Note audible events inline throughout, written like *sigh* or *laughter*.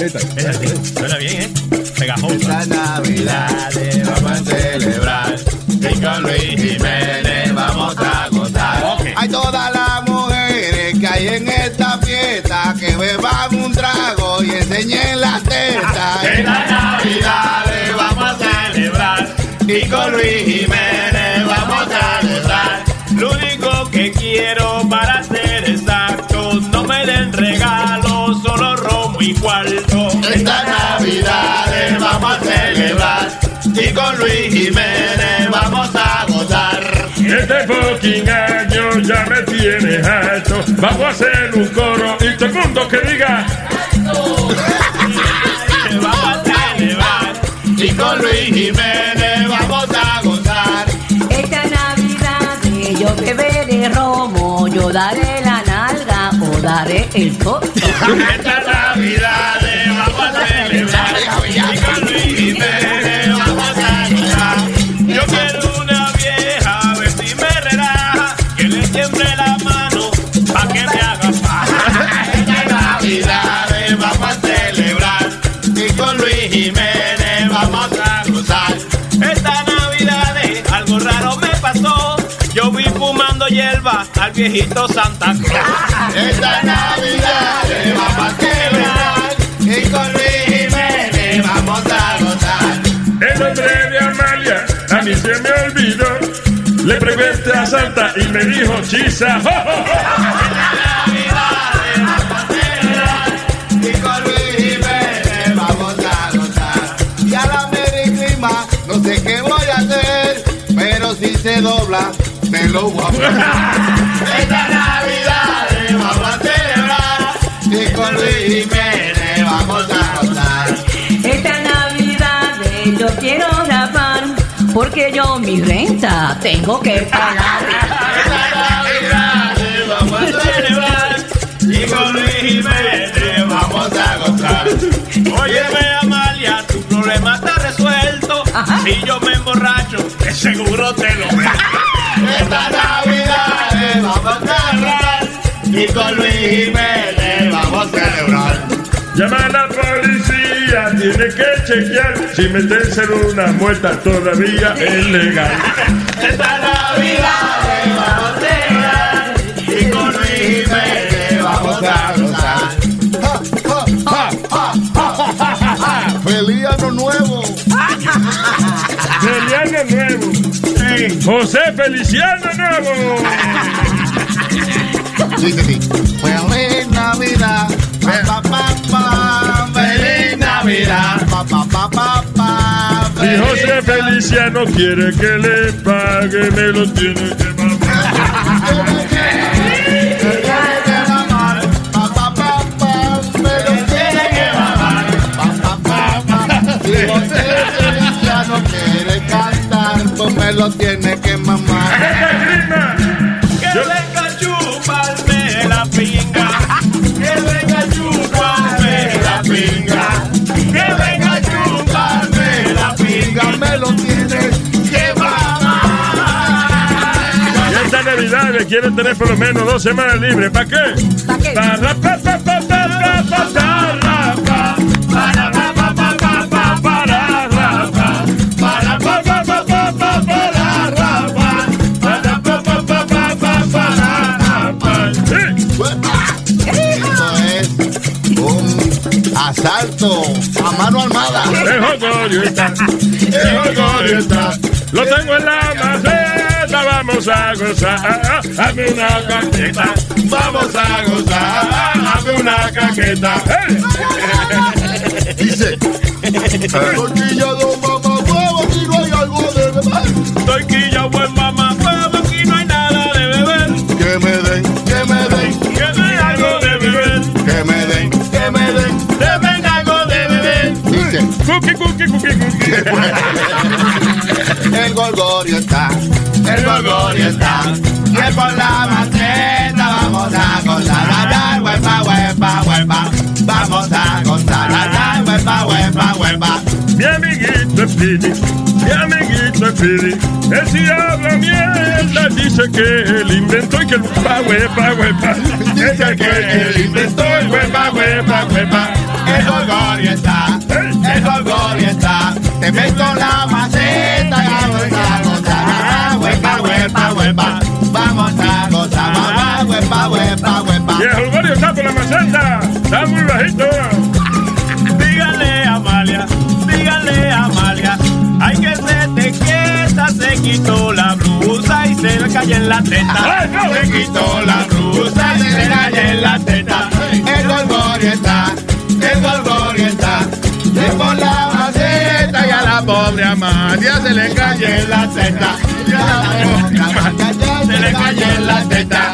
Esta. Esa sí, suena bien, ¿eh? Pegajosa. Esta Navidad le vamos a celebrar y con Luis Jiménez vamos a gozar. Hay todas las mujeres que hay en esta fiesta que beban un trago y enseñen las tetas. Esta Navidad le vamos a celebrar y con Luis Jiménez y con Luis Jiménez vamos a gozar. Este fucking año ya me tiene alto. Vamos a hacer un coro y todo el mundo que diga. Que vamos a celebrar. Y con Luis Jiménez vamos a gozar. Esta Navidad yo beberé romo, yo daré la nalga o daré el coto. *laughs* Esta Navidad le vamos a celebrar al viejito Santa Claus. Esta Navidad le vamos a celebrar y con Luis Jiménez vamos a gozar. El nombre de Amalia a mí se me olvidó. Le pregunté a Santa y me dijo chisa. ¡Jo, jo, jo! Y con Luis Jiménez vamos a gozar. Y a la Merry Clima, no sé qué voy a hacer, pero si se dobla, a poner. Esta Navidad le vamos a celebrar. Y con Luis Jiménez vamos a gozar. Esta Navidad yo quiero grabar, porque yo mi renta tengo que pagar. Esta Navidad le vamos a celebrar. Y con Luis Jiménez vamos a gozar. Óyeme, Amalia, tu problema está resuelto. Si yo me emborracho, que seguro te lo veo. Esta Navidad le vamos a celebrar y con Luis Jiménez vamos a celebrar. Llama a la policía, tiene que chequear si meterse en una muerta todavía es legal. Esta Navidad le vamos a celebrar y con Luis Jiménez vamos a gozar. ¡Feliz Año Nuevo! Feliano Nuevo. José Feliciano Nuevo. Dice así. Feliz Navidad. Pa, pa, pa, pa. Feliz Navidad. Pa, pa, pa, pa, pa. Si José Feliciano quiere que le pague, me lo tiene que mamar. *laughs* lo tiene que mamar. Que venga a chuparme la pinga. Que venga a chuparme la pinga. Que venga a chuparme la pinga. Me lo tiene que mamar. Y esta Navidad le quieren tener por lo menos dos semanas libres. ¿Para qué? ¿Para qué? Para pa, pa, pa, pa, pa, asalto a mano armada. Lo tengo en la maceta, vamos a gozar. Hazme una caqueta, vamos a gozar. Hazme una caqueta. ¡Eh! Dice, *laughs* Dice, el gorgorio está, el gorgorio está. Y por la maceta vamos a gozar, ay, huepa, huepa, huepa. Vamos a gozar, ay, huepa, huepa, huepa. Mi amiguito Speedy, mi amiguito Speedy, él si habla mierda, dice que él inventó y que el huepa, huepa, huepa. Dice que él inventó el huepa, huepa, huepa. El gorgorio está, huepa, huepa, huepa. Y el Julgorio está por la maceta, está muy bajito. Dígale a Amalia, dígale a Amalia, hay que se te quieta, se quitó la blusa y se le cayó en la teta. Se quitó la blusa y se le cayó en la teta. El gorgorio está, el gorgorio está. Y por la maceta y a la pobre Amalia se le cayó en la teta. Y a la pobre Amalia se le cayó en la teta.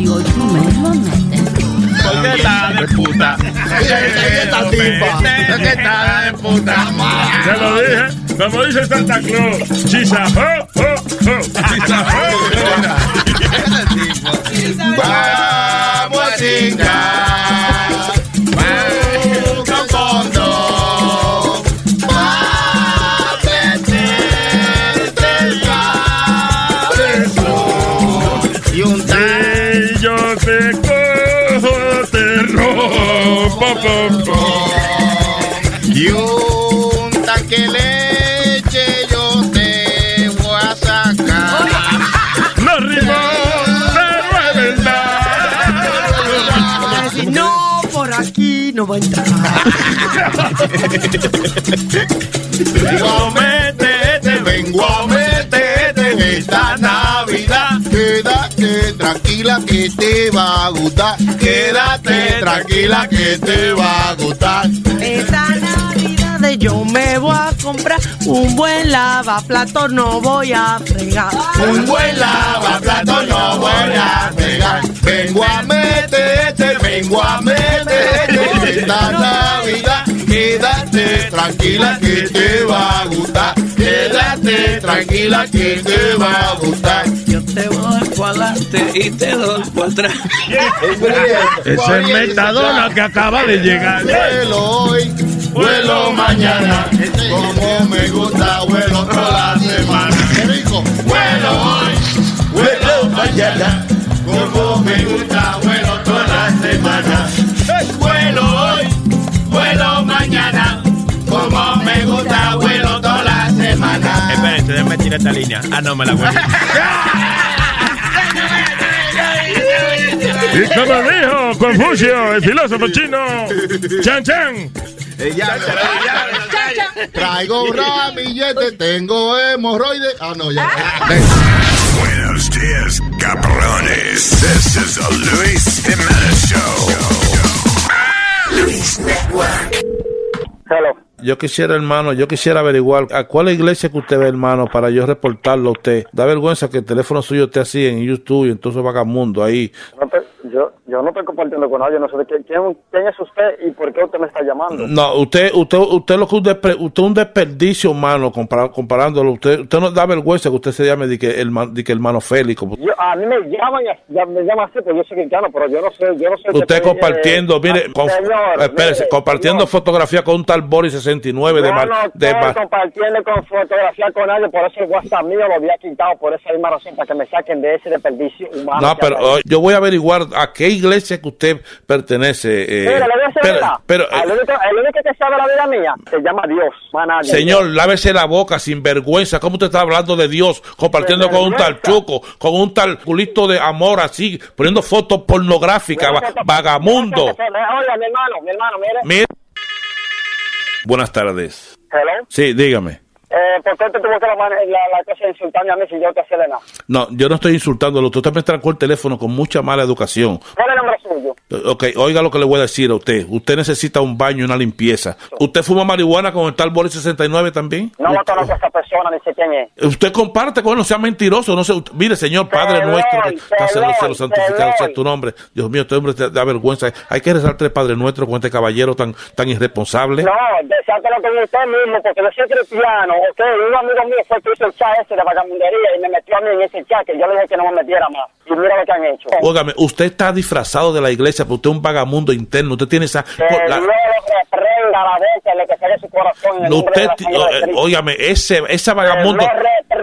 Y hoy tú me lo metes. Porque está de puta. Esta tipa, es que está de puta Se lo dije, como dice Santa Claus, chisa, ho, ho, ho, chisa, ho, ho. Vamos a chingar. Va a entrar. Vengo a meterte, vengo a meterte en esta Navidad. Quédate tranquila que te va a gustar. Quédate tranquila que te va a gustar. Esta Navidad yo me voy a comprar un buen lavaplatos, no voy a fregar. Un buen lavaplato no voy a pegar. Vengo a meterte, vengo a meterte en esta Navidad. Quédate tranquila que te va a gustar. Quédate tranquila que te va a gustar. Yo te voy para adelante y te doy para atrás. Ese es Metadona que acaba de llegar. Hoy, vuelo mañana. Como me gusta, vuelo toda la semana. Vuelo hoy, vuelo mañana. Como me gusta, vuelo toda la semana. Vuelo hoy, vuelo mañana. Como me gusta, vuelo toda la semana. Espérense, déjenme tirar esta línea. Ah, no, me la voy. Y como dijo Confucio, el filósofo chino, Chan Chan. Traigo un *laughs* ramillete, tengo hemorroides. Ah, no, ya. Buenos dias, cabrones. This is a Luis Jimenez Show. Luis Network. Hello. Yo quisiera, hermano, yo quisiera averiguar a cuál iglesia que usted ve, hermano, para yo reportarlo a usted. Da vergüenza que el teléfono suyo esté así en YouTube y entonces vagamundo ahí. No te- yo, yo no estoy compartiendo con nadie, no sé de quién, quién es usted y por qué usted me está llamando. No, usted, usted, usted lo que un despe- usted un desperdicio, hermano, compara- comparándolo. Usted, usted no da vergüenza que usted se llame de que el, de que hermano Félix. como- Yo, a mí me llaman, ya me llaman así, pues yo soy cristiano, pero yo no sé, yo no sé. Usted qué- compartiendo, eh, mire, con- señor, espérese, mire, compartiendo señor. fotografía con un tal Boris 69 de, Mar- no de estoy Mar- compartiendo con fotografía con nadie, por eso el WhatsApp mío lo había quitado por esa misma razón, para que me saquen de ese desperdicio humano. No, pero oh, yo voy a averiguar a qué iglesia que usted pertenece. eh, Mira, le voy a decir pero, verdad. pero, el, eh, único, el único que sabe la vida mía se llama Dios, más nadie. señor, lávese la boca sin vergüenza. ¿Cómo usted está hablando de Dios compartiendo con un tal chuco, con un tal culito de amor así, poniendo fotos pornográficas, va- vagamundo? Oiga, mi hermano, mi hermano, mire. Mire. Buenas tardes. Hello. Sí, dígame. Eh, ¿Por qué te tuvo que la, la, la cosa insultarme a mí si yo te hacía de nada? No, yo no estoy insultándolo. Usted me trancó el teléfono con mucha mala educación. ¿Cuál es el nombre suyo? Ok, oiga lo que le voy a decir a usted. Usted necesita un baño y una limpieza. ¿Usted fuma marihuana con el tal Boris 69 también? No lo conozco a esa persona, ni sé quién es. Usted comparte con él, no sea mentiroso. No sé, mire, señor Padre nuestro, que está cielos, santificado sea tu nombre. Dios mío, este hombre te da vergüenza. Hay que rezar tres Padre Nuestro con este caballero tan, tan irresponsable. No, desátelo con usted mismo, porque yo soy cristiano, ok. Un amigo mío fue que hizo el chat ese de vagamundería y me metió a mí en ese chat que yo le dije que no me metiera más. Y mira lo que han hecho. Óigame, usted está disfrazado de la iglesia, pero usted es un vagamundo interno. Usted tiene esa. Que la- Dios reprenda la boca, le que su corazón en el usted, óigame, ese, esa vagamundo.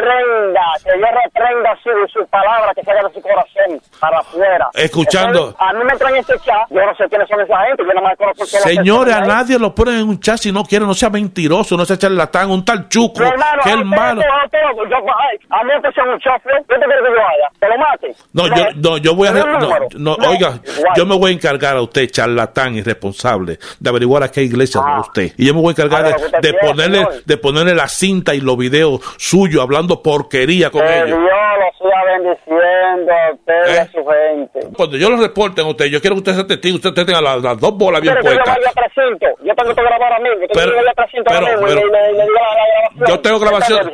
Reprenda, que Dios reprenda su, su palabra que salga de su corazón para afuera. Escuchando. Entonces, a mí me traen este chat, yo no sé quiénes son esa gente, yo nada más conozco Señores, a nadie lo ponen en un chat si no quiere, no sea mentiroso, no sea charlatán, un tal chuco, Mi hermano, que a mí usted sea un chofer, ¿qué te quiere que yo haga? ¿Te lo mate? No, yo, no, yo voy a, no, no, No, oiga, yo me voy a encargar a usted, charlatán irresponsable, de averiguar a qué iglesia va usted. Y yo me voy a encargar Haga de, ponerle, de ponerle la cinta y los videos suyos hablando porquería con Que Dios ellos. lo siga bendiciendo a usted y a ¿Eh? su gente. Cuando yo lo reporten a usted, yo quiero que usted sea testigo, usted tenga las, las dos bolas bien que yo puestas. vaya a precinto. Yo tengo que grabar a mí. Yo Pero- tengo que precinto ahora pero- mismo y pero- le, le, le digo la, la grabación. Yo tengo grabación.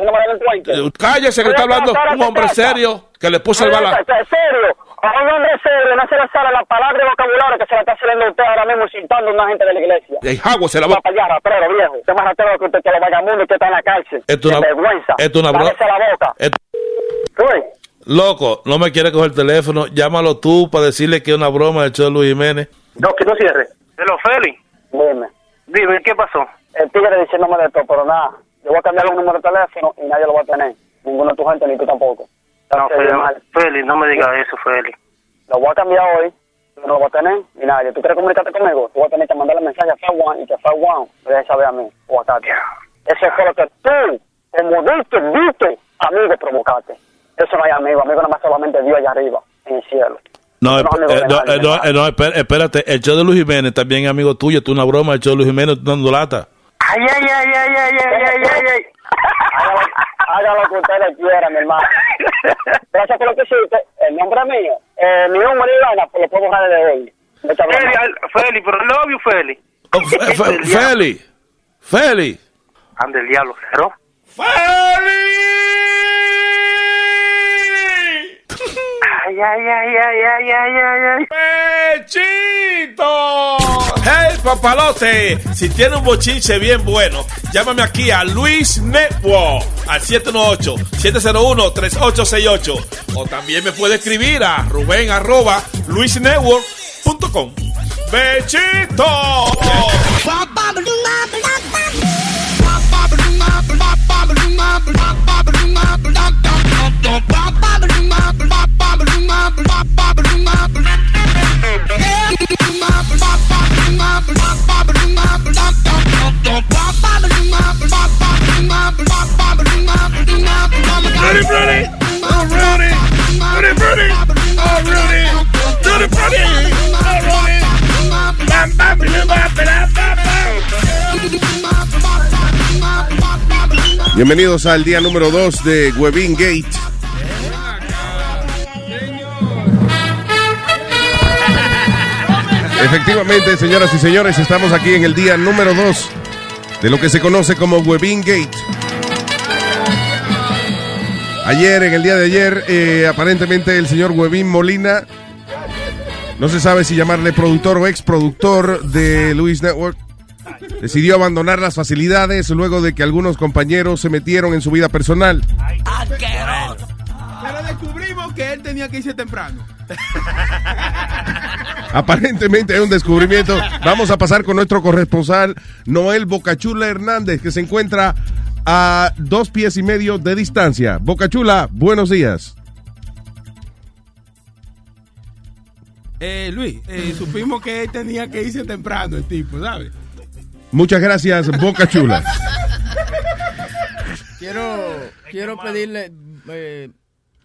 Eh, Cállese, que está hablando un hombre serio que le puso el. ¿En serio? A un hombre serio no se le sale la palabra y vocabulario que se le está saliendo a usted ahora mismo insultando a una gente de la iglesia. El agua se la Va va. para allá, ratero, viejo. Usted es más ratero que usted que los vagabundos que está en la cárcel. Esto una- vergüenza. esto es una bro- Cállese la boca. Esto- Uy. Loco, no me quiere coger el teléfono, llámalo tú para decirle que es una broma del show de Luis Jiménez. No, que no cierre. Hello, Feli. Dime. Dime, ¿qué pasó? El tigre diciéndome de todo, pero nada. Yo voy a cambiar un número de teléfono y nadie lo va a tener. Ninguno de tu gente ni tú tampoco. No, Feli, no me digas eso, Feli. Lo voy a cambiar hoy. No lo voy a tener ni nadie. ¿Tú quieres comunicarte conmigo? Tú vas a tener que mandarle mensaje a Fawan y que Fawan me deje saber a mí o a Tati. Eso fue lo que tú, como diste, diste, amigo, provocaste. Eso no hay amigo. Amigo nada más solamente Dios allá arriba, en el cielo. No, eh, no, eh, eh, espérate, el show de Luis Jiménez también es amigo tuyo, tú una broma, el show de Luis Jiménez dando lata. Ay, ay, ay, ay, ay, ay, ay, ay, ay. Hágalo, hágalo lo que ustedes quieran, mi hermano. Gracias por lo que hiciste. El nombre mío, eh, mi número y vaina, pues lo puedo borrar desde hoy. Feli, Feli, pero love you, Feli. Oh, Fe- Fe- Feli, Feli. Ande el diablo, cero. Ay, ay, ay, ay, ay, ay, ay, ay. ¡Pechito! Hey, papalote, si tiene un bochinche bien bueno, llámame aquí a Luis Network al 718-701-3868. O también me puede escribir a Rubén arroba luisnetwork.com. ¡Pechito! Rudy! Bienvenidos al día número 2 de Webin Gate. Efectivamente, señoras y señores, estamos aquí en el día número 2 de lo que se conoce como Webin Gate. Ayer, en el día de ayer, eh, aparentemente el señor Webin Molina, no se sabe si llamarle productor o ex productor de Luis Network, decidió abandonar las facilidades luego de que algunos compañeros se metieron en su vida personal. Pero descubrimos que él tenía que irse temprano. *laughs* Aparentemente es un descubrimiento. Vamos a pasar con nuestro corresponsal Noel Bocachula Hernández, que se encuentra a dos pies y medio de distancia. Bocachula, buenos días. Eh, Luis, eh, supimos que él tenía que irse temprano, el tipo, ¿sabes? Muchas gracias, Bocachula. Quiero, quiero pedirle, eh,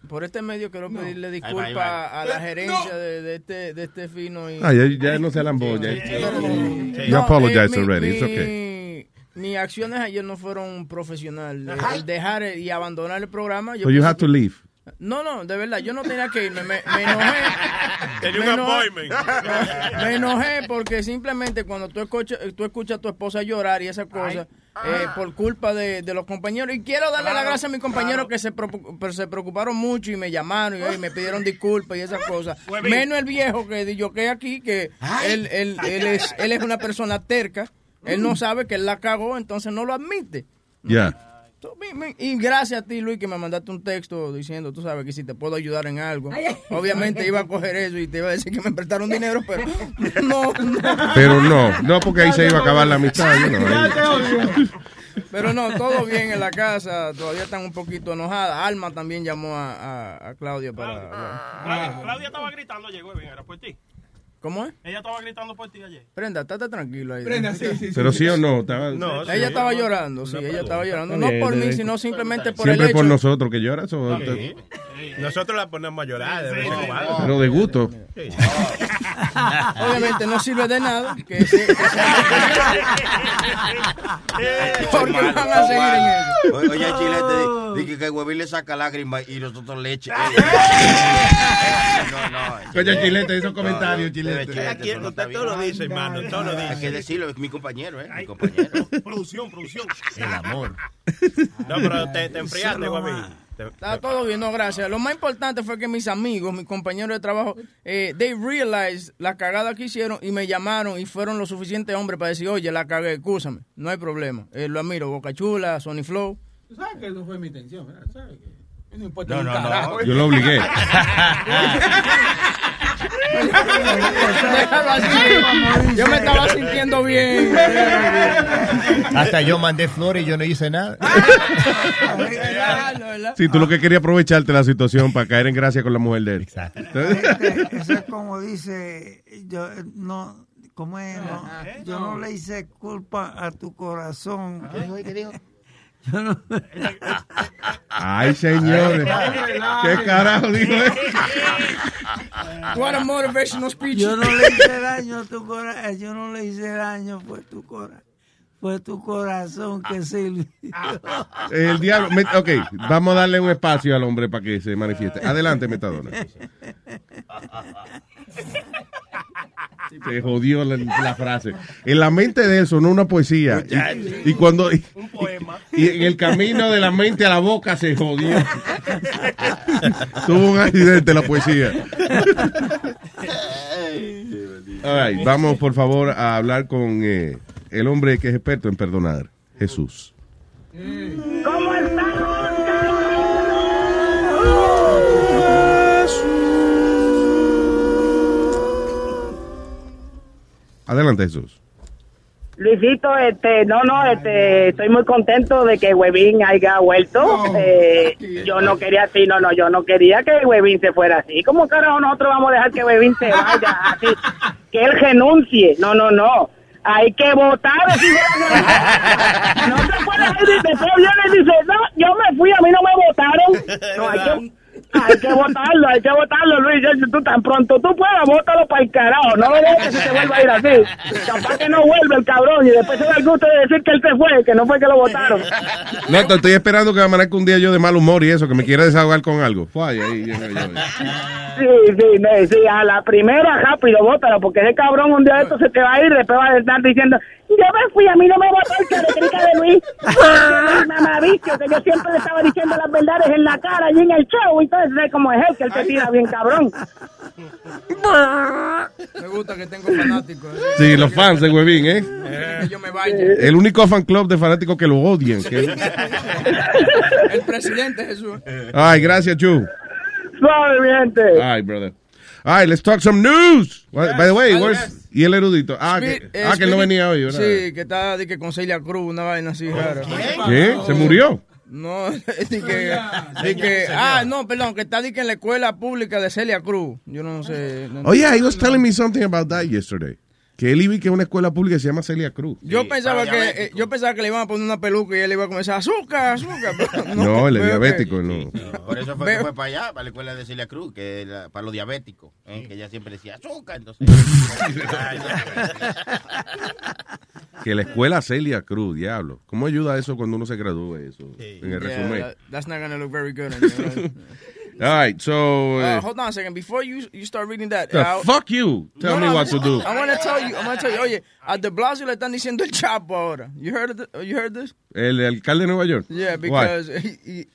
por este medio quiero pedirle disculpas ahí va. a la gerencia de, de este, de este fino y... Ah, ya, ya no se alambó. Ya. No, eh, mi- already. It's mi- okay. mis acciones ayer no fueron profesionales. El dejar y abandonar el programa. Yo So you pensé have to leave. No, no, de verdad, yo no tenía que irme. Me, me enojé. *laughs* Tenía Me un enojé- appointment. *laughs* Me enojé porque simplemente cuando tú escuchas, tú escuchas a tu esposa llorar y esas cosas, eh, por culpa de, de los compañeros. Y quiero darle las gracias a mis compañeros que se, preocu- pero se preocuparon mucho y me llamaron y, y me pidieron disculpas y esas cosas. *laughs* Menos el viejo que yo que aquí, que él, él, él, es, él es una persona terca. Él no sabe que él la cagó, entonces no lo admite. Ya. Y gracias a ti, Luis, que me mandaste un texto diciendo, tú sabes, que si te puedo ayudar en algo. Obviamente iba a coger eso y te iba a decir que me prestaron dinero, pero *laughs* no, no. Pero no, no porque ahí se iba a acabar la amistad. Pero no, todo bien en la casa, todavía están un poquito enojadas. Alma también llamó a, a- a Claudia para... Claudia, Claudia estaba gritando ayer, güey, era por ti. ¿Cómo es? Ella estaba gritando por ti ayer. Prenda, estate tranquilo ahí. Prenda, sí, sí, Pero sí o no, estaba- No, sí. ella estaba llorando, sí, ella estaba llorando. No por mí, sino simplemente por Siempre el hecho... por nosotros que lloras. o- Sí. Nosotros la ponemos a llorar de vez. Pero de gusto. *laughs* Obviamente no sirve de nada que se- que *laughs* *laughs* Porque van a seguir en eso. Oye, oye, Chilete, di- di que el huevín le saca lágrimas y nosotros leche. *laughs* No, no. Oye, Chilete, esos comentarios, Chilete. Aquí usted todo lo dice, hermano, todo lo dice. Hay que decirlo, es mi compañero, ¿eh? Mi compañero. *laughs* Producción, producción. El amor. No, pero te, te enfriaste. Te- Está todo bien, no, gracias. Lo más importante fue que mis amigos, mis compañeros de trabajo, eh, they realized la cagada que hicieron y me llamaron y fueron lo suficiente hombres para decir, oye, la cagué, escúchame, no hay problema. Eh, lo admiro, Boca Chula, Sony Flow. Tú sabes que no fue mi intención, ¿verdad? ¿Sabes que no importa No, no, carajo. no. Yo lo obligué. *laughs* Yo me estaba sintiendo bien. Hasta yo mandé flores y yo no hice nada. Sí, tú lo que querías aprovecharte la situación para caer en gracia con la mujer de él. Exacto. Este, eso es como dice, yo eh, no, ¿cómo es? No, yo no le hice culpa a tu corazón. ¿Qué dijo? No, Ay, señores. ¿Qué carajo dijo él? What a motivational speech. yo no le hice daño a tu corazón, yo no le hice daño, fue tu corazón. Fue tu corazón que sirvió. El diablo. ok, vamos a darle un espacio al hombre para que se manifieste. Adelante, Metadona. *laughs* Se jodió la, la frase. En la mente de él sonó una poesía. Y, y cuando. Y, y en el camino de la mente a la boca se jodió. Tuvo un accidente la poesía. All right, vamos por favor a hablar con eh, el hombre que es experto en perdonar, Jesús. ¿Cómo Adelante, Jesús. Luisito, este, no, no, este, estoy muy contento de que Huevín haya vuelto. Eh, yo no quería así, no, no, yo no quería que Huevín se fuera así. ¿Cómo carajo nosotros vamos a dejar que Huevín se vaya así? *laughs* Que él renuncie. No, no, no. Hay que votar. así de- *laughs* No se puede ir y después viene y dice, no, yo me fui, a mí no me votaron. *laughs* No, hay que, hay que votarlo, hay que votarlo, Luis. Yo, tú tan pronto tú puedas, vótalo para el carajo. No me dejes que se vuelva a ir así. Capaz que no vuelve el cabrón y después se da el gusto de decir que él se fue, que no fue que lo votaron. No, te estoy esperando que amanezca un día yo de mal humor y eso, que me quiera desahogar con algo. Fue ahí, ahí, ahí, ahí. Sí, sí, no, sí, a la primera rápido, bótalo, porque ese cabrón un día de esto se te va a ir y después va a estar diciendo, yo me fui, a mí no me votó el caretrica de Luis. Mamabicho, que yo siempre le estaba diciendo las verdades en la cara allí en el show, entonces sé cómo es él, que él te tira bien cabrón. Me gusta que tengo fanáticos. eh. Sí, los fans de Huevín, ¿eh? Yo me vaya. El único fan club de fanáticos que lo odian. que- El presidente Jesús. Ay, gracias, Chu. Suavemente. Ay, brother. All right, let's talk some news. By by the way, where's... ¿Y el erudito? Ah, que, Spirit- ah, que él no Spirit- venía hoy, ¿verdad? Sí, que está de que con Celia Cruz, una vaina así rara. ¿Qué? ¿Se murió? No, es *laughs* de que, de que ah, no, perdón, que está de que en la escuela pública de Celia Cruz. Yo no sé. no- Oh, yeah, he was telling me something about that yesterday. Que él iba que una escuela pública que se llama Celia Cruz. Yo pensaba que eh, yo pensaba que le iban a poner una peluca y él iba a comenzar azúcar, azúcar. *laughs* pero No, él es diabético, no. Por eso fue Veo- que fue para allá, para la escuela de Celia Cruz, que era para los diabéticos, ¿eh? que ella siempre decía azúcar, entonces. *laughs* *laughs* Que la escuela Celia Cruz, diablo. ¿Cómo ayuda eso cuando uno se gradúe eso? En el Yeah, resumen. that- that's not gonna look very good. On you, right? All right, so. Uh, eh, hold on a second. Before you you start reading that, the I- fuck you. Tell No, me no, what to do. I want to tell you. I want to tell you. Oye, a De Blasio le están diciendo el Chapo ahora. You heard of the, You heard this? El alcalde de Nueva York. Yeah, Why? because he, he,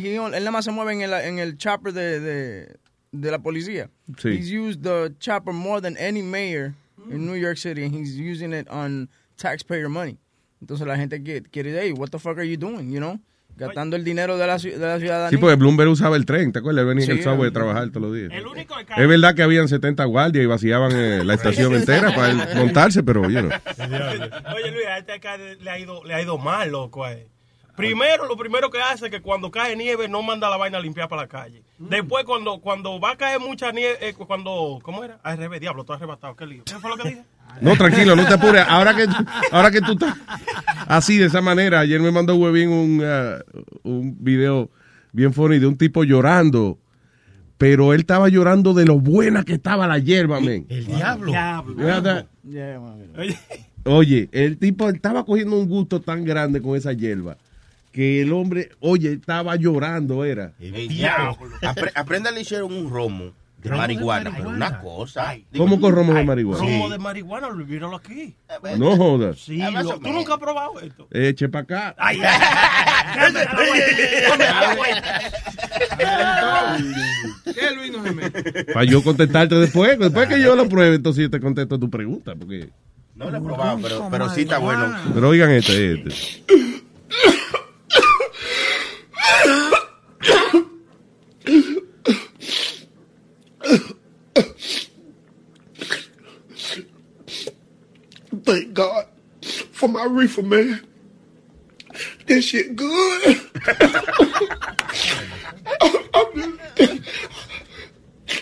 he on- él nada más se mueve en el, en el chopper de, de, de la policía. Sí. He's used the chopper more than any mayor in New York City, and he's using it on taxpayer money. Entonces la gente quiere, quiere hey, what the fuck are you doing, you know? Gastando el dinero de la, de la ciudadanía. Sí, porque Bloomberg usaba el tren, ¿te acuerdas? Él venía en el subway a trabajar todos los días. Es verdad que habían 70 guardias y vaciaban eh, la estación entera para él montarse, pero, you know. *laughs* Oye, Luis, a este acá le ha ido, le ha ido mal, loco. eh. Primero, lo primero que hace es que cuando cae nieve no manda la vaina a limpiar para la calle. Después, cuando, cuando va a caer mucha nieve, eh, cuando, ¿cómo era? Al revés, diablo, todo arrebatado, qué lío. ¿Qué fue lo que dije? No, tranquilo, no te apures. Ahora que, tú- ahora que tú estás así, de esa manera, ayer me mandó Webin un, ah, un video bien funny de un tipo llorando, pero él estaba llorando de lo buena que estaba la hierba, men. El diablo. Oye, Oye, el tipo estaba cogiendo un gusto tan grande con esa hierba que el hombre, oye, estaba llorando, era. Ey, diablo. Apre- Aprendan a hicieron un romo marihuana, marihuana. pero una cosa. ¿Cómo con romo de marihuana? Romo de marihuana, Luis, míralo aquí. No jodas. Sí, lo- tú nunca has probado esto. Eche para acá. Ay. *laughs* *laughs* *laughs* ¿Qué Luis no se mete? Para yo contestarte después. Después que yo lo pruebe, entonces yo te contesto tu pregunta. Porque... No lo he probado, pero, pero sí está bueno. Pero oigan este, este. For my reefer, man. This shit good.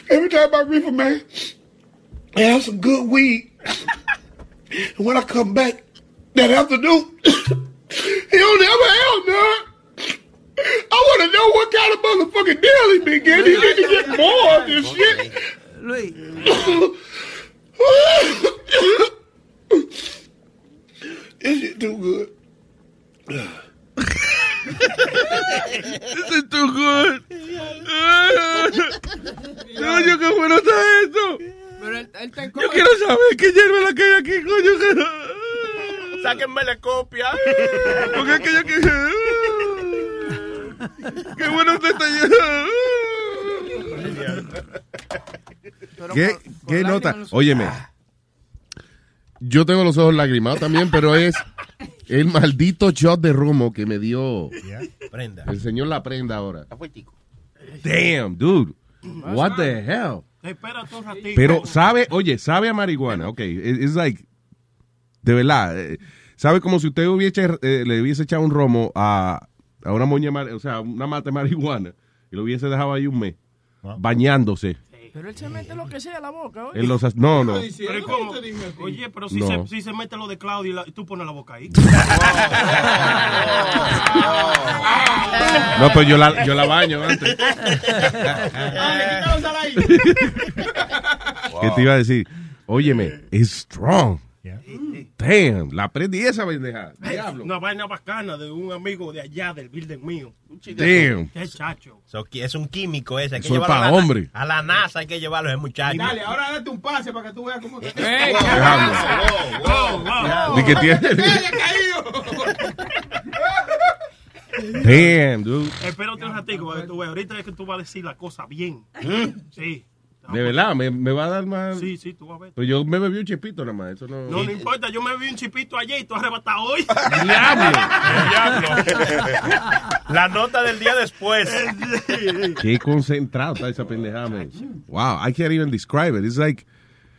Every time I reefer, man, I have some good weed. And when I come back that afternoon, he don't never have none. I want to know what kind of motherfucking deal he been getting. He need to get more of this shit. Luis, this shit too good. This *laughs* is too good. *laughs* Coño, qué bueno está esto. Pero él, él está Yo quiero saber qué hierba la que hay aquí, coño. que- Sáquenme la copia. Porque es que yo quiero... Qué bueno está hierba. ¿Qué, qué nota? Óyeme. Yo tengo los ojos lagrimados también, pero es el maldito shot de romo que me dio Prenda. el señor La Prenda ahora. Damn, dude. What the hell? Espérate un ratito. Pero sabe, oye, sabe a marihuana. Ok, it- it's like, de verdad, eh, sabe como si usted hubiese, eh, le hubiese echado un romo a, a una moña, o sea, una mata de marihuana y lo hubiese dejado ahí un mes, bañándose. Pero él se mete lo que sea a la boca, oye. En los, as- no, no. Pero ¿y cómo? Oye, pero si, No. se, si se mete lo de Claudia y, la- y tú pones la boca ahí. *laughs* No, pero yo la, yo la baño antes. ¿Qué te iba a decir? Óyeme, es strong. Damn, la prendí esa pendeja. Diablo. Una vaina bacana de un amigo de allá, del building mío. Damn. Qué chacho. So, es un químico ese. Hay que Eso es llevarlo pa' a la- hombre. A la NASA hay que llevarlo ese muchacho. Dale, ahora date un pase para que tú veas cómo te... Diablo. Ni que tiene. *laughs* Damn, dude. Espérate un ratico para que tú veas. Ahorita es que tú vas a decir la cosa bien. Sí. De verdad, me, me va a dar más. Sí, sí, tú vas a ver. Pero yo me bebí un chipito nada más. Eso no. No, no importa, yo me vi un chipito ayer y tú arrebatado hoy. Diablo. *laughs* La nota del día después. Qué concentrado está esa pendejada, man. Wow, I can't even describe it. It's like.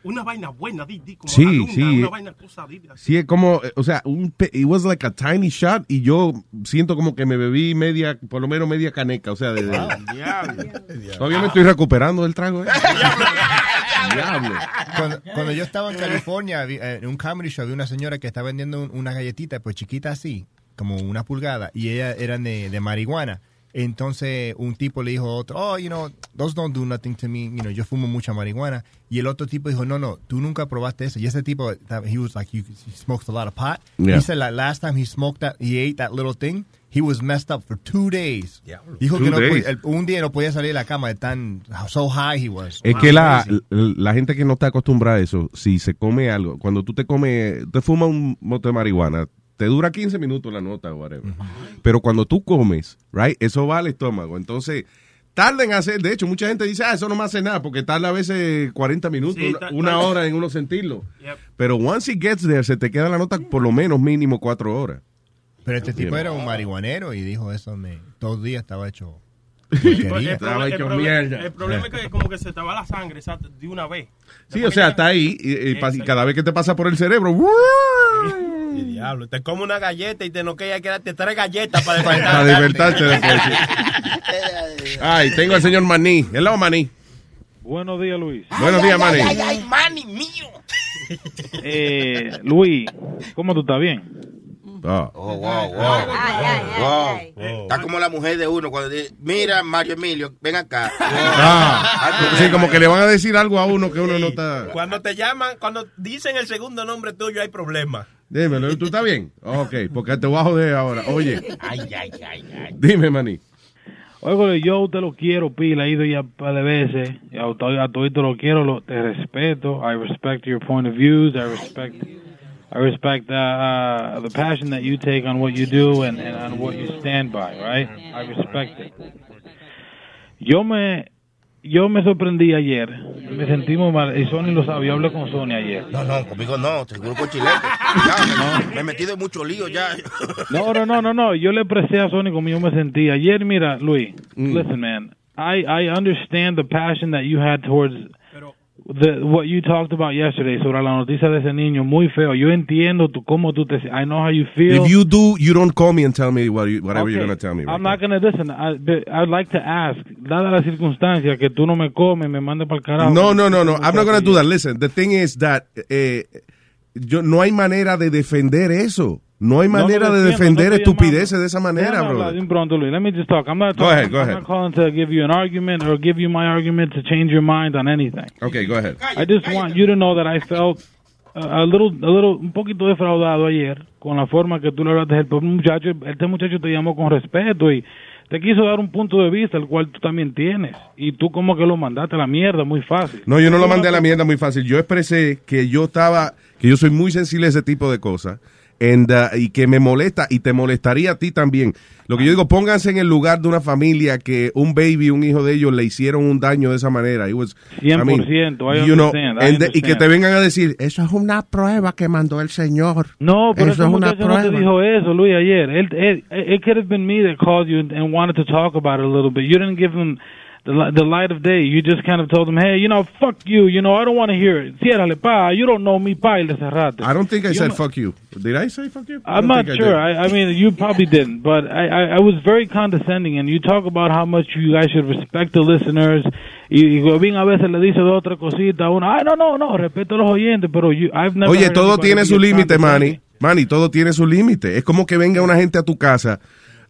Una vaina buena, di, di, como Sí, la luna, sí. Una vaina cosa, di, así. Sí, es como, eh, o sea, un, pe- it was like a tiny shot y yo siento como que me bebí media, por lo menos media caneca, o sea, de, de- *laughs* todavía me estoy recuperando del trago, ¿eh? *laughs* Diablo. Cuando, cuando yo estaba en California, vi- eh, en un comedy show, había una señora que estaba vendiendo un- una galletita, pues chiquita así, como una pulgada, y ella eran de, de marihuana. Entonces un tipo le dijo a otro, oh, you know, those don't do nothing to me. You know, yo fumo mucha marihuana. Y el otro tipo dijo, no, no, tú nunca probaste eso. Y ese tipo, he was like, you, he smokes a lot of pot. Yeah. He said like last time he smoked that, he ate that little thing, he was messed up for two days. Dijo Two que no days. podía- el- un día no podía salir de la cama de tan, so high he was. Es Wow, que la, la gente que no está acostumbrada a eso, si se come algo, cuando tú te comes, te fumas un moto de marihuana, te dura 15 minutos la nota o whatever. Pero cuando tú comes, right, eso va al estómago. Entonces, tarda en hacer, de hecho, mucha gente dice, ah, eso no me hace nada, porque tarda a veces 40 minutos, Sí, una, hora en uno sentirlo. Yep. Pero once it gets there, se te queda la nota por lo menos mínimo cuatro horas. Pero este tipo era un marihuanero y dijo eso, me, todo el día estaba hecho *laughs* Pues, el, problema, el problema- el problema es que como que se te va la sangre de una vez. Sí, o sea, está ahí, y, y pa- y cada vez que te pasa por el cerebro, *laughs* Diablo, te come una galleta y te noquea, quédate tres galletas para *laughs* para despertarte. despertarte después. *laughs* Ay, tengo al señor Maní. Hello, Maní. Buenos días, Luis. Buenos días, Maní. Ay, ay, mani mío. *laughs* Eh, Luis, ¿cómo tú estás bien? Ah. Oh, wow, wow. Wow. Está como la mujer de uno cuando dice, mira, Mario Emilio, ven acá. Ah, sí, como que le van a decir algo a uno que uno no está. Cuando te llaman, cuando dicen el segundo nombre tuyo hay problema. Dímelo, ¿tú estás bien? Ok, porque te voy a joder ahora. Oye, Ay, ay, ay, ay. dime, Maní. Oye, yo te lo quiero, pila, he ido ya un par de veces, y a a todito lo quiero, lo, te respeto, I respect your point of views, I respect, I respect uh, uh, the passion that you take on what you do and, and on what you stand by, right? I respect it. Yo me, yo me sorprendí ayer, me sentí muy mal, y Sony lo sabe, yo hablé con Sony ayer. No, no, conmigo no, seguro con chilete. Ya, *laughs* me, me he metido en mucho lío ya. No, no, no, no, no. Yo le expresé a Sony como yo me sentí. Ayer, mira, Luis, listen, man. I, I understand the passion that you had towards the, what you talked about yesterday sobre la noticia de ese niño. Muy feo. Yo entiendo tu, cómo tú te I know how you feel. If you do, you don't call me and tell me what you, whatever Okay. you're going to tell me. I'm not gonna listen. I, I'd like to ask, dada la circunstancia que tú no me comes, me mandes para el carajo. No, no, no, no. I'm not going to do that. Listen, the thing is that eh, yo, no hay manera de defender eso. No hay No, no manera lo de defender no estupideces de esa manera, de un pronto, Luis. Let me just talk. I'm not Go ahead, go I'm ahead. not calling to give you an argument or give you my argument to change your mind on anything. Okay, go ahead. I just want you to know that I felt a, a little, a little, un poquito defraudado ayer con la forma que tú le hablaste al pobre muchacho. Este muchacho te llamó con respeto y te quiso dar un punto de vista, el cual tú también tienes. Y tú como que lo mandaste a la mierda muy fácil. No, yo no lo mandé a la mierda muy fácil. Yo expresé que yo estaba, que yo soy muy sensible a ese tipo de cosas. And, uh, y que me molesta y te molestaría a ti también. Lo que yo digo, pónganse en el lugar de una familia que un baby, un hijo de ellos le hicieron un daño de esa manera. It was, I mean, 100%, I you know, y que te vengan a decir, eso es una prueba que mandó el Señor. No, pero eso es una muchacho no te prueba. dijo eso, Luis, ayer. Él, él, it could have been me that called you and wanted to talk about it a little bit. You didn't give him the, the light of day. You just kind of told him, hey, you know, fuck you. You know, I don't want to hear it. Ciérrale, pa. You don't know me, pa, y le cerraste. I don't think I Yo said me- fuck you. Did I say fuck you? I I'm not I sure. did. I, I mean, you probably didn't, but I, I, I was very condescending, and you talk about how much you guys should respect the listeners. Y, Gobín a veces le dice otra cosita uno. Ay, no, no, no, respeto a los oyentes, pero you, I've never Oye, todo tiene su límite. Manny. Manny, todo tiene su límite. Es como que venga una gente a tu casa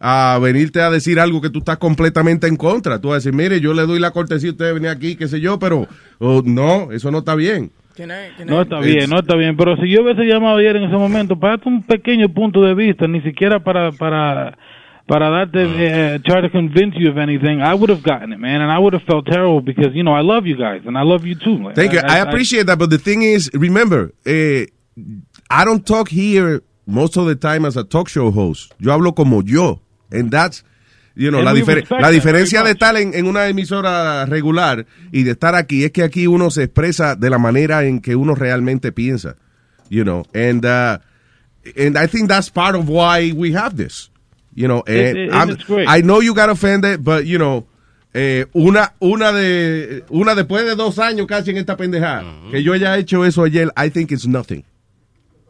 a venirte a decir algo que tú estás completamente en contra. Tú vas a decir, mire, yo le doy la cortesía a usted venir aquí, qué sé yo, pero oh, no, eso no está bien. No está bien, no está bien. Pero si yo hubiese llamado ayer en ese momento, para darte un pequeño punto de vista, ni siquiera para para para darte, eh, try to convince you of anything, I would have gotten it, man, and I would have felt terrible because you know I love you guys and I love you too. Thank you. I, appreciate that, but the thing is, remember, eh, I don't talk here most of the time as a talk show host. Yo hablo como yo, and that's, you know, la, difer- la diferencia de estar en, en una emisora regular y de estar aquí es que aquí uno se expresa de la manera en que uno realmente piensa, you know, and uh, and I think that's part of why we have this, you know. It- and it- great. I know you got offended, but you know. Eh, una una de una después de dos años casi en esta pendejada que yo haya hecho eso ayer I think it's nothing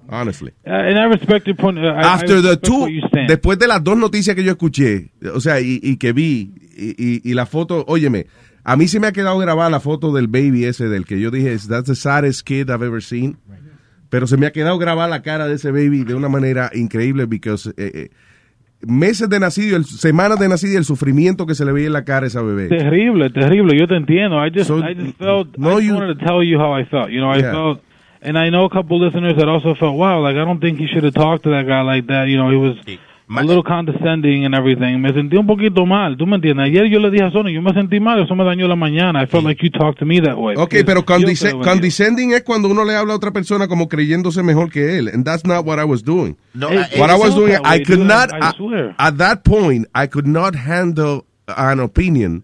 honestly Uh, and I respect your point. uh, I- I after the two where you stand. después de las dos noticias que yo escuché o sea y, y que vi y, y- y la foto óyeme a mí se me ha quedado grabada la foto del baby ese del que yo dije that's the saddest kid I've ever seen pero se me ha quedado grabada la cara de ese baby de una manera increíble because eh, eh, meses de nacido, el, semanas de nacido y el sufrimiento que se le veía en la cara a esa bebé. Terrible, terrible. Yo te entiendo. I just, I just felt. no, I just you- wanted to tell you how I felt. You know, I Yeah. felt, and I know a couple listeners that also felt, wow, like I don't think he should have talked to that guy like that. You know, he was a little condescending and everything. Me sentí un poquito mal. ¿Tú me entiendes? Ayer yo le dije a Sony, yo me sentí mal. Eso me dañó la mañana. I felt like you talked to me that way. Ok, pero condescending es cuando uno le habla a otra persona como creyéndose mejor que él. And that's not what I was doing. No, Hey, what I it was doing, I could dude, not, I at that point, I could not handle an opinion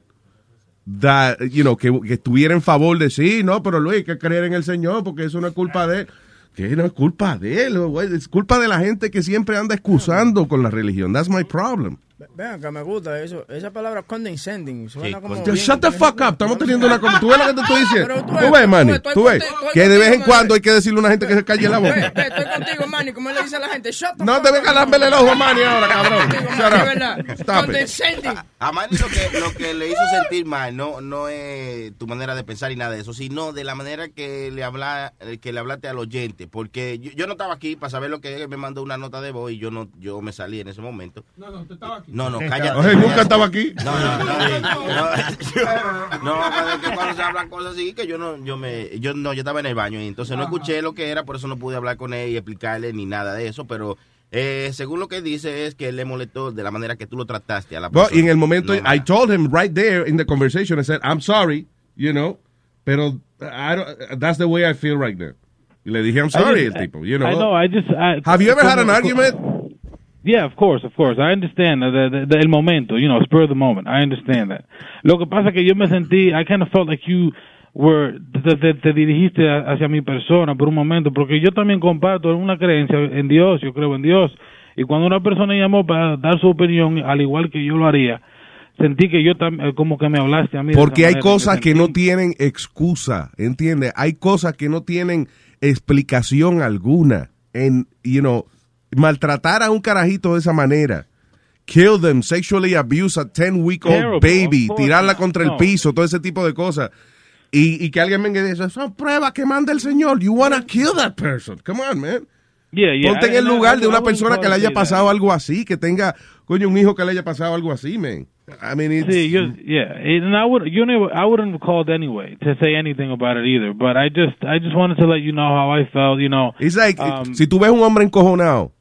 that, you know, que, que estuviera en favor de sí, no, pero Luis, hay que creer en el Señor porque eso no es culpa de él. Que no es culpa de él, es culpa de la gente que siempre anda excusando con la religión. That's my problem. Vean que me gusta eso. Esa palabra condescending suena como. Bien- shut the fuck up. Estamos teniendo una. ¿Tú ves lo que te estoy diciendo? Pero tú Tú ves, ves, tú Manny. ves, estoy Tú ves. contigo, estoy Que de vez en cuando hay que decirle a una gente que se calle la boca. ve, estoy contigo, Manny. ¿Cómo le dice a la gente? Shut the No fuck te vengas a lamberle el ojo a Manny ahora, cabrón. Shut Manny, up. Condescending. A Manny lo que, lo que le hizo sentir mal no, no es tu manera de pensar y nada de eso, sino de la manera que le habla, que le hablaste al oyente. Porque yo, yo no estaba aquí para saber lo que él me mandó una nota de voz y yo no yo me salí en ese momento. No, no, usted estaba aquí. No, no, cállate. Oye, nunca estaba aquí. No, no, no. No, *laughs* no, pero es que cuando se hablan cosas así, que yo no, yo me, yo no, yo estaba en el baño y entonces no escuché lo que era, por eso no pude hablar con él y explicarle ni nada de eso, pero eh, según lo que dice es que él le molestó de la manera que tú lo trataste a la persona. en el momento, No, I told him right there in the conversation, I said, I'm sorry, you know, pero I don't, that's the way I feel right now. Y le dije, I'm sorry, I el tipo, you know. I know, I just, I- Have you ever had an argument? Yeah, of course, of course. I understand the, the, the- el momento, you know, spur of the moment. I understand that. Lo que pasa que yo me sentí, I kind of felt like you were, te, te- te dirigiste hacia mi persona por un momento, porque yo también comparto una creencia en Dios, yo creo en Dios. Y cuando una persona llamó para dar su opinión, al igual que yo lo haría, sentí que yo también, como que me hablaste a mí. Porque hay cosas que sentí- no tienen excusa, ¿entiendes? Hay cosas que no tienen explicación alguna. En, you know, maltratar a un carajito de esa manera. Kill them, sexually abuse a 10 week old Terrible, baby, of course tirarla contra el piso, todo ese tipo de cosas. Y, y que alguien venga y diga, son pruebas que manda el Señor. You wanna kill that person. Come on, man. Yeah, yeah, Ponte en el lugar de una persona que le haya pasado algo así, que tenga, coño, un hijo que le haya pasado algo así, man. I mean, it's, Sí, yo, yeah, and I would, you know, I wouldn't have called anyway to say anything about it either. But I just, I just wanted to let you know how I felt. You know, It's like, um, si tú ves un hombre encojonado,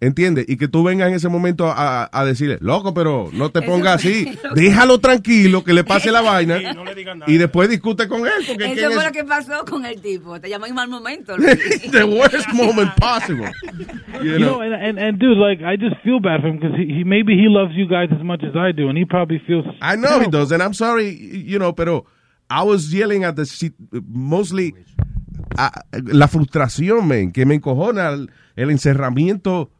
¿entiendes? Y que tú vengas en ese momento a, a decirle, loco, pero no te pongas así. *laughs* Déjalo tranquilo, que le pase la vaina. Y después discute con él. Porque Eso ¿quién fue es- lo que pasó con el tipo. Te llamó en mal momento. *laughs* the worst moment possible. You you know? know, and, and and dude, like, I just feel bad for him because he, he maybe he loves you guys as much as I do, and he probably feels. I know he does, and I'm sorry, you know, pero I was yelling at the mostly a- la frustración, man, que me encojona el, el encerramiento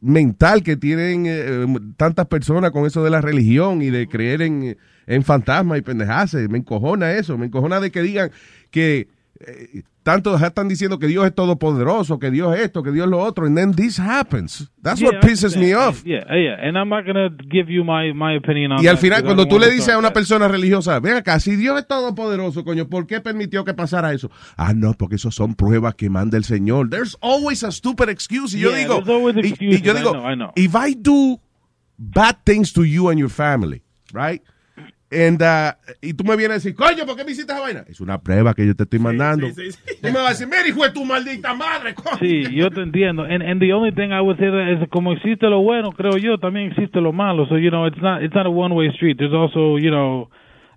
mental que tienen eh, tantas personas con eso de la religión y de creer en, en fantasmas y pendejaces. Me encojona eso, me encojona de que digan que eh, tanto están diciendo que Dios es todopoderoso, que Dios es esto, que Dios es lo otro, and then this happens. That's Yeah, what I pisses me off. Yeah, yeah, and I'm not gonna give you my my opinion on. Y al final, I cuando tú le dices a una persona religiosa, ven acá, si Dios es todopoderoso, coño, ¿por qué permitió que pasara eso? Ah, no, porque eso son pruebas que manda el Señor. There's always a stupid excuse. Y yo Yeah, digo, there's always y- y, yo I digo, know, I know. if I do bad things to you and your family, right? And, uh, y tú me vienes a decir, coño, ¿por qué me hiciste esa vaina? Es una prueba que yo te estoy mandando. Tú me vas a decir, mira, hijo de tu maldita madre, coño. Sí, yo te entiendo. And, and the only thing I would say that is como existe lo bueno, creo yo, también existe lo malo. So, you know, it's not it's not a one way street. There's also, you know,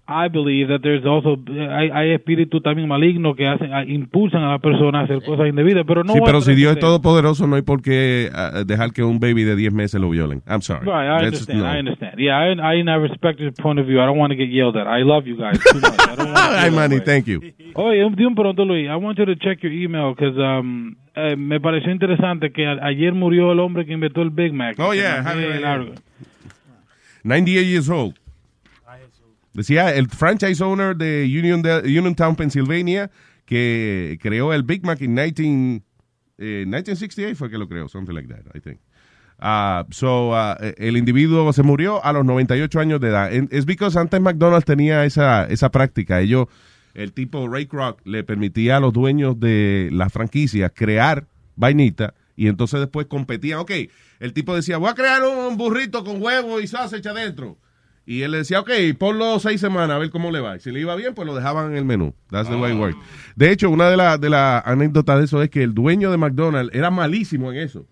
I believe that there's also hay, hay espíritus también malignos que hacen a- impulsan a la persona a hacer cosas indebidas, pero no sí, pero si Dios es de- todopoderoso, no hay por qué uh, dejar que un baby de 10 meses lo violen. I'm sorry. Right, I That's- understand. no. I understand. Yeah, I I, I respect your point of view. I don't want to get yelled at. I love you guys too much. I don't want to *laughs* Ay, Manny, thank you. Oye, un- de un pronto, Luis, I want you to check your email because um, eh, me pareció interesante que a- ayer murió el hombre que inventó el Big Mac. Oh, yeah, right largo. 98 years old. Decía el franchise owner de Union Uniontown, Pennsylvania, que creó el Big Mac en 19, eh, 1968 fue que lo creó, something like that, I think. Ah, so, ah, el individuo se murió a los 98 años de edad. Es because antes McDonald's tenía esa, esa práctica. Ellos, el tipo Ray Kroc le permitía a los dueños de las franquicias crear vainita Y entonces después competían. Ok, el tipo decía, voy a crear un burrito con huevo y sausage adentro. Y él le decía, ok, ponlo seis semanas a ver cómo le va. Y si le iba bien, pues lo dejaban en el menú. That's the way it worked. De hecho, una de las de las anécdotas de eso es que el dueño de McDonald's era malísimo en eso.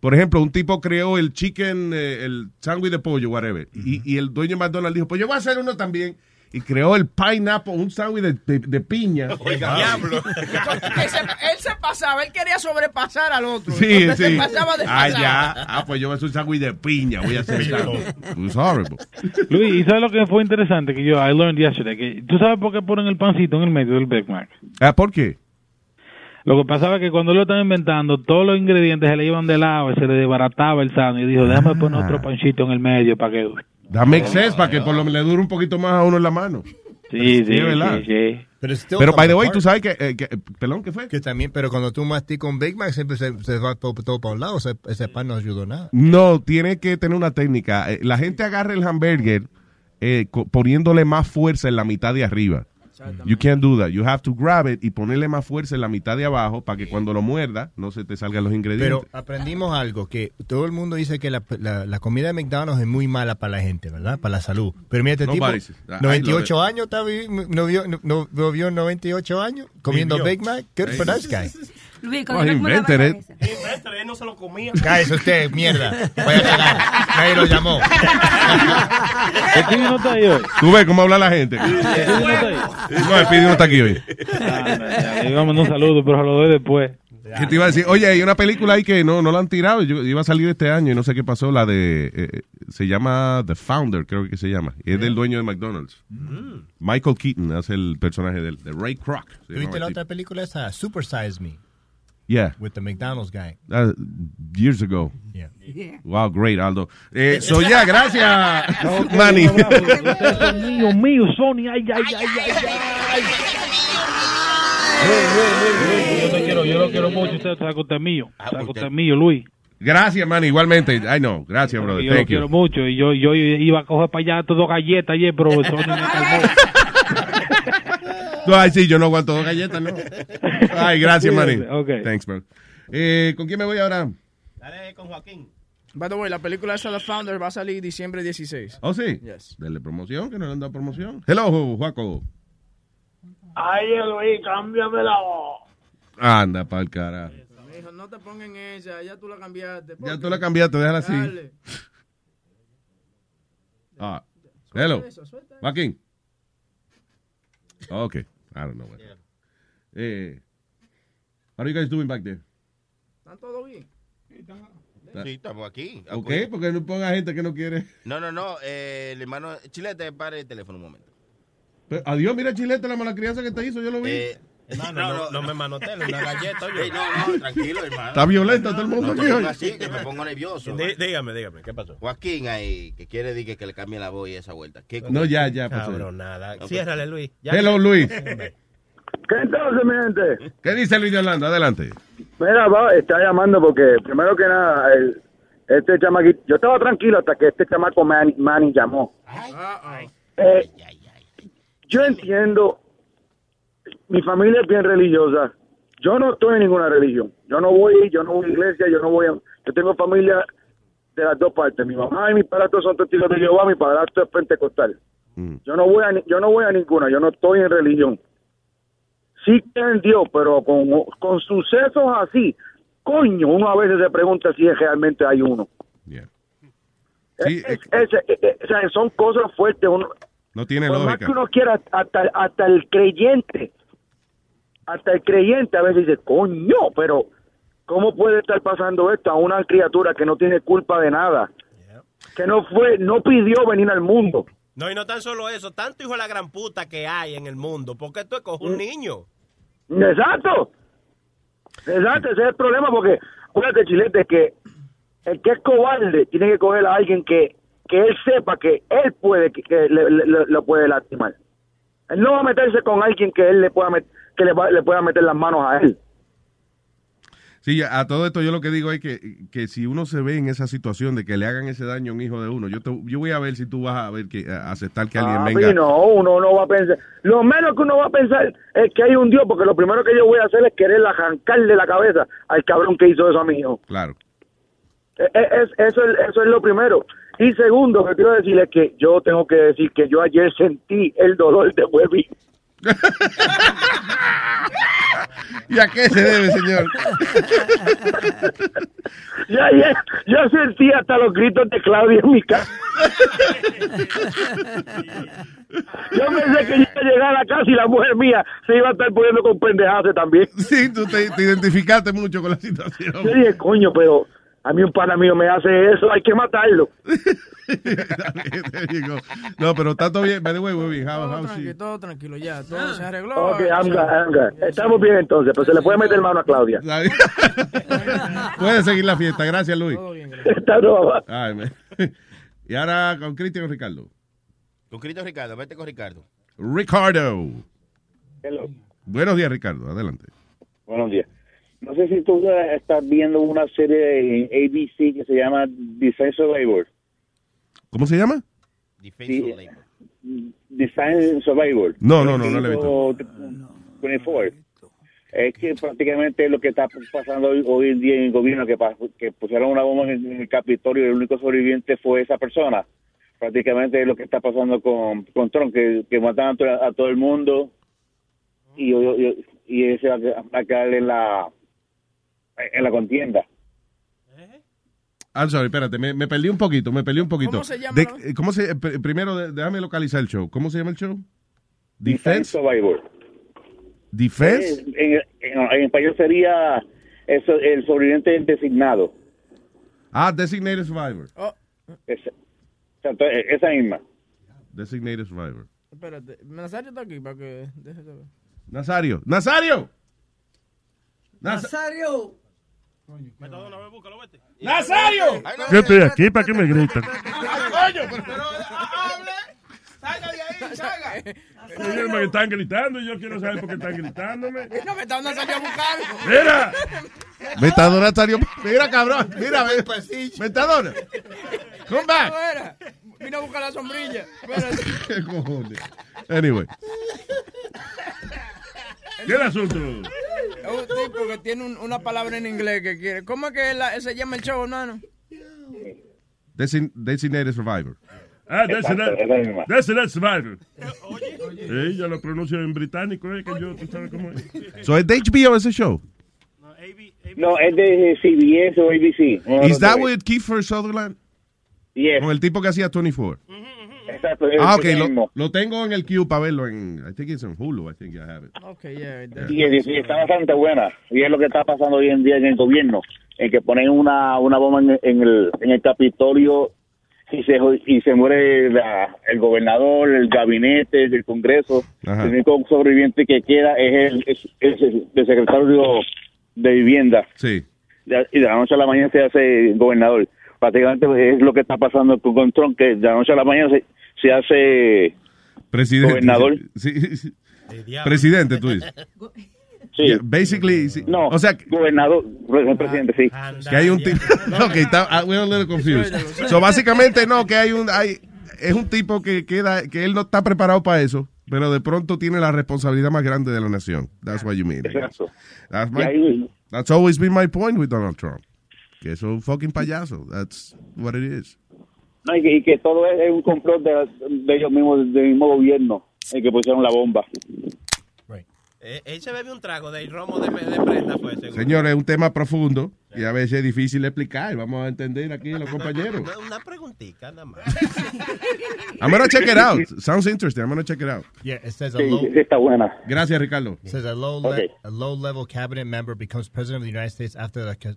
Por ejemplo, un tipo creó el chicken, eh, el sándwich de pollo, whatever. y, y el dueño de McDonald's dijo, pues yo voy a hacer uno también. Y creó el pineapple, un sándwich de, de- de piña. *laughs* Diablo. él, se, él se pasaba, él quería sobrepasar al otro. Sí, Entonces sí. Se pasaba de Ah, ya. Ah, pues yo voy a hacer un sándwich de piña. Voy a hacer sándwich. It's horrible. Luis, ¿y sabes lo que fue interesante? Que yo, I learned yesterday, que tú sabes por qué ponen el pancito en el medio del Big Mac. Ah, ¿por qué? Lo que pasaba es que cuando lo estaban inventando, todos los ingredientes se le iban de lado y se le desbarataba el sándwich. Y dijo, déjame poner otro pancito en el medio para que... Dame exceso para que por lo menos le dure un poquito más a uno en la mano. Sí, sí, es verdad. sí, sí. Pero, Pero, by the way, tú sabes que, eh, que- perdón, ¿qué fue? Que también, pero cuando tú masticas un Big Mac, siempre se, se va todo, todo para un lado. Ese, ese pan no ayudó nada. No, tiene que tener una técnica. Eh, La gente agarra el hamburger eh, poniéndole más fuerza en la mitad de arriba. You can't do that. You have to grab it y ponerle más fuerza en la mitad de abajo para que cuando lo muerda no se te salgan los ingredientes. Pero aprendimos algo, que todo el mundo dice que la, la- la comida de McDonald's es muy mala para la gente, ¿verdad? Para la salud. Pero mira, este tipo, says- I- I 98 love años, está no, vio, no, no- no vio 98 años comiendo. Big Mac. Good for that guy. *laughs* Luis, Oh, he invented it. Inventor, él no se lo comía. Cállese usted, mierda. Vaya a cagar. Nadie lo llamó. Speedy no está ahí hoy. Tú ves cómo habla la gente. Speedy no está ahí. No, el Speedy no está aquí hoy. Ah, no, le mandar un saludo, pero se lo doy después. ¿Qué te iba a decir? Oye, hay una película ahí que no, no la han tirado. Yo, iba a salir este año y no sé qué pasó. La de. eh, se llama The Founder, creo que se llama. Es del dueño de McDonald's. Michael Keaton hace el personaje del- de, Ray Kroc. se ¿Viste llamaba la el otra película esa? Super Size Me. Yeah. With the McDonald's guy. Uh, years ago. Yeah. Wow, great, Aldo. Eh, so, *laughs* yeah, gracias, Manny. Ustedes son míos, míos, Sony. Ay, ay, ay, ay, ay. Yo te quiero, yo lo quiero mucho. Usted que usted mío. Sabe que usted mío, Luis. Gracias, Manny, igualmente. Ay, no, gracias, brother. Yo lo Thank quiero you. mucho. Y yo, yo iba a coger para allá todo galletas ayer, pero *laughs* Sony me calmó. *laughs* No, ay, sí, yo no aguanto dos galletas, ¿no? *laughs* Ay, gracias, Manny. Ok. Thanks, bro. Eh, ¿Con quién me voy ahora? Dale con Joaquín. By the way, la película esa The Founder va a salir diciembre 16. ¿Oh, sí? Yes. Dele promoción, que no le han dado promoción. Hello, Juaco. Ay, Luis, cámbiame la voz. Anda, pa'l carajo. Mijo, no te pongan esa, ya tú la cambiaste. Ya tú la cambiaste, déjala así. Dale. Ah, hello. eso, suelta eso. Joaquín. Okay, I don't know what. Eh, how are you guys doing back there? ¿Están todo bien? Sí, estamos aquí. Ok, porque no ponga gente que no quiere. No, no, no. eh, el hermano Chilete, pare el teléfono un momento. Pero, adiós, mira Chilete, la mala crianza que te hizo, yo lo vi. Eh, No, no, no, no me manoteen una galleta, oye. No, no, tranquilo, hermano. Está violento todo el mundo No aquí hoy. así, que me pongo nervioso. Dí- Dígame, dígame, ¿qué pasó? Joaquín ahí, que quiere decir que le cambie la voz y esa vuelta. ¿Qué- No, ya, ya, pues, Cabrón, nada. No, pues. Ciérrale, Luis. Ya. Hello, Luis. ¿Qué entonces, mi gente? ¿Qué dice Luis de Orlando? Adelante. Mira, va, está llamando porque, primero que nada, el- este chamaquito, yo estaba tranquilo hasta que este chamaco Manny, Manny llamó. Eh, yo entiendo, mi familia es bien religiosa. Yo no estoy en ninguna religión. Yo no voy, yo no voy a iglesia, yo no voy a... Yo tengo familia de las dos partes. Mi mamá y mi padrastro son testigos de Jehová, mi padrastro es pentecostal. Yo no voy a, yo no voy a ninguna, yo no estoy en religión. Sí creo en Dios, pero con, con sucesos así, coño, uno a veces se pregunta si es realmente hay uno. Sí, Es- son cosas fuertes. Uno, No tiene por más lógica. que uno quiera, hasta, hasta el creyente, hasta el creyente a veces dice, coño, pero ¿cómo puede estar pasando esto a una criatura que no tiene culpa de nada? Que no fue, no pidió venir al mundo. No, y no tan solo eso, tanto hijo de la gran puta que hay en el mundo. ¿Por qué tú escoges un niño? Exacto. Exacto, ese es el problema porque, acuérdate, Chilete, que el que es cobarde tiene que coger a alguien que, que él sepa que él puede, que, que le, le- le- lo puede lastimar. Él no va a meterse con alguien que él le pueda met- que le, le pueda meter las manos a él. Sí, a todo esto yo lo que digo es que, que si uno se ve en esa situación de que le hagan ese daño a un hijo de uno, yo, te- yo voy a ver si tú vas a ver que a aceptar que alguien Ah, venga. no, uno no va a pensar. Lo menos que uno va a pensar es que hay un Dios, porque lo primero que yo voy a hacer es querer arrancarle la cabeza al cabrón que hizo eso a mi hijo. Claro. Eh, eh, es- eso, es, eso es lo primero. Y segundo, que quiero decirle es que yo tengo que decir que yo ayer sentí el dolor de Webby. *laughs* ¿Y a qué se debe, señor? Yo ayer, yo sentí hasta los gritos de Claudia en mi casa. Yo pensé que yo iba a llegar a la casa y la mujer mía se iba a estar poniendo con pendejadas también. Sí, tú te, te identificaste mucho con la situación. Yo dije, coño, pero a mí un pana mío me hace eso, hay que matarlo. *laughs* No, pero está todo bien. By the way, Webby, how, Todo how she- tranquilo, todo tranquilo, ya, todo se arregló. Ok, I'm good, I'm good. Estamos bien entonces, pues se le puede meter mano a Claudia. *laughs* Puedes seguir la fiesta. Gracias, Luis. Está broma. Ay, man. *laughs* Y ahora con Cristian Ricardo. Con Cristo Ricardo, vete con Ricardo. Ricardo. Hello. Buenos días, Ricardo. Adelante. Buenos días. No sé si tú estás viendo una serie en ABC que se llama Defense Survivor. ¿Cómo se llama? Sí, Defense Survivor. No, no, no, no la he visto. 24. Es que prácticamente lo que está pasando hoy, hoy en día en el gobierno, que, pusieron una bomba en, en el Capitolio y el único sobreviviente fue esa persona. Prácticamente es lo que está pasando con, con Trump, que, que matan a, a todo el mundo y, y, y ese va a- va a quedar en la, en la contienda. I'm sorry, espérate, me, me perdí un poquito, me perdí un poquito. ¿Cómo se llama, De- no? eh, ¿cómo se- eh, pr- primero, déjame localizar el show. ¿Cómo se llama el show? Defense Defense. Survivor. Defense. Eh, En, en- en español sería eso, el sobreviviente designado. Ah, Designated Survivor. Esa, o sea, to- esa misma. Designated Survivor. Espérate, Nazario está aquí para que deje de ver. Nazario. ¡Nazario! Naz- Nazario. ¡Nazario! Yo estoy aquí para que me gritan. Ellos me están gritando y yo quiero saber por qué están gritándome. No, me está Nazario a buscar. Mira. Metadona salió. Mira, cabrón. Mira, ve. Metadona. Come back. Vino a buscar la sombrilla. *laughs* ¿Qué cojones? Anyway. ¿Qué es el asunto? Es un tipo que tiene un- una palabra en inglés que quiere. ¿Cómo es que la- se llama el show, hermano? Design- Designated Survivor. Ah, Designated esa misma. Designated Survivor. Ella lo pronuncia en británico, ¿eh? Que yo, tú sabes cómo es. So, ¿es de HBO ese show? No, es de CBS o ABC. de Is los that with Kiefer Sutherland? Yes. Con el tipo que hacía 24. Exacto. Ah, ok, lo, tengo en el queue para verlo en, I think it's en Hulu, I think I have it. Ok, yeah. Y, y- y está bastante buena. Y es lo que está pasando hoy en día en el gobierno. En que ponen una, una bomba en, en el, en el Capitolio y se, y se muere la- el gobernador, el gabinete, el Congreso. Ajá. El único sobreviviente que queda es el, es, es el, secretario de Vivienda. Sí. De- y de la noche a la mañana se hace gobernador. Prácticamente es lo que está pasando con, con Trump, que de la noche a la mañana se, se hace Presidente. Gobernador. Sí, sí. Presidente, tú dices. Sí. Yeah, basically, sí. No, o sea, gobernador, presidente, sí. que hay un tipo. ok, está, ah, we're a little confused. So, básicamente, no, que hay un. Hay, es un tipo que queda, que él no está preparado para eso, pero de pronto tiene la responsabilidad más grande de la nación. That's what you mean. Exacto. That's, my- that's always been my point with Donald Trump. Que es un fucking payaso. That's what it is. No, y, que, y que todo es, es un complot de, de ellos mismos, del mismo gobierno, el que pusieron la bomba. Eh, él se bebe un trago del romo de, de prenda, fue seguro. Señores, es un tema profundo y a veces es difícil explicar. Vamos a entender aquí a los *laughs* compañeros. Una, una preguntita nada más. *laughs* I'm gonna check it out. Sounds interesting. I'm gonna check it out. Yeah, it says a Sí, low. sí, está buena. Gracias, Ricardo. It says a low le- a low level cabinet member becomes president of the United States after ca-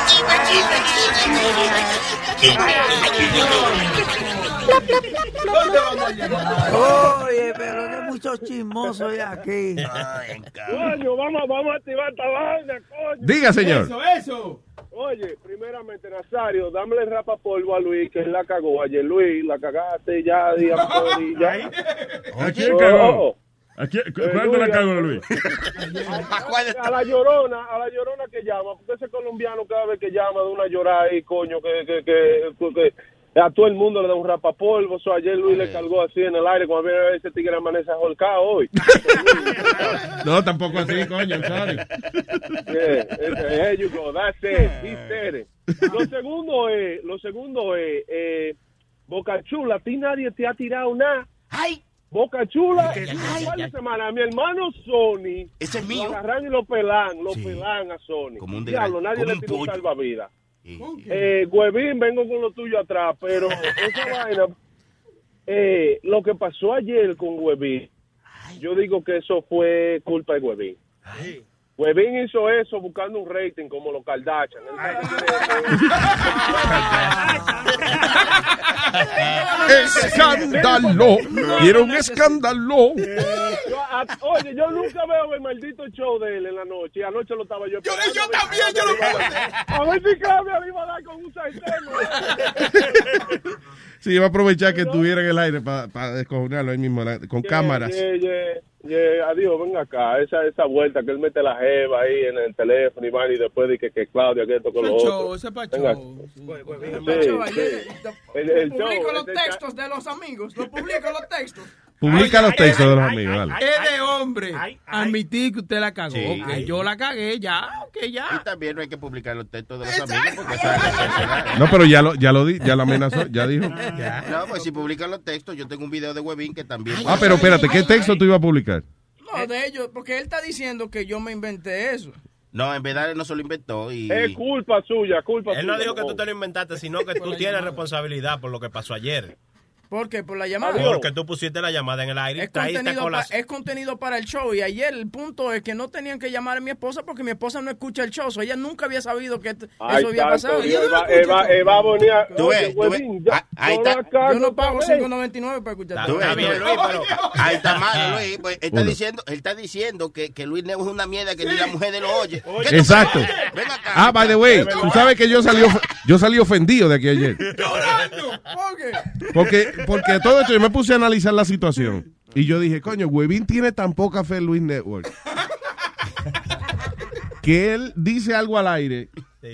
Oye, pero hay muchos chismosos de aquí. Coño, vamos, vamos a activar esta vaina, coño. Diga, señor. Eso, eso. Oye, primeramente, Nazario, dámele rapa polvo a Luis, que él la cagó ayer. Luis, la cagaste ya, digamos, y ya. ¿A quién Oh, cagó? ¿A quién, ¿Cuándo la cagó, Luis? *laughs* A la llorona, a la llorona que llama, porque ese colombiano cada vez que llama de una llorada ahí, coño, que, que, que, que- que a todo el mundo le da un rapapolvo. So, ayer Luis le cargó así en el aire, cuando viene a ese tigre amanece holcado hoy. *laughs* No, tampoco así, coño, I'm sorry. Yeah, there you go, that's it, he said it. Lo segundo es, lo segundo es, eh, Boca Chula, a ti nadie te ha tirado nada. ¡Ay! Boca Chula, un par de semanas, mi hermano Sony, Ese es lo mío. agarran y lo pelan, lo pelan a Sony. Como un Diablo, nadie como le tiró un salvavidas. Eh, Huevín, vengo con lo tuyo atrás, pero *laughs* esa vaina, eh, lo que pasó ayer con Huevín, yo digo que eso fue culpa de Huevín. Huevín hizo eso buscando un rating como los Kardashian. ¡Escándalo! ¡Quiero un escándalo! Yo, a- oye, yo nunca veo el maldito show de él en la noche. Y anoche lo estaba yo esperando. Yo, también, yo lo A ver si Claudia le iba a dar con un sartén. Sí, iba a aprovechar que estuviera en el aire para descojonarlo ahí mismo, la- con cámaras. Yeah. Adiós, ven acá. Esa, esa vuelta que él mete la jeva ahí en el teléfono y van y después dice que, que Claudia, que esto con lo Ese otro. show, ese pa' Venga. show. Sí, Show, ayer, sí. El, los cha- textos de los amigos, lo publico los textos. Publica los textos de los amigos, dale. Es de hombre admitir que usted la cagó, Sí. que yo la cagué, ya, que ya. Y también no hay que publicar los textos de los amigos porque. No, pero ya lo, ya lo di, ya lo amenazó, ya dijo. *laughs* No, pues si publican los textos, yo tengo un video de Webin que también. Ah, pero espérate, ¿qué texto tú ibas a publicar? No, de ellos, porque él está diciendo que yo me inventé eso. No, en verdad él no se lo inventó y... Es culpa suya, culpa Él no suya. dijo que tú te lo inventaste, sino que *laughs* tú tienes responsabilidad por lo que pasó ayer. ¿Por qué? Por la llamada. Porque tú pusiste la llamada en el aire Es contenido, con pa- las... es contenido para el show. Y ayer el punto es que no tenían que llamar a mi esposa porque mi esposa no escucha el show. So ella nunca había sabido que Ay, eso había pasado. Ella no Eva- Eva-. Eva Bonilla, Tú ves, tú ves. Ah, ahí yo está. Yo no pago otra vez. 5.99 para escuchar Tú ves, ves. Ahí está mal, Luis. Pues, él, está diciendo, él está diciendo que, que Luis Neo es una mierda que ni la mujer de lo oye. ¿Qué tú Exacto. Ven acá. Ah, by the way, tú sabes que yo salí, of- yo salí ofendido de aquí ayer. ¿Por qué? Porque, porque todo esto yo me puse a analizar la situación. Y yo dije, coño, Huevín tiene tan poca fe en Luis Network. que él dice algo al aire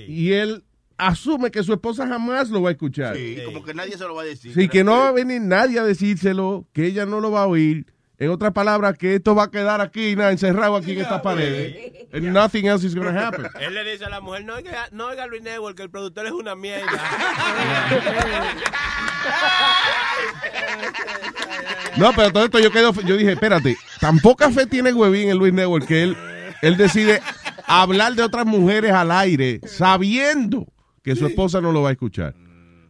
y él asume que su esposa jamás lo va a escuchar. Sí, como que nadie se lo va a decir. Sí, que no va a venir nadie a decírselo, que ella no lo va a oír. En otras palabras, que esto va a quedar aquí, nada, encerrado aquí en estas paredes. And nothing else is going to happen. *laughs* Él le dice a la mujer, no oiga, no oiga Luis Network, que el productor es una mierda. No, pero todo esto yo quedo, yo dije, espérate, tan poca fe tiene Huevín en Luis Network que él, él decide hablar de otras mujeres al aire sabiendo que su esposa no lo va a escuchar.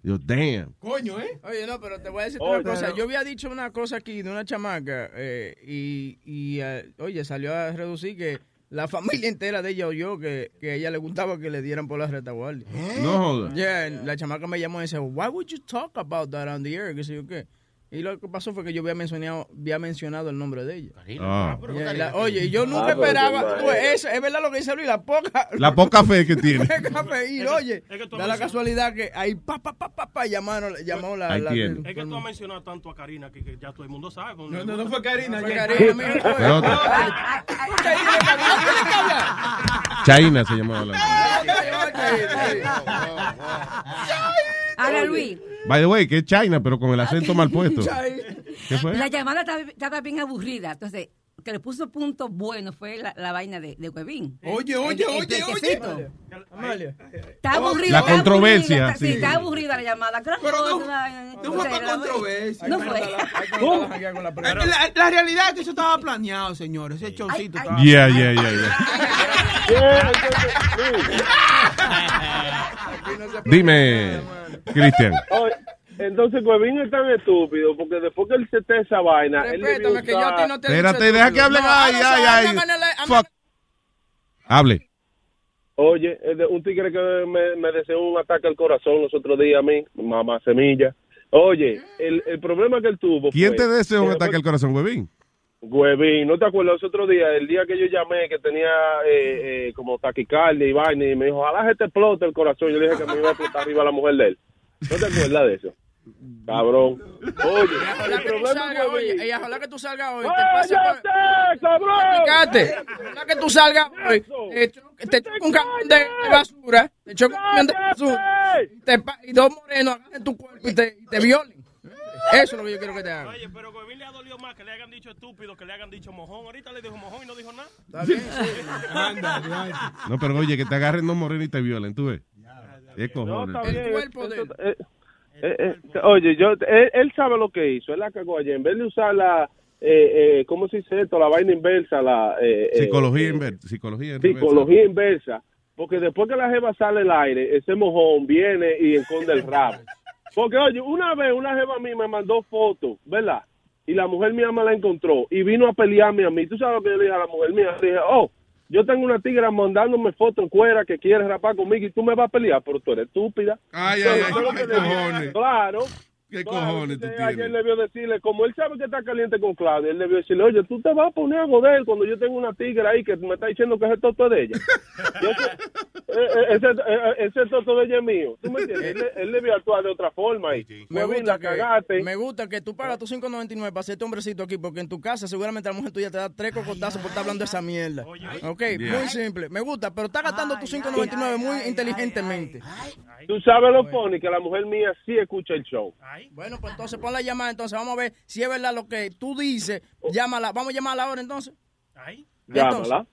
Yo, damn. Coño, ¿eh? Oye, no, pero te voy a decir Oye, una cosa. Yo había dicho una cosa aquí de una chamaca eh, y, y eh, oye, salió a reducir que la familia entera de ella oyó que, que a ella le gustaba que le dieran por la retaguardia. No jodas. Yeah, la chamaca me llamó y dice, why would you talk about that on the air? ¿Qué sé yo qué? Y lo que pasó fue que yo había mencionado, había mencionado el nombre de ella. Ah. Yeah, y la- oye, yo nunca Ah, esperaba, tú, eso, es verdad lo que dice Luis, la poca... La poca fe que tiene. *laughs* Café, y oye, da la casualidad que ahí pa pa pa pa pa llamaron, llamó la, Ahí la- tiene. Es que tú has mencionado tanto a Karina que, que ya todo el mundo sabe. No, no, no fue Karina, fue fue Karina, mira. China se llamaba la. Ahora, Luis, By the way, que es China, pero con el acento mal puesto. *laughs* ¿Qué fue? la llamada estaba, estaba bien aburrida. Entonces, que le puso punto bueno fue la, la vaina de, de Huevín. Oye, El- oye, el oye, oye. Amalia. Está aburrida. La controversia, está- sí. Sí, está aburrida la llamada. Pero no- no, no fue para controversia. No fue. La, realidad es que eso estaba planeado, señores. Ese chocito estaba Yeah, yeah, yeah, yeah. Dime, Cristian. Entonces, Huevín es tan estúpido porque después que él se te esa vaina, Respétame, que yo a ti no te Espérate, deja que. No, Ay, ay, ay. Fuck. Hable. Oye, de un tigre que me, me deseó un ataque al corazón los otros días a mí, mamá semilla. Oye, el, el problema que él tuvo ¿Quién fue te desea un que ataque al corazón, huevín? Huevín, ¿no te acuerdas los otros días? El día que yo llamé que tenía eh, eh, como taquicardia y vaina y me dijo, ojalá se te explote el corazón. Yo le dije que me iba a explotar arriba la mujer de él. ¿No te acuerdas de eso? Cabrón. Oye, Ojalá el que tú salgas es hoy, Huevín. y ojalá que tú salgas hoy. Te ¡Cállate, pase cabrón! Ojalá que tú salgas hoy. cho- te choca un camión de, de basura. Te choca un camión de basura. Y, te pa- y dos morenos agarren tu cuerpo y te, y te violen. Eso es lo que yo quiero que te hagan. Oye, pero Huevín le ha dolido más que le hayan dicho estúpido, que le hayan dicho mojón. Ahorita le dijo mojón y no dijo nada. Está bien. *laughs* No, pero oye, que te agarren dos morenos y te violen, tú ves. ¿Qué cojones? está bien, esto- eh, eh, eh, oye, yo, él, él sabe lo que hizo, él la cagó ayer. En vez de usar la, eh, eh, ¿cómo se dice esto? La vaina inversa, la... Psicología eh, inversa. Psicología en reversa. Psicología inversa. Porque después que la jeva sale al aire, ese mojón viene y esconde el rabo. Porque, oye, una vez una jeva a mí me mandó fotos, ¿verdad? Y la mujer mía me la encontró y vino a pelearme a mí. ¿Tú sabes lo que yo le dije a la mujer mía? Le dije, oh, yo tengo una tigra mandándome fotos en cuera que quiere rapar conmigo y tú me vas a pelear, pero tú eres estúpida. Ay, ay, ay, cojones. Claro. ¿Qué cojones tú tienes? Ayer debió decirle, como él sabe que está caliente con Claudia, él debió decirle, oye, tú te vas a poner a joder cuando yo tengo una tigre ahí que me está diciendo que es el toto de ella. *laughs* Ese, eh, eh, ese, eh, ese toto de ella es mío. ¿Tú me entiendes? Él, él debió actuar de otra forma ahí. Me gusta, que, me gusta que tú pagas tus 5.99 para hacerte hombrecito aquí, porque en tu casa seguramente la mujer tuya te da tres cocotazos por estar hablando de esa mierda. Ok, Yeah. muy simple. Me gusta, pero está gastando tus 5.99 muy inteligentemente. Tú sabes lo funny, que la mujer mía sí escucha el show. Bueno, pues entonces pon la llamada, entonces vamos a ver si es verdad lo que tú dices. Llámala, vamos a llamarla ahora entonces. Llámala.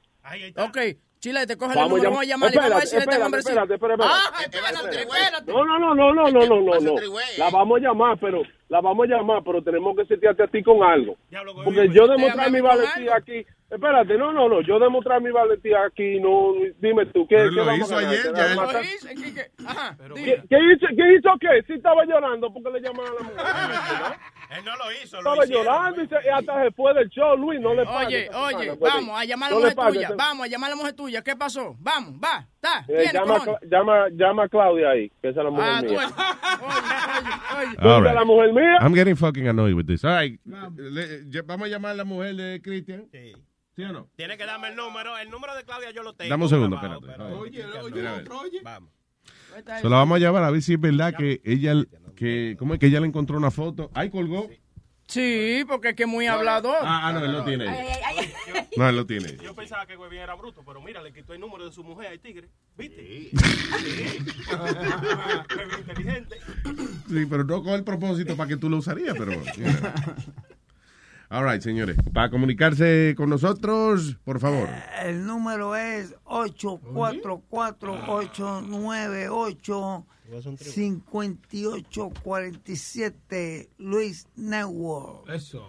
Ok, Chilete, coge el Vamos a número, llamar- vamos a llamar y vamos a Espérate, este hombre espérate, espérate, Ah, espérate. espérate. No, no, no, no, no, no, no, no, no. La vamos a llamar, pero la vamos a llamar, pero tenemos que setearte a ti con algo. Porque yo demostrar mi valentía aquí. Espérate, no, no, no. Yo demostrar mi valentía aquí, no. Dime tú, ¿qué, qué lo vamos hizo a ayer, ¿Te ya? Lo hice, ¿qué- qué? Ajá, ¿Qué, dime. qué hizo, ¿Qué hizo qué? Sí estaba llorando porque le llamaban a la mujer. *laughs* Él no lo hizo, lo Estaba hicieron. llorando y, se- y hasta después del show, Luis, no le pagues Oye, esta oye, semana, vamos a llamar a no la le mujer pagues, tuya. esta- Vamos a llamar a la mujer tuya. ¿Qué pasó? Vamos, va, está. Eh, Viene, llama, a cojones. Cla- llama, llama a Claudia ahí, que esa es la mujer Ah, tú mía. All Esa es la mujer mía. I'm getting fucking annoyed with this. All right. Le- ya- vamos a llamar a la mujer de Christian. Sí. o no? Tiene que darme el número. El número de Claudia yo lo tengo. Dame un segundo, grabado, espérate. pero- Oye, oye, ver. Vamos. Se la vamos a llamar a ver si es verdad que ella, que, ¿cómo es que ella le encontró una foto? Ahí colgó. Sí, porque es que es muy hablador. Ah, ah, no, él lo tiene. No, él lo tiene. Yo pensaba que Huevín era bruto, pero mira, le quitó el número de su mujer al tigre. ¿Viste? Huevín *laughs* inteligente. Sí, pero no con el propósito para que tú lo usarías, pero. *laughs* All right, señores. Para comunicarse con nosotros, por favor. El número es 844-898-5847 Luis Network. Eso.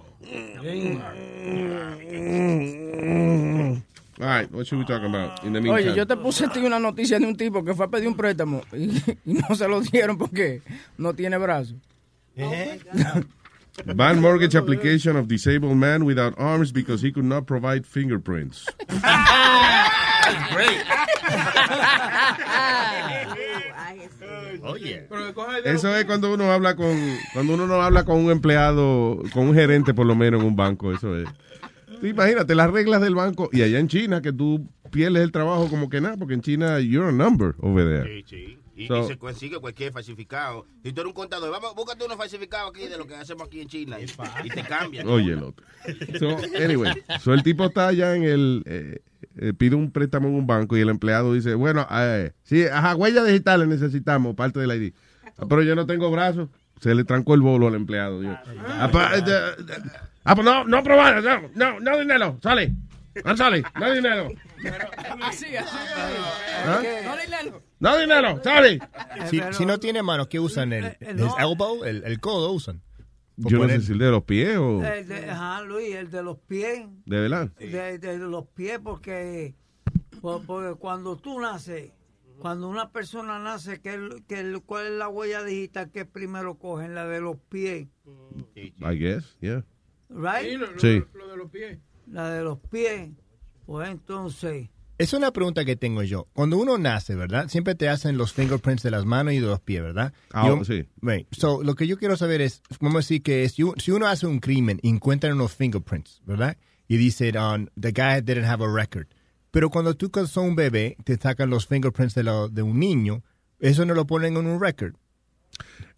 All right, what should we talk about in the Oye, meantime? yo te puse a ti una noticia de un tipo que fue a pedir un préstamo y, y no se lo dieron porque no tiene brazo. Ban mortgage application of disabled man without arms because he could not provide fingerprints. *laughs* *laughs* Oye. Eso es cuando uno habla con cuando uno no habla con un empleado, con un gerente por lo menos en un banco, eso es. Tú imagínate las reglas del banco y allá en China que tú pierdes el trabajo como que nada, porque en China you're a number over there. Sí, sí. Y, So- y se consigue cualquier falsificado. Si tú eres un contador, vamos, búscate uno falsificado aquí de lo que hacemos aquí en China. Y, y te cambian. Oye, el otro. So, anyway, so el tipo está allá en el eh, eh, pide un préstamo en un banco y el empleado dice, bueno, eh, sí, ajá, huellas digitales necesitamos, parte del ID. Ah, pero yo no tengo brazos. Se le trancó el bolo al empleado. Yo, ah, pa- eh, ah, pues no, no probar, no, no, no dinero, sale. No sale, no dinero. Así, así. ¿Ah? No leo. No dinero, sale. Si, si no tiene manos, ¿qué usan? ¿El, el elbow? ¿El, el codo usan? Por Yo no sé si el de los pies o El de, ajá, Luis, el de los pies. de verdad. De, de los pies, porque, por- porque cuando tú naces, cuando una persona nace, ¿qué, es- ¿cuál es la huella digital que primero cogen? La de los pies, I guess, yeah. ¿right? Sí. Lo de los pies. La de los pies. Pues entonces, Es una pregunta que tengo yo. Cuando uno nace, ¿verdad? Siempre te hacen los fingerprints de las manos y de los pies, ¿verdad? Ah, Yo- sí. Right. So, lo que yo quiero saber es, vamos a decir que si, uno hace un crimen y encuentran unos fingerprints, ¿verdad? Y dice, um, the guy didn't have a record. Pero cuando tú sos un bebé, te sacan los fingerprints de, lo- de un niño, eso no lo ponen en un record.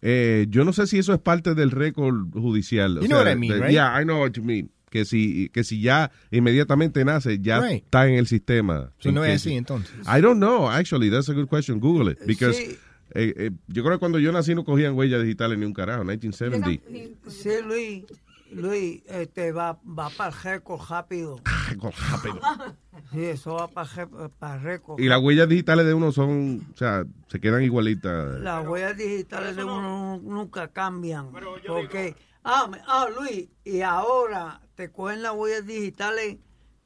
Eh, yo no sé si eso es parte del récord judicial. O You know sea, what I mean, right? Yeah, I know what you mean. Que si, que si ya inmediatamente nace, ya Right. está en el sistema. Si no es así, entonces. I don't know, actually, that's a good question. Google it. Because Sí. eh, eh, yo creo que cuando yo nací no cogían huellas digitales ni un carajo, 1970. Sí, Luis, Luis, este va, va para el récord rápido. *laughs* *laughs* Sí, eso va para el récord. Y las huellas digitales de uno son, o sea, se quedan igualitas. Las huellas digitales de uno nunca cambian. Porque, ah, me- ah, Luis, y ahora te cogen las huellas digitales,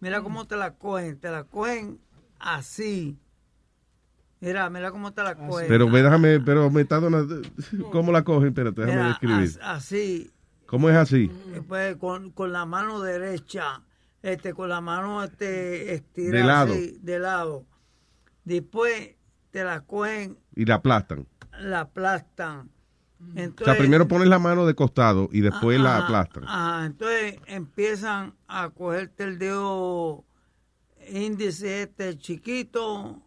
mira cómo te las cogen, te las cogen así. Mira, mira cómo te las cogen. Pero ve, déjame, pero me está donando. ¿Cómo la cogen? Espérate, déjame Mira, describir. as- así, ¿Cómo es así? pues, con, con la mano derecha, este, con la mano este, estirada De lado. así, de lado. Después te la cogen, Y la aplastan. la aplastan. O Entonces, sea, primero ponen la mano de costado y después la Ajá, aplastan. ajá, entonces empiezan a cogerte el dedo índice este chiquito,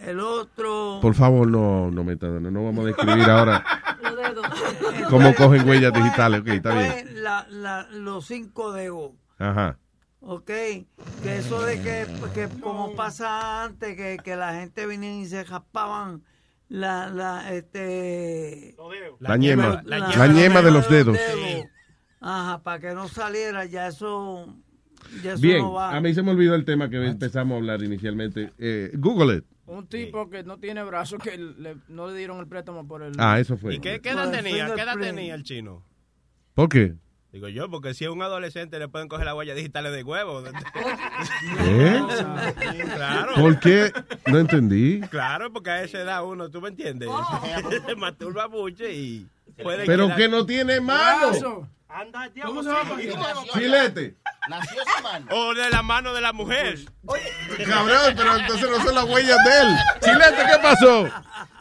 el otro. Por favor, no, no me dando. No vamos a describir *laughs* ahora cómo cogen huellas digitales. Ok, está bien. Después la- la- los cinco dedos. Ajá. Ok, que eso de que, que como pasa antes, que, que la gente venía y se raspaban la, la, este... La ñema. La ñema de los dedos. Ajá, para que no saliera, ya eso, ya eso Bien, no va. a mí se me olvidó el tema que empezamos a hablar inicialmente. Eh, Google it. Un tipo que no tiene brazos que le- no le dieron el préstamo por el... Ah, eso fue. ¿Y qué, qué edad tenía? ¿Qué edad tenía el chino? ¿Por qué? Digo yo, porque si es un adolescente le pueden coger las huellas digitales de huevo. ¿Eh? Claro. ¿Por qué? No entendí. Claro, porque a esa edad uno, ¿tú me entiendes? *laughs* Se masturba mucho y puede Pero quedar- que no tiene mano. Anda, ya, ¿Cómo vos se va sí. Filete. Nació sin mano. O de la mano de la mujer. Cabrón, pero entonces no son las huellas de él. Chilete, ¿qué pasó?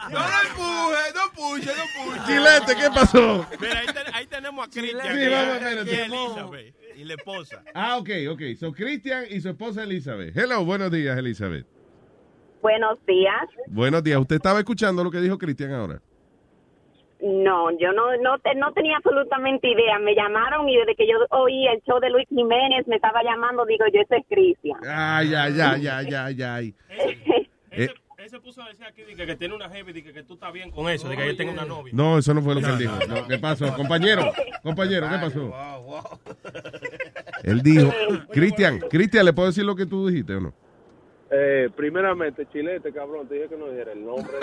No lo empuje, no puche, no puche. Chilete, ¿qué pasó? Mira, ahí, te- ahí tenemos a Cristian Sí, vamos, espérate. Elizabeth y la esposa. Ah, ok, ok. So, Cristian y su esposa Elizabeth. Hello, buenos días, Elizabeth. Buenos días. Buenos días. ¿Usted estaba escuchando lo que dijo Cristian ahora? No, yo no, no, te- no tenía absolutamente idea. Me llamaron y desde que yo oí el show de Luis Jiménez me estaba llamando, digo yo, ese es Cristian. Ay, ay, ay, ay, ay, ay. Eh, Él se puso a decir aquí de que, que tiene una jefe y que, que tú estás bien con eso, de que yo tengo una novia. no, eso no fue lo que él dijo. No, ¿Qué pasó? Compañero, compañero, ¿qué pasó? Él dijo, Cristian, Cristian, ¿le puedo decir lo que tú dijiste o no? Eh, primeramente, Chilete, cabrón, te dije que no dijera el nombre. *laughs*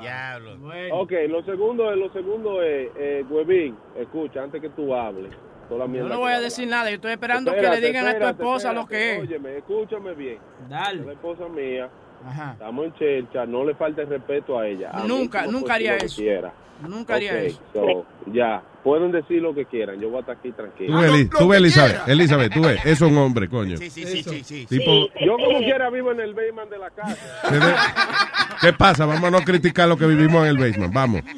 Diablo. Ok, lo segundo es, lo segundo es, eh, Huevín, escucha, antes que tú hables. Toda la Yo mierda no que voy a decir nada, yo estoy esperando que le digan a tu espérate, esposa lo espérate, que es. Óyeme, escúchame bien. Dale. La esposa mía, Ajá. estamos en chelcha, no le falte respeto a ella. A Nunca, nunca haría eso. quiera. Nunca haría eso. so, ya, pueden decir lo que quieran, yo voy a estar aquí tranquilo. Tú, Eli- tú ves, Elizabeth, Elizabeth, tú ves, eso es un hombre, coño. Sí, sí, sí, sí, sí. Tipo, Yo como quiera vivo en el basement de la casa. ¿qué, pasa? Vamos a no criticar lo que vivimos en el basement, vamos. *laughs*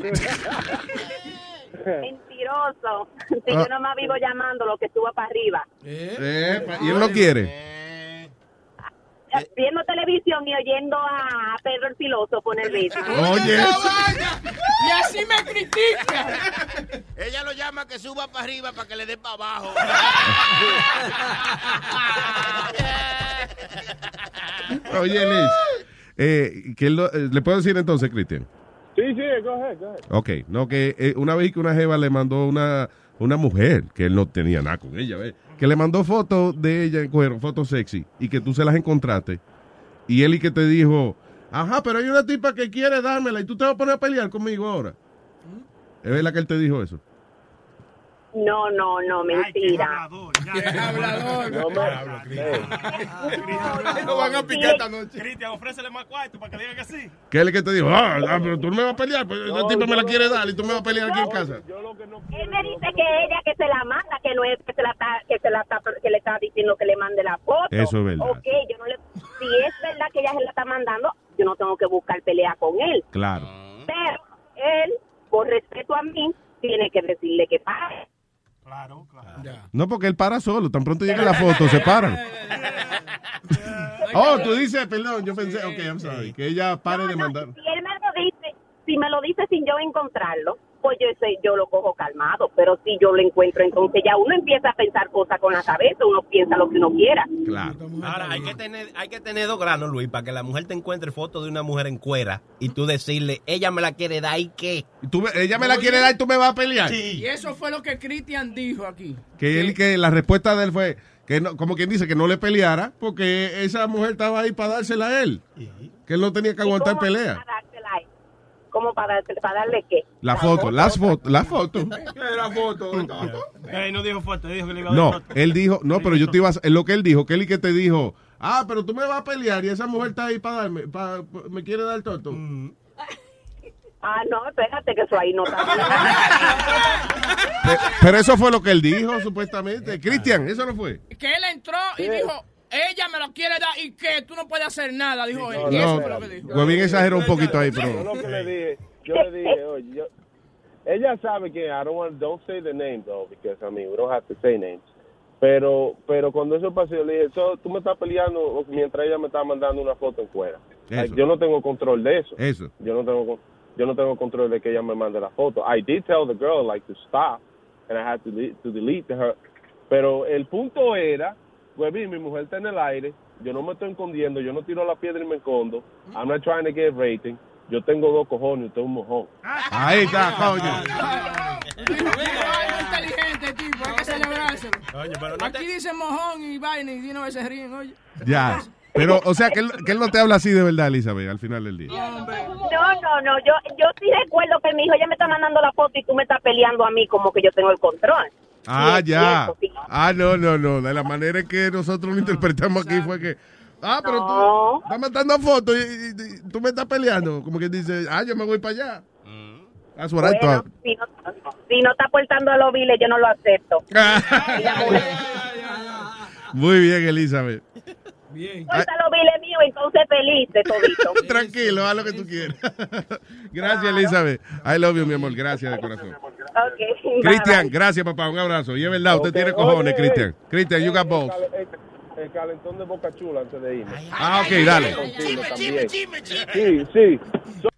Mentiroso. Si Ah. yo nomás vivo llamando lo que suba para arriba. Eh, pa- y él no quiere. Viendo televisión y oyendo a Pedro el filósofo en el basement. Oye. Y así me critica. Ella lo llama que suba para arriba para que le dé para abajo. Oye, Liz, eh, lo- eh, ¿le puedo decir entonces, Cristian? Sí, sí, go ahead, go ahead. Ok, no, que eh, una vez que una jeva le mandó una, una mujer, que él no tenía nada con ella, ¿ves? Que le mandó fotos de ella en fotos sexy, y que tú se las encontraste, y él y que te dijo, ajá, pero hay una tipa que quiere dármela y tú te vas a poner a pelear conmigo ahora. ¿Es verdad que él te dijo eso? No, no, no, mentira. hablador. No me... Lo van a picar esta noche. Cristian, ofrécele más cuarto para que diga que sí. ¿Qué es el que te dijo? Ah, ah, pero tú no me vas a pelear. Pues ese tipo me la quiere dar y tú me vas a pelear aquí en casa. Él me dice que ella que se la manda, que no es que se la está, que se la está, que le está diciendo que le mande la foto. Eso es verdad. Ok, yo no le, si es verdad que ella se la está mandando, yo no tengo que buscar pelea con él. Claro. Pero él, por respeto a mí, tiene que decirle que pare. No, porque él para solo. Tan pronto llega la foto, se paran. *laughs* *laughs* Oh, tú dices, perdón, yo pensé, ok, I'm sorry, que ella pare de mandar. Si él me lo dice, si me lo dice sin yo encontrarlo, pues yo, ese- yo lo cojo calmado. Pero si yo lo encuentro, entonces ya uno empieza a pensar cosas con la cabeza, uno piensa lo que uno quiera. Claro. Ahora, hay que, tener, hay que tener dos granos, Luis, para que la mujer te encuentre fotos de una mujer en cuera y tú decirle, ella me la quiere dar y qué. Tú me- ella me la quiere dar y tú me vas a pelear. Y eso fue lo que Cristian dijo aquí. Que él, que la respuesta de él fue, que no, como quien dice, que no le peleara, porque esa mujer estaba ahí para dársela a él. Que él no tenía que aguantar ¿Cómo pelea. para ¿Cómo para, para darle qué? La foto, las fotos, la foto. La foto. *laughs* No dijo fuerte, dijo que le iba a dar No, foto. él dijo, no, pero yo te iba a, es lo que él dijo, que él y que te dijo, ah, pero tú me vas a pelear y esa mujer está ahí para darme, para, me quiere dar toto. Ah, no, espérate, que eso ahí no está bien. *laughs* Pe- Pero eso fue lo que él dijo, supuestamente. Cristian, eso no fue. Que él entró y dijo, ella me lo quiere dar y que tú no puedes hacer nada, dijo él. Y No, eso fue lo que dijo. Huevín exageró un poquito ahí, Yo pero... lo que le dije, yo le dije, oye, yo, ella sabe que I don't want, don't say the name though, because I mean, we don't have to say names. Pero, pero cuando eso pasó, yo le dije, so, tú me estás peleando mientras ella me está mandando una foto en cuera. Like, Eso. yo no tengo control de eso. Eso. Yo no tengo, yo no tengo control de que ella me mande la foto. I did tell the girl like to stop, and I had to, delete- to delete her. Pero el punto era, Huevín, mi mujer está en el aire, yo no me estoy escondiendo, yo no tiro la piedra y me escondo. I'm not trying to get rating. Yo tengo dos cojones, usted es un mojón. Ahí está, coño. Inteligente, tipo, hay que celebrárselo. Oye, pero no Aquí dicen mojón y vaina y vez se ríen, oye. Ya. Pero, o sea, que él, que él no te habla así de verdad, Elizabeth, al final del día. No, no, no, yo, yo sí recuerdo que mi hijo ella me está mandando la foto y tú me estás peleando a mí como que yo tengo el control. Ah, ya. Ah, no, no, no. De la manera en que nosotros lo interpretamos aquí fue que. Ah, pero No. tú estás mandando fotos y, y- y tú me estás peleando. Como que dice, ah, yo me voy para allá. That's what I Bueno, si no, si no está portando a los viles, yo no lo acepto. *laughs* Muy bien, Elizabeth. Porta los viles míos, entonces feliz de todito. *laughs* Tranquilo, haz lo que tú quieras. *laughs* Gracias, Elizabeth. I love you, mi amor. Gracias de corazón. Ok, Cristian, gracias, papá. Un abrazo. Y es verdad, usted tiene cojones, Cristian. Cristian, you got el balls. El, calentón de Boca Chula antes de irme. Ah, ok, dale. Contigo también. Sí, sí. So-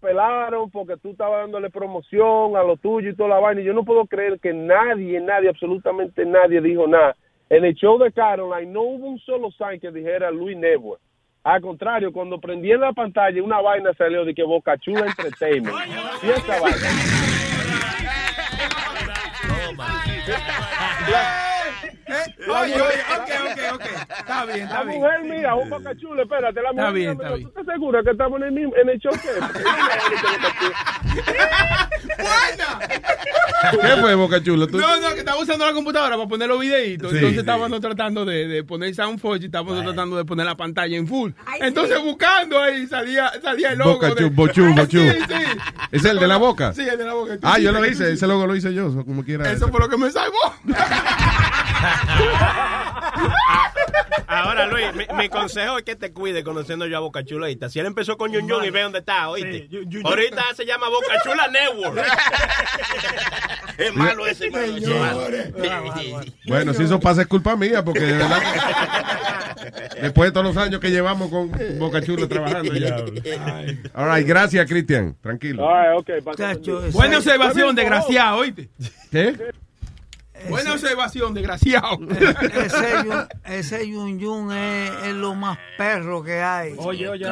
pelaron porque tú estabas dándole promoción a lo tuyo y toda la vaina. Y yo no puedo creer que nadie, nadie, absolutamente nadie dijo nada. En el show de Caroline no hubo un solo sign que dijera Luis Network. Al contrario, cuando prendí en la pantalla una vaina salió de que Boca Chula Entertainment. Y esa vaina. *laughs* Oye, oye, ok, ok, ok. Está bien, está La bien. mujer mía, un Boca Chula, espérate, la Está mujer bien, mía, está ¿tú estás segura que estamos en el, mismo, en el show que ¿Qué fue, Boca Chula? ¿Tú- No, no, que estaba usando la computadora para poner los videitos. Sí, Entonces sí. estábamos tratando de, de poner Soundforge y estábamos tratando de poner la pantalla en full. Entonces buscando ahí salía, salía el logo. Boca de- Bochú, Bochú. Sí, sí. ¿Es el de la boca? Sí, el de la boca. Ah, yo lo hice. Ese logo lo hice yo, como quiera. Eso fue lo que me salvó. *laughs* Ahora, Luis, mi, mi consejo es que te cuide conociendo yo a Boca Chulita. Si él empezó con Yun Yun y ve dónde está, oíste. Ahorita se llama Boca Chula Network. *laughs* es malo ese, malo, ese malo. Bueno, si eso pasa es culpa mía, porque de verdad que *laughs* después de todos los años que llevamos con Boca Chula trabajando ya. All right, gracias, Cristian. Tranquilo. Ay, ok, Buena observación, desgraciado, oíste. ¿Qué? Buena observación, desgraciado. *laughs* Ese yun, ese yun yun es, es lo más perro que hay. Oye, oye,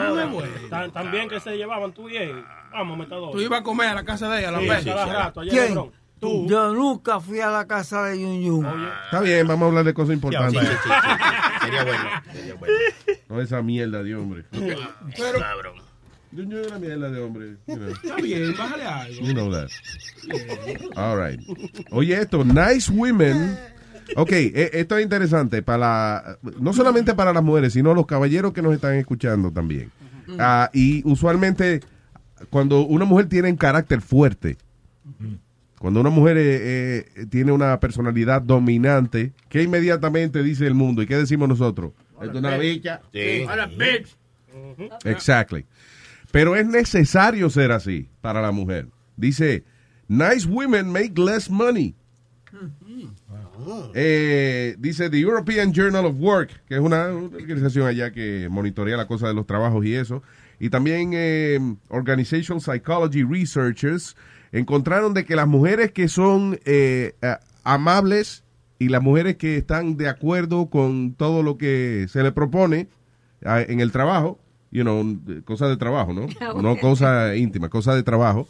tan, bien que se llevaban tú y él. Vamos, metador. Tú ibas a comer a la casa de ella, a la Sí, vez. rato, ¿Quién? Tú. Yo nunca fui a la casa de Yun Yun. Está bien, vamos a hablar de cosas importantes. Sí, sí, sí, sí. Sería bueno. Sería bueno. No esa mierda de hombre. Pero, Ñoño es una mierda de hombre. you know. Está bien, bájale algo. You know that. All right. Oye, esto, nice women. Ok, e- esto es interesante para la- no solamente para las mujeres, sino los caballeros que nos están escuchando también. Ah, y usualmente, cuando una mujer tiene un carácter fuerte, cuando una mujer eh, eh, tiene una personalidad dominante, ¿qué inmediatamente dice el mundo? ¿Y qué decimos nosotros? Esto es una bicha. Sí. Ahora, bitch. Exactly. Pero es necesario ser así para la mujer. Dice, nice women make less money. Eh, dice The European Journal of Work, que es una organización allá que monitorea la cosa de los trabajos y eso. Y también eh, Organizational Psychology Researchers encontraron de que las mujeres que son eh, amables y las mujeres que están de acuerdo con todo lo que se le propone ah, en el trabajo, you know, cosas de trabajo, ¿no? *laughs* No cosas íntimas, cosas de trabajo.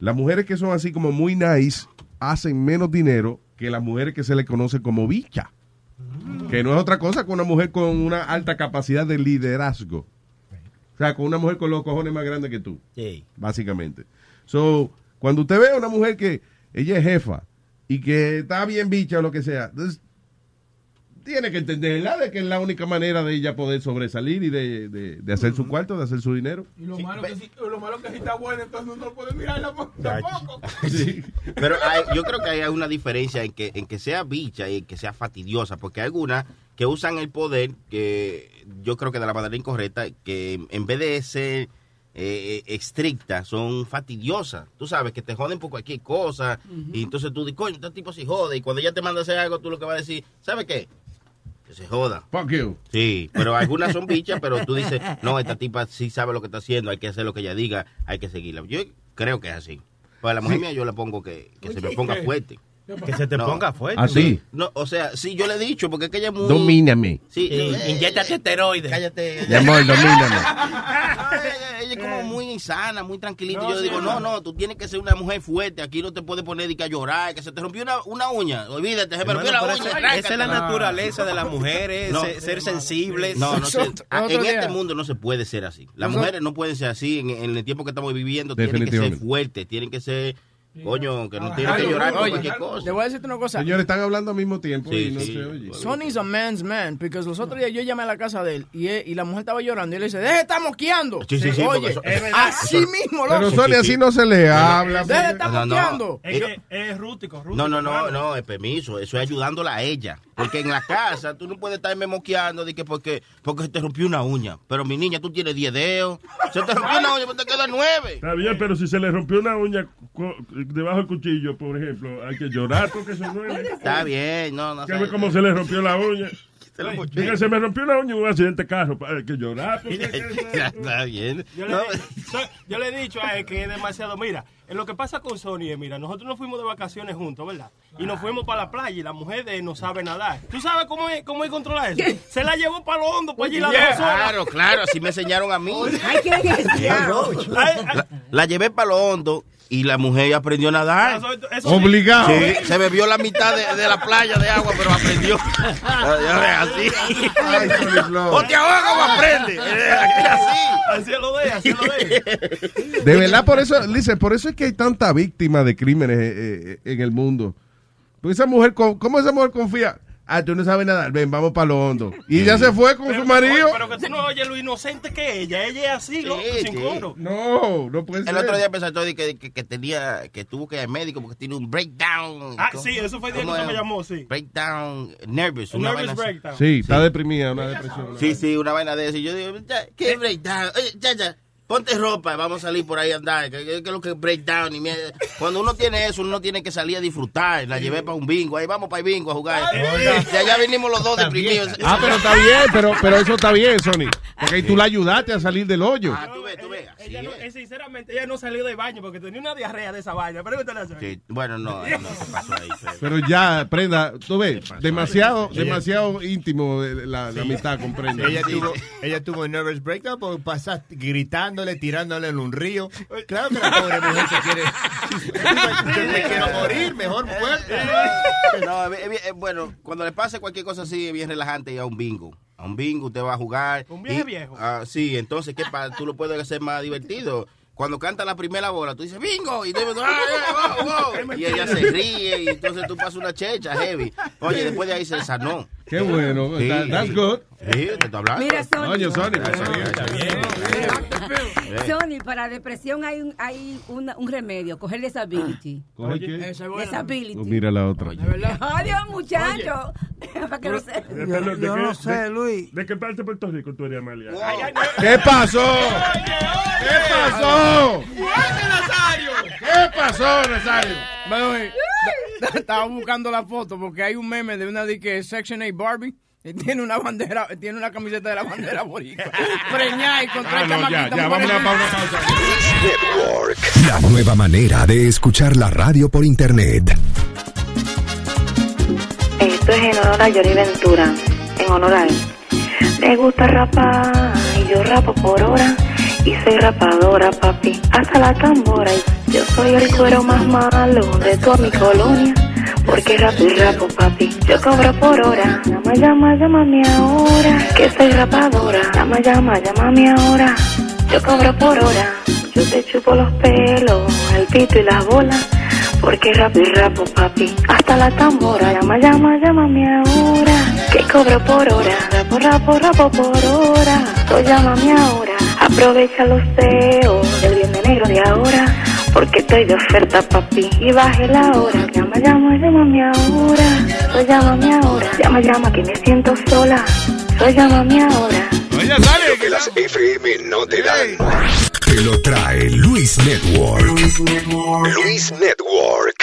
Las mujeres que son así como muy nice hacen menos dinero que las mujeres que se le conoce como bicha. Que no es otra cosa que una mujer con una alta capacidad de liderazgo. O sea, con una mujer con los cojones más grandes que tú. Sí. Básicamente. So, cuando usted ve a una mujer que ella es jefa y que está bien bicha o lo que sea, entonces, tiene que entenderla de que es la única manera de ella poder sobresalir y de, de- de hacer su cuarto, de hacer su dinero. Y lo, malo que si, lo malo que si está buena, entonces no puede mirarla po- tampoco. *laughs* Pero hay- yo creo que hay una diferencia en que, en que sea bicha y en que sea fastidiosa, porque hay algunas que usan el poder, que yo creo que de la manera incorrecta, que en vez de ser eh, estrictas, son fastidiosas. Tú sabes que te joden por cualquier cosa, y entonces tú dices, coño, este tipo se jode, y cuando ella te manda a hacer algo, tú lo que vas a decir, ¿sabes qué? Que se joda. Fuck you. Sí, pero algunas son bichas, pero tú dices, no, esta tipa sí sabe lo que está haciendo, hay que hacer lo que ella diga, hay que seguirla. Yo creo que es así. Para la mujer Sí. mía yo le pongo que, que se me ponga fuerte. Que se te ponga fuerte. ¿Ah, sí? No, o sea, sí, yo le he dicho, porque es que ella es muy... Domíname. Sí, Sí, eh, inyéctate esteroides. Cállate. Mi amor, domíname. No, *laughs* ella, es como muy sana, muy tranquilita. No, yo le sí, digo, no. no, tú tienes que ser una mujer fuerte. Aquí no te puedes poner de que a llorar, que se te rompió una, una uña. Olvídate, se me rompió la uña. esa- es la naturaleza de las mujeres, No. ser, ser sensibles. No, no se- Nosotros- ah, en este mundo no se puede ser así. Las mujeres no pueden ser así. En, en el tiempo que estamos viviendo, tienen que ser fuertes, tienen que ser, coño, que no tienen que llorar por Oye, cualquier cosa. te voy a decirte una cosa. Señores, están hablando al mismo tiempo Sí, y no sí. se oye. Sonny's a man's man, porque los otros días yo llamé a la casa de él y, él- y la mujer estaba llorando y él dice, deje de estar mosqueando. Sí, sí, sí, Oye, eso- es eso- así eso- mismo, Pero loco. Sony, así no se le habla. Deje de porque- estar No, no. mosqueando. Es que es rústico, rústico. No, no, no, no, es permiso. Eso es ayudándola a ella. Porque en la casa tú no puedes estarme moqueando de que porque, porque se te rompió una uña. Pero mi niña, tú tienes 10 dedos. Se te rompió una uña, pero te quedan 9. Está bien, pero si se le rompió una uña co- debajo del cuchillo, por ejemplo, hay que llorar porque eso no es. *laughs* Está bien, no, no. Ve cómo se le rompió la uña. Se. Diga, se me rompió una uña en un accidente de carro. Hay que llorar porque... Está bien. Yo le, No. yo le he dicho a él que es demasiado. Mira, en lo que pasa con Sony es, mira, nosotros nos fuimos de vacaciones juntos, ¿verdad? Y nos fuimos para la playa y la mujer de él no sabe nadar. ¿Tú sabes cómo es, cómo es controlar eso? Se la llevó para lo hondo, para allí la Yeah. Claro, claro, así me enseñaron a mí. Ay, *laughs* ay, La, la llevé para lo hondo y la mujer aprendió a nadar. Eso- eso- Obligado. Sí, se bebió la mitad de, de la playa de agua, pero aprendió. *laughs* Así. Ay. O te ahogas o aprende. Así. Así lo de, así lo de. De verdad, por eso, dice, por eso es que hay tanta víctima de crímenes eh, eh, en el mundo. Porque esa mujer, ¿cómo esa mujer confía? Ah, tú no sabes nadar, ven, vamos para lo hondo. Y ya se fue con Pero, su marido. Pero que tú no oyes lo inocente que es ella. Ella es así, loco, sin sí. coro. No, no puede ser. El otro día pensé todo que, que, que tenía, que tuvo que ir al médico porque tiene un breakdown. Ah, ¿Cómo- sí, eso fue el día que usted me llamó, sí. Breakdown, nervous. Una Nervous vaina breakdown. Sí, está deprimida, una depresión. Sí, sí, una vaina de eso. Y yo digo, ya, ¿qué breakdown? Oye, ya, ya, ponte ropa, vamos a salir por ahí a andar. ¿Qué, qué- qué es lo que es breakdown? Y mierda. Cuando uno tiene eso, uno tiene que salir a disfrutar. La llevé para un bingo, ahí vamos para el bingo a jugar. Y allá vinimos los dos deprimidos. Ah, pero está bien, pero, pero eso está bien, Sony. Porque ahí tú la ayudaste a salir del hoyo. Ah, tú ves, tú ves. Ella no, es. eh, sinceramente, ella no salió del baño porque tenía una diarrea de esa vaina. Pregúntale a Sony. Sí, bueno, no, no se pasó ahí. pero- ya, prenda, tú ves, demasiado, demasiado íntimo de la, la amistad con prenda. Ella tuvo, ella tuvo un nervous breakdown por pasar gritándole, tirándole en un río. Claro que la pobre mujer se quiere, *laughs* se quiere morir, mejor muerta. No, bien- es bien- eh, bueno, cuando le pase cualquier cosa así, es bien relajante ir a un bingo. a un bingo, usted va a jugar. Un viaje y- viejo. ah, sí, entonces, ¿qué pasa? Tú lo puedes hacer más divertido. Cuando canta la primera bola, tú dices bingo y, tú, "Ah, eh, wow, wow", *laughs* y ella se ríe y entonces tú pasas una checha heavy. Oye, después de ahí se sanó. Qué bueno. Sí. That- that's good. Sí, te estoy hablando. Mira, Sony. Coño, Sony, pues, está bien. Sony, para depresión hay un, hay una- un remedio, coger disability. ¿Coger qué? Disability. Oh, mira la otra. Adiós, muchacho. *laughs* Para que lo sepa. Yo- yo no sé, Luis. ¿De qué parte de Puerto Rico tú eres, Amalia? ¿Qué pasó? ¿Qué pasó? ¿Qué pasó, Nazario? *laughs* Estaba buscando la foto porque hay un meme de una de que es Section 8 Barbie. Tiene una bandera, tiene una camiseta de la bandera boricua. *laughs* Preñada y con tres Ah, no, ya, ya, vámonos a pausa. Network. La nueva manera de escuchar la radio por internet. Esto es en honor a Johnny Ventura, en honor a él. Me gusta rapar y yo rapo por hora y soy rapadora, papi, hasta la tambora. Y yo soy el cuero más malo de toda mi colonia, porque rapo y rapo, papi, yo cobro por hora. Llama, llama, llámame ahora, que soy rapadora. Llama, llama, llámame ahora, yo cobro por hora. Yo te chupo los pelos, el pito y las bolas. Porque rapo y rapo, papi, hasta la tambora. Llama, llama, llámame ahora, que cobro por hora. Rapo, rapo, rapo por hora. Tú llámame ahora, aprovecha los feos del bien negro de ahora. Porque estoy de oferta, papi, y baje la hora. Llama, llama, llámame ahora. Tú llámame ahora. Llama, llama, que me siento sola. Tú llámame ahora. Lo que las FM no te dan. Te lo trae Luis Network. Luis Network.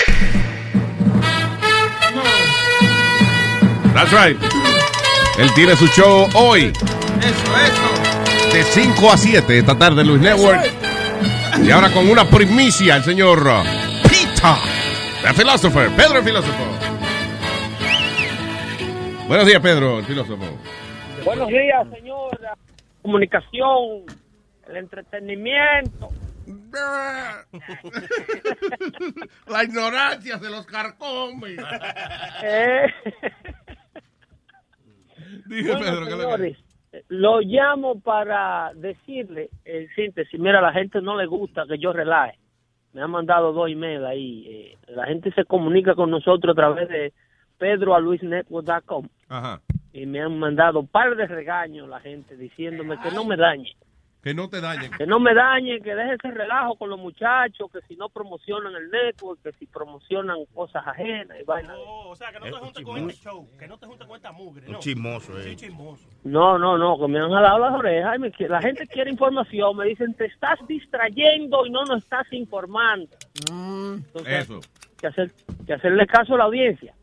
That's right. Él tiene su show hoy. De 5 a 7 esta tarde Luis Network. Y ahora con una primicia el señor Peter, the philosopher, Pedro el filósofo. Buenos días, Pedro, el filósofo. Buenos días, señora. Comunicación, el entretenimiento. *laughs* La ignorancia se los carcome. Eh, Dije, bueno, Pedro, ¿qué es lo que- señores, lo llamo para decirle, en síntesis, mira, a la gente no le gusta que yo relaje. Me han mandado dos emails ahí. eh, la gente se comunica con nosotros a través de pedroaluisnetwork.com Ajá. y me han mandado un par de regaños la gente diciéndome que no me dañe. Que no te dañen. que no me dañen, que deje ese relajo con los muchachos, que si no promocionan el network, que si promocionan cosas ajenas y vaina. o sea, que no te juntes con este show, que no te juntes con esta mugre, ¿no? Un chismoso, eh. Sí, chismoso. No, no, no, que me han jalado las orejas. y me la gente quiere información, me dicen, te estás distrayendo y no nos estás informando. Entonces, Eso. que, hacer, que hacerle caso a la audiencia.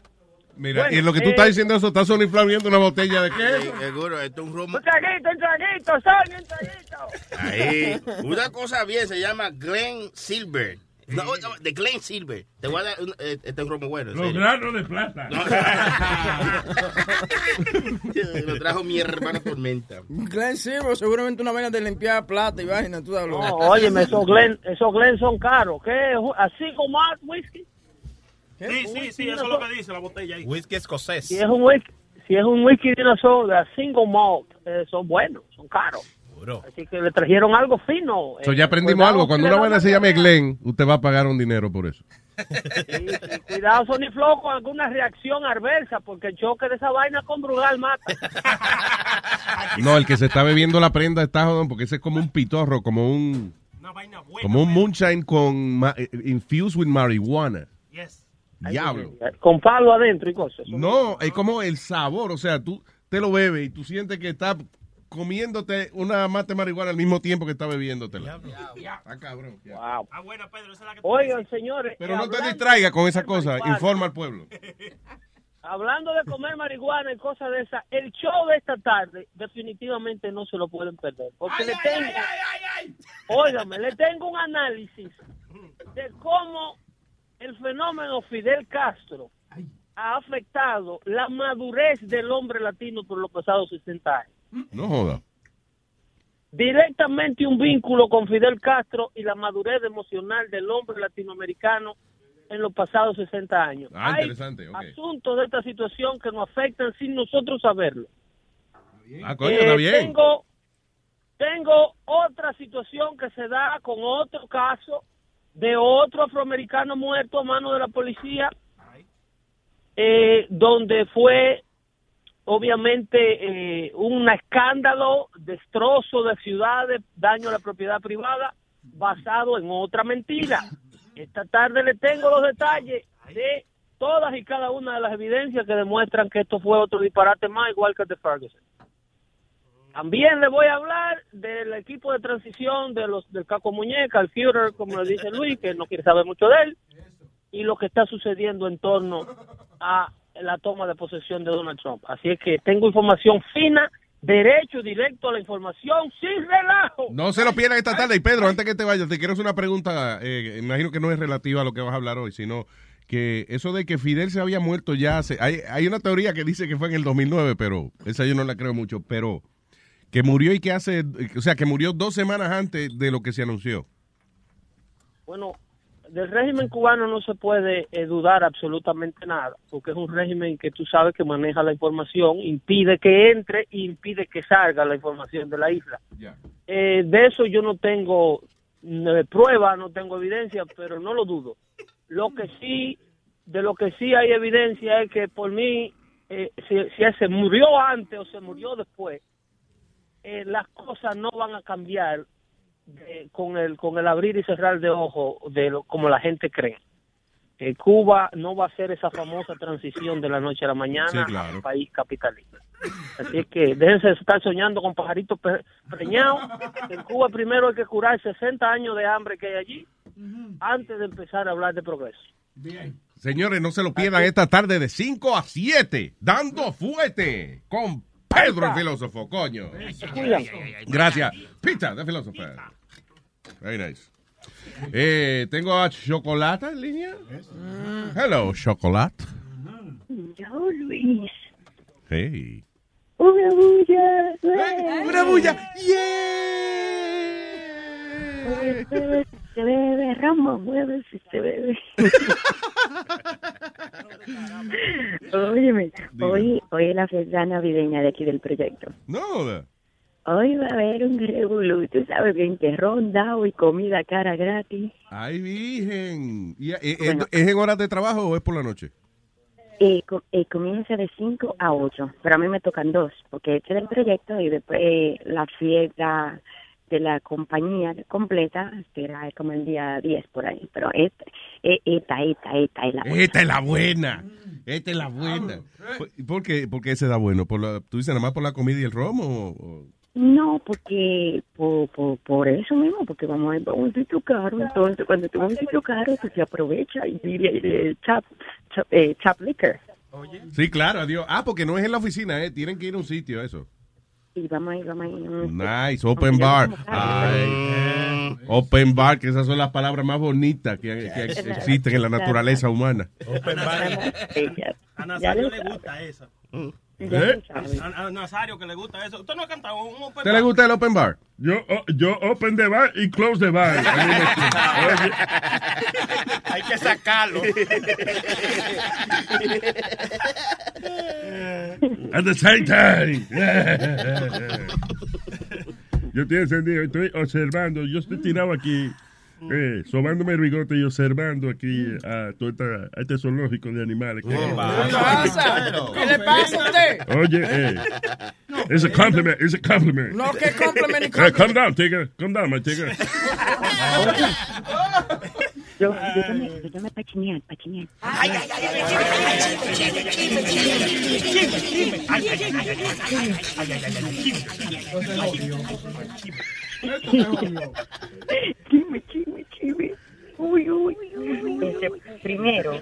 Mira, Bueno, y en lo que tú eh, estás diciendo eso, estás solo inflando una botella de qué? Seguro, esto es un romo. Un traguito, un traguito, Sonia, un traguito. Ahí. *laughs* Una cosa bien, se llama Glenn Silver. No, no, de Glenn Silver. Te voy a dar un, eh, este es un romo bueno. en Los granos de plata. *laughs* Lo trajo mi hermano Tormenta. Glen Zero, seguramente una vaina de limpiar plata y vaina, tú lo- No, óyeme, esos Glen, esos Glen son caros. ¿Qué? ¿Así como más whisky? Sí, sí, sí, eso es lo que dice la botella ahí. Whisky escocés. Si es un whisky, si es un whisky de una soda, single malt, eh, son buenos, son caros. Así que le trajeron algo fino. So, eh, ya aprendimos cuidado, algo. Cuando una vaina se llame Glenn, usted va a pagar un dinero por eso. Cuidado, Sony Flow, con alguna reacción adversa, porque el choque de esa vaina con Brugal mata. No, el que se está bebiendo la prenda está jodón porque ese es como un pitorro, como un como un moonshine con ma- eh, infused with marihuana. Diablo. Con palo adentro y cosas. No, es como el sabor, o sea, tú te lo bebes y tú sientes que estás comiéndote una mate de marihuana al mismo tiempo que estás bebiéndotela. Ah, cabrón. Wow. Ah, buena, Pedro, esa es la que Oigan, señores. Pero no te distraigas con esa cosa, marihuana, informa al pueblo. *laughs* Hablando de comer marihuana y cosas de esas, el show de esta tarde definitivamente no se lo pueden perder. Porque le tengo, óigame, le tengo un análisis de cómo el fenómeno Fidel Castro ha afectado la madurez del hombre latino por los pasados 60 años. No joda. Directamente un vínculo con Fidel Castro y la madurez emocional del hombre latinoamericano en los pasados 60 años. Ah, Hay interesante, asuntos de esta situación que nos afectan sin nosotros saberlo. Ah, coño, está Eh, bien. Tengo, tengo otra situación que se da con otro caso de otro afroamericano muerto a mano de la policía, eh, donde fue obviamente eh, un escándalo, destrozo de ciudades, daño a la propiedad privada, basado en otra mentira. Esta tarde le tengo los detalles de todas y cada una de las evidencias que demuestran que esto fue otro disparate más, igual que el de Ferguson. También le voy a hablar del equipo de transición de los del Caco Muñeca, el Führer, como le dice Luis, que no quiere saber mucho de él, y lo que está sucediendo en torno a la toma de posesión de Donald Trump. Así es que tengo información fina, derecho directo a la información, sin relajo. No se lo pierdan esta tarde. Y Pedro, antes que te vayas, te quiero hacer una pregunta. eh, imagino que no es relativa a lo que vas a hablar hoy, sino que eso de que Fidel se había muerto ya hace. Hay, hay una teoría que dice que fue en el 2009, pero esa yo no la creo mucho. Pero que murió y que hace. O sea, que murió dos semanas antes de lo que se anunció. Bueno, del régimen cubano no se puede eh, dudar absolutamente nada, porque es un régimen que tú sabes que maneja la información, impide que entre y impide que salga la información de la isla. Eh, de eso yo no tengo eh, prueba, no tengo evidencia, pero no lo dudo. Lo que sí, de lo que sí hay evidencia es que por mí, eh, si, si se murió antes o se murió después, eh, las cosas no van a cambiar de- con el con el abrir y cerrar de ojos de lo, como la gente cree. Eh, Cuba no va a hacer esa famosa transición de la noche a la mañana Sí, claro. país capitalista. Así es que déjense de estar soñando con pajaritos preñados. En Cuba primero hay que curar 60 años de hambre que hay allí antes de empezar a hablar de progreso. Señores, no se lo pierdan esta tarde de 5 a 7, dando fuerte con Pedro el filósofo, coño. Gracias. Pizza, the philosopher. Very nice. Eh, tengo a Chocolata en línea. Hello, Chocolate. Yo, Luis. Hey. Una bulla. Una bulla. Yeah. Se bebe, Ramo, mueve si se bebe. *laughs* Óyeme, hoy, hoy es la fiesta navideña de aquí del proyecto. No. Hoy va a haber un revolú, tú sabes bien que ronda y comida cara gratis. Ay, virgen. ¿Y, eh, eh, Bueno. ¿Es en horas de trabajo o es por la noche? Eh, co- eh, comienza de 5 a 8, pero a mí me tocan dos, porque este es del proyecto y después eh, la fiesta de la compañía completa será como el día 10 por ahí, pero esta, esta, esta, esta es la Esta es la buena. Esta es la buena. ¿Por- ¿Por qué, por qué ese da bueno? ¿Por la, ¿Tú dices nada más por la comida y el romo? o- o- No, porque por, por, por eso mismo, porque vamos a ir a un sitio caro, entonces cuando tú vas a un sitio caro, pues se aprovecha y pide de chap, chap, eh, chap liquor. Sí, claro, adiós. Ah, porque no es en la oficina, ¿eh? Tienen que ir a un sitio, eso. Y vamos a ir, vamos a ir. a un- Nice, open bar. Ay, open bar, que esas son las palabras más bonitas que, que existen en la naturaleza humana. Open bar. A Nazario le gusta eso. ¿Eh? A, a Nazario que le gusta eso. ¿Usted no ha cantado un open ¿Te le gusta el open bar? Yo, oh, yo open the bar y close the bar. *laughs* Hay que sacarlo. *laughs* At the same time. *laughs* Yo estoy encendido, estoy observando, yo estoy tirado aquí, eh, sobándome el bigote y observando aquí a, todo esta, a este zoológico de animales. ¿Qué le pasa? ¿Qué le pasa a usted? Oye, eh, it's a compliment, it's a compliment. No, que compliment Eh, down, tigger, calm down, my tigger. Yo, chinear, para chinear. Chisme, chisme, chisme. Uy, uy, uy. Primero,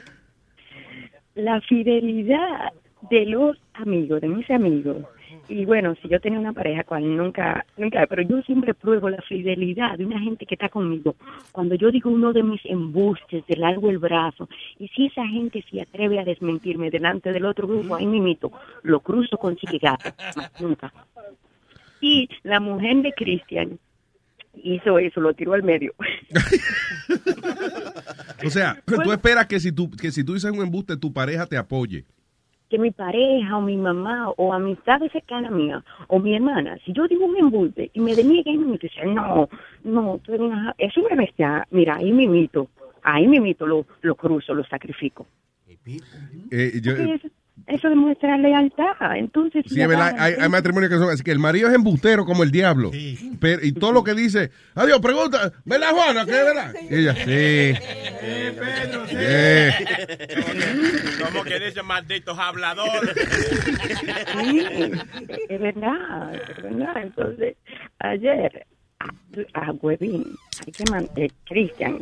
la fidelidad de los amigos, de mis amigos. Y bueno, si yo tenía una pareja cual nunca, nunca, pero yo siempre pruebo la fidelidad de una gente que está conmigo. Cuando yo digo uno de mis embustes, le largo el brazo, y si esa gente se atreve a desmentirme delante del otro grupo, ahí mimito, lo cruzo con chiquigato, más nunca. Y la mujer de Cristian hizo eso, lo tiró al medio. *laughs* O sea, tú esperas que si tú, que si tú dices un embuste, tu pareja te apoye. que mi pareja o mi mamá o amistades cercanas mías o mi hermana, si yo digo un embuste y me deniegan y me dicen, no, no, tú eres una... Eso me bestia. Mira, ahí me mito, ahí me mito, lo, lo cruzo, lo sacrifico. Eh, yo- eso, demuestra lealtad. Entonces, Sí, es verdad, hay, hay matrimonios que son así, que el marido es embustero como el diablo. Pero, y todo lo que dice, adiós, pregunta, ¿verdad, Juana? ¿Qué es verdad? Y ella, sí. Sí. Como que dice malditos habladores. Sí, es verdad, es verdad. Entonces, ayer, a, a Huevín, hay que man- eh, Cristian,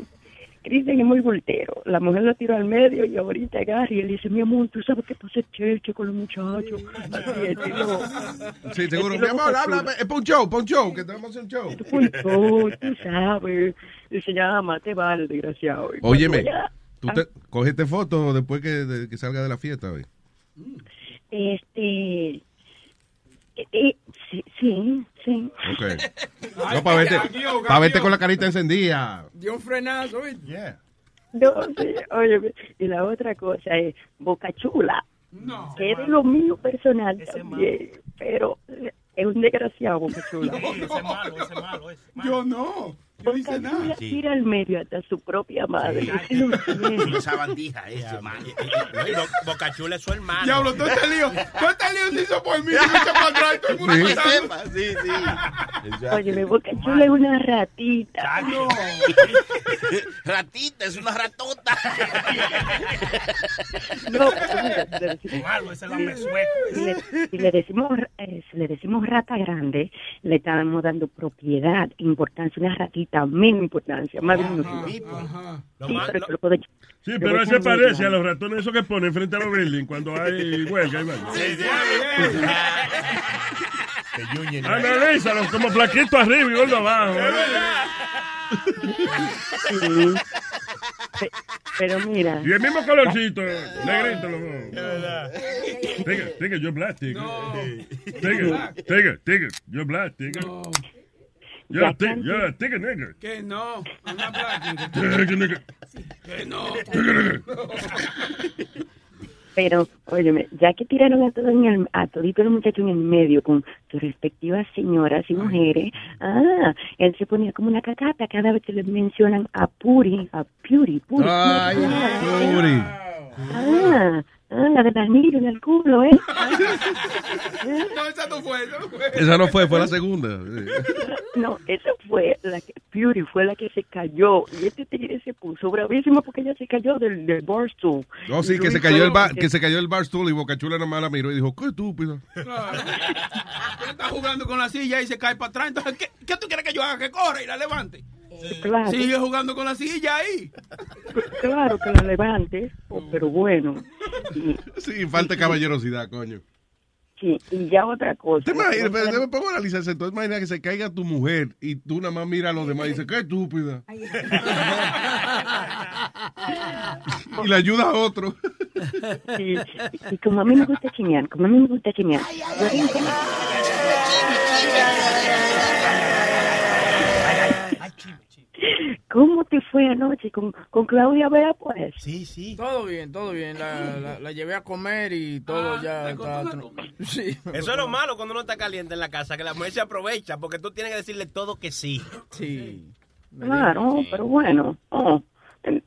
Cristian es muy voltero. La mujer lo tiró al medio y ahorita agarra y él dice, mi amor, ¿tú sabes qué pasa cheche con los muchachos? Sí, seguro. Mi amor, habla, para un show, para un show, que tenemos un show. Uy, oh, tú sabes. Dice, ya, te vale, desgraciado. Óyeme, tú te, cogiste foto después que, de- que salga de la fiesta hoy. Este... eh, eh, sí, sí, sí. Ok. *laughs* No, para verte, para verte con la carita encendida. Dio un frenazo, ¿viste? No, sí, oye, y la otra cosa es Boca Chula, que es de lo mío personal también, pero es un desgraciado Boca Chula. *laughs* ese malo, ese malo. Yo no. Boca Chula tira al medio hasta su propia madre. *laughs* Lo siento. Esa bandija, ese man. Bocachula es su hermano. Diablo, todo este lío. Todo este lío se hizo por mí. Se me echa para atrás y todo el mundo Sí. pasando. Sí, sí. Oye, mi Boca Chula es una ratita. *laughs* Ratita, es una ratota. *laughs* No, decimos- Malo, ese es la si- le- decimos eh, si le decimos rata grande, le estamos dando propiedad, importancia, una ratita, menos importancia, más diminutiva. Sí, pero se lo puedo- Sí, lo pero ese parece a los ratones esos que ponen frente a los buildings cuando hay huelga. y vaina. Analízalos como flaquito arriba y gordo abajo. Sí. Pe- Pero mira. Y el mismo colorcito, negrito los dos. Take it, take it, you're black, take it. Take it, take it, take it, you're black, take it. You're a tick, you're a nigga. Que no. I'm not black. Take it, nigga. *laughs* Que no. Take it, nigga. *laughs* Pero, óyeme, ya que tiraron a todo en el, a todito los muchachos en el medio con sus respectivas señoras y mujeres, ah, él se ponía como una cacata cada vez que le mencionan a Puri, a Puri, Puri. Ay, Puri. Ah, ah, la del anillo en el culo, ¿eh? No, esa no fue. Esa no fue. Esa no fue, fue la segunda. No, esa fue la que, Puri fue la que se cayó. Y este tigre se puso bravísimo porque ella se cayó del, del barstool. No, sí, que se cayó el bar, que se cayó el barstool y Bocachula nomás la miró y dijo, qué estúpido. Claro. Está jugando con la silla y se cae para atrás. Entonces, ¿qué, qué tú quieres que yo haga? Que corra y la levante. Claro. Sigue jugando con la silla ahí. *laughs* Claro que la levante, oh, pero bueno. Sí, falta caballerosidad, coño. sí, y ya otra cosa. ¿Te imaginas? Pero pongo a analizar eso. Entonces, imagina que se caiga tu mujer y tú nada más miras a los demás y dices, qué estúpida. *laughs* y le ayuda a otro. Sí, y como a mí me gusta chimear, como a mí me gusta chimear. ¿Cómo te fue anoche con, con Claudia Vera, pues? Sí, sí. Todo bien, todo bien. La, la, la llevé a comer y todo ya está. *laughs* Sí. Eso es lo malo cuando uno está caliente en la casa, que la mujer se aprovecha porque tú tienes que decirle todo que sí. Sí. Claro, pero bueno. Oh.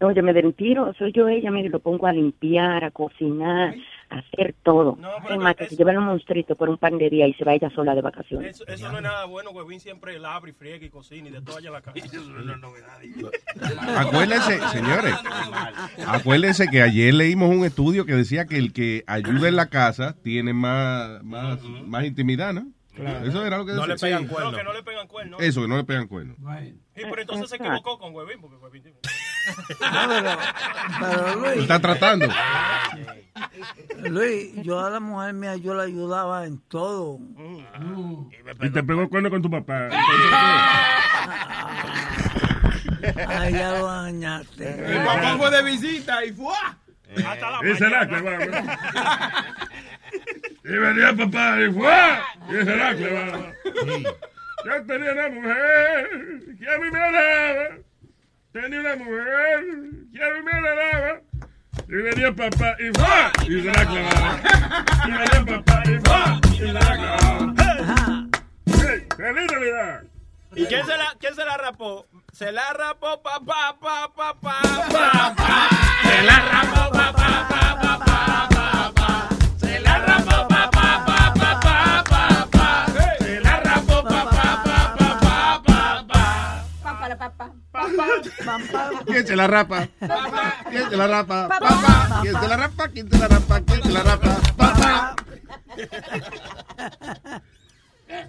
Oye, me den tiro, soy yo ella, mire, lo pongo a limpiar, a cocinar, a hacer todo. es más, que se lleva los monstruitos por un pan de día y se va ella sola de vacaciones. Eso, eso no es nada bueno, Huevín siempre labra y friega y cocina y de todo allá en la casa. *laughs* Eso no es novedad. Acuérdense, señores, acuérdense que ayer leímos un estudio que decía que el que ayuda en la casa tiene más, más, más intimidad, ¿no? Claro. Eso era lo que No decía. le pegan Sí. cuernos. No, que no le pegan cuernos. Eso, que no le pegan cuernos. Sí, pero entonces se equivocó con Huevín, porque Huevín... tiene- *laughs* Pero Luis, Está tratando. *laughs* Luis, yo a la mujer mía yo la ayudaba en todo. Y te pegó el cuerno con tu papá. *laughs* Ay, ya lo dañaste. El papá fue de visita y fue. Ese era que va. Y venía papá y fue. Y ese era que va. Yo tenía una mujer que a mí me alaba. Tenía una mujer que a mí me alaba. Y venía papá y ¡fua! Y se la clavaba. Y venía papá y ¡fua! Y se la clavaba. ¡Hey! ¡Feliz Navidad! ¿Y quién se la, quién se la rapó? Se la rapó papá, papá, papá, papá. Se la rapó papá, papá, papá, papá, papá. ¿Quién se la rapa? ¿Quién se la rapa? Papá. ¿Quién se la rapa? ¿Quién se la rapa? ¿Quién se la rapa? Papá.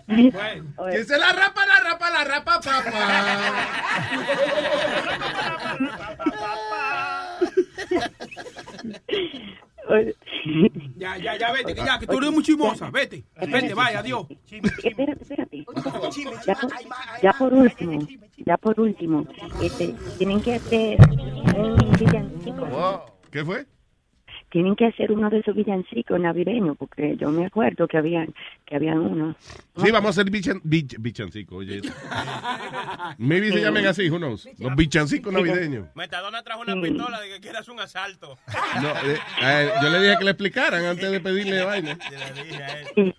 ¿Quién se la rapa? La rapa, la rapa, *laughs* *laughs* Ya, ya, ya, vete, que ya, que tú eres muy chimosa. Vete, vete, vaya, adiós. Espérate, espérate. Ya por, ya por último, ya por último, este, tienen que hacer un villancico. ¿Qué fue? Tienen que hacer uno de esos villancicos navideños, porque yo me acuerdo que habían, que habían uno. Sí, vamos a hacer bichan, bich- bichancico, oye. *laughs* Maybe se llamen así, who knows. Los bichancicos navideños. *laughs* Metadona trajo una pistola de que quieras un asalto. *laughs* No, eh, eh, yo le dije que le explicaran antes de pedirle vaina. Y,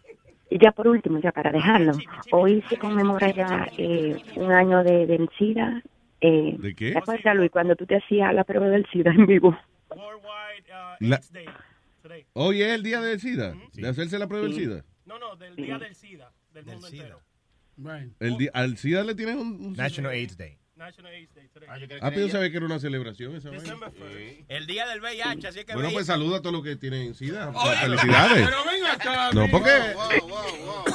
y ya por último, ya para dejarlo, hoy se conmemora ya eh, un año de, del SIDA. Eh, ¿De qué? ¿Te acuerdas, Luis, cuando tú te hacías la prueba del SIDA en vivo? La- Hoy es el día del SIDA, de hacerse la prueba del SIDA. No, no, del día del SIDA, del mundo entero. El di- ¿Al SIDA le tienes un, un- National AIDS Day. National AIDS Day today. Ah, pero yo sabía que era una celebración esa first. El día del VIH, así que Bueno, VIH. pues saluda a todos los que tienen SIDA. Oye, Felicidades. pero ven acá, No, porque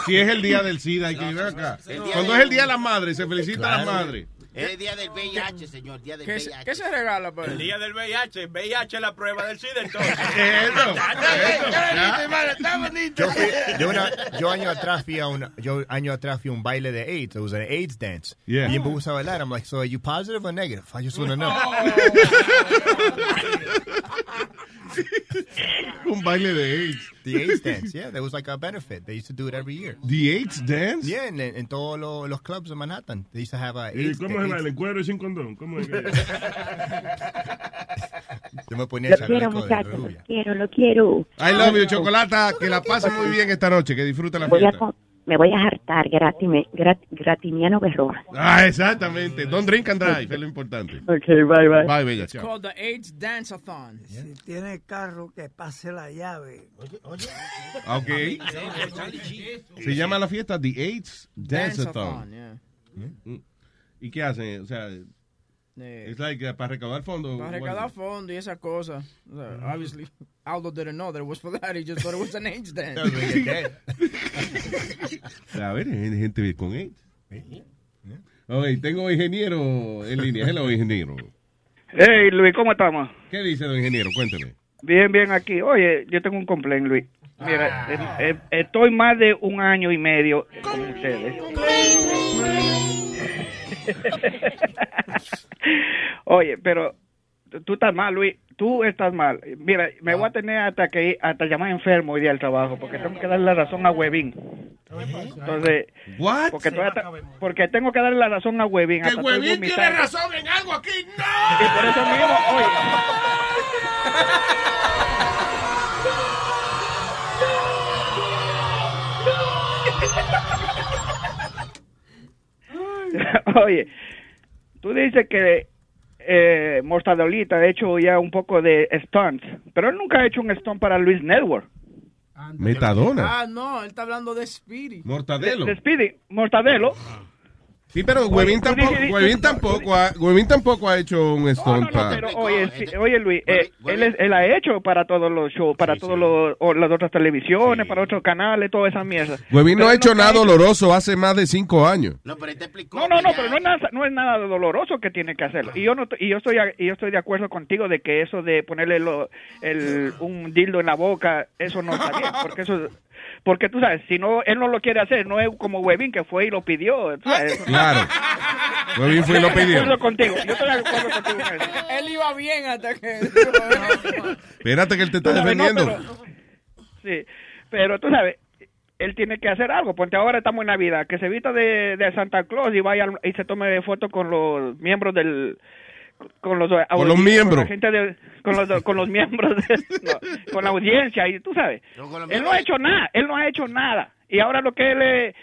si es el día del SIDA, hay que ir acá. Día Cuando del- es el día de la madre, se felicita a la Claro. Es el día del VIH, señor, día del ¿Qué, se- VIH. qué se regala, pues? El día del VIH. VIH es la prueba del SIDA, entonces. Eso, Yo, fui- yo, una- yo año atrás fui a un yo año atrás fui a un baile de AIDS. It was an AIDS dance. Yeah. Y me puse a bailar. I'm like, so are you positive or negative? I just want to know. *laughs* *laughs* Un baile de AIDS. The AIDS dance, yeah, that was like a benefit. They used to do it every year. The AIDS dance? Yeah, en, en todos los, los clubs de Manhattan. They used to have a ¿Y AIDS cómo se baila? ¿En cuero y sin condón? ¿Cómo es que? *laughs* Yo me ponía Lo quiero, muchachos, lo quiero, lo quiero. I love you, Chocolata. Que la pase muy bien esta noche. Que disfrute la Voy a fiesta. Me voy a hartar gratime, grat, gratiniano Berroa. Ah, exactamente. Don't drink and drive. Es lo importante. Ok, bye, bye. Bye, bella. It's Chao. called the AIDS Dance-a-thon. Si tiene carro, que pase la llave. Ah, Ok. Se llama la fiesta The AIDS Dance-a-thon, Dance-a-thon. yeah. Mm. ¿Y qué hacen? O sea, es like uh, para recaudar fondos. Para recaudar fondos y esas cosas. O sea, Mm. Obviously, Aldo didn't know that it was for that. He just thought it was an AIDS dance. *laughs* A ver, hay gente con AIDS. Oye, tengo ingeniero en línea. Hello, ingeniero. Hey, Luis, ¿cómo estamos? ¿Qué dice don ingeniero? Cuéntame. Bien, bien aquí. Oye, yo tengo un complaint, Luis. Mira, eh, eh, estoy más de un año y medio con ustedes. *laughs* Oye, pero tú estás mal, Luis. Tú estás mal. Mira, me voy a tener hasta que ir- hasta llamar enfermo hoy día al trabajo porque tengo que darle la razón a Webin. Entonces, porque todavía ta- porque tengo que darle la razón a Webin. Que Huevín tiene razón en algo aquí. ¡No! Y por eso mismo, oye. *laughs* *laughs* Oye, tú dices que eh, Mortadolita ha hecho ya un poco de stunts, pero él nunca ha hecho un stunt para Luis Network. Metadona. Ah, no, él está hablando de Speedy. Mortadelo. De Speedy, Mortadelo. Sí, pero Huevín tampoco, Huevín tampoco, ha, Huevín tampoco ha hecho un stunt pa- Pero oye, sí, oye Luis, eh, él, es- él ha hecho para todos los shows, para todos los o las otras televisiones, para otros canales, todas esas mierdas. Huevín no Pero ha hecho nada doloroso hace más de cinco años. No, no, no, pero no es nada, no es nada doloroso que tiene que hacerlo. Y yo no, y yo estoy, a- y yo estoy de acuerdo contigo de que eso de ponerle lo- el, un dildo en la boca, eso no está bien, porque eso, porque tú sabes, si no, él no lo quiere hacer, no es como Webin que fue y lo pidió. tú sabes. *laughs* Claro. Huevín fue y lo Estoy de pidió. acuerdo contigo, yo estoy de acuerdo contigo. Él iba bien hasta que... Espérate que él te está no, defendiendo. Sí, pero tú sabes, él tiene que hacer algo, porque ahora estamos en Navidad, que se vista de, de Santa Claus y vaya al- y se tome foto con los miembros del con los Con los miembros. con, la gente de- con los con los *laughs* miembros de- no, con la audiencia y tú sabes él no ha hecho nada él no ha hecho nada y ahora lo que él es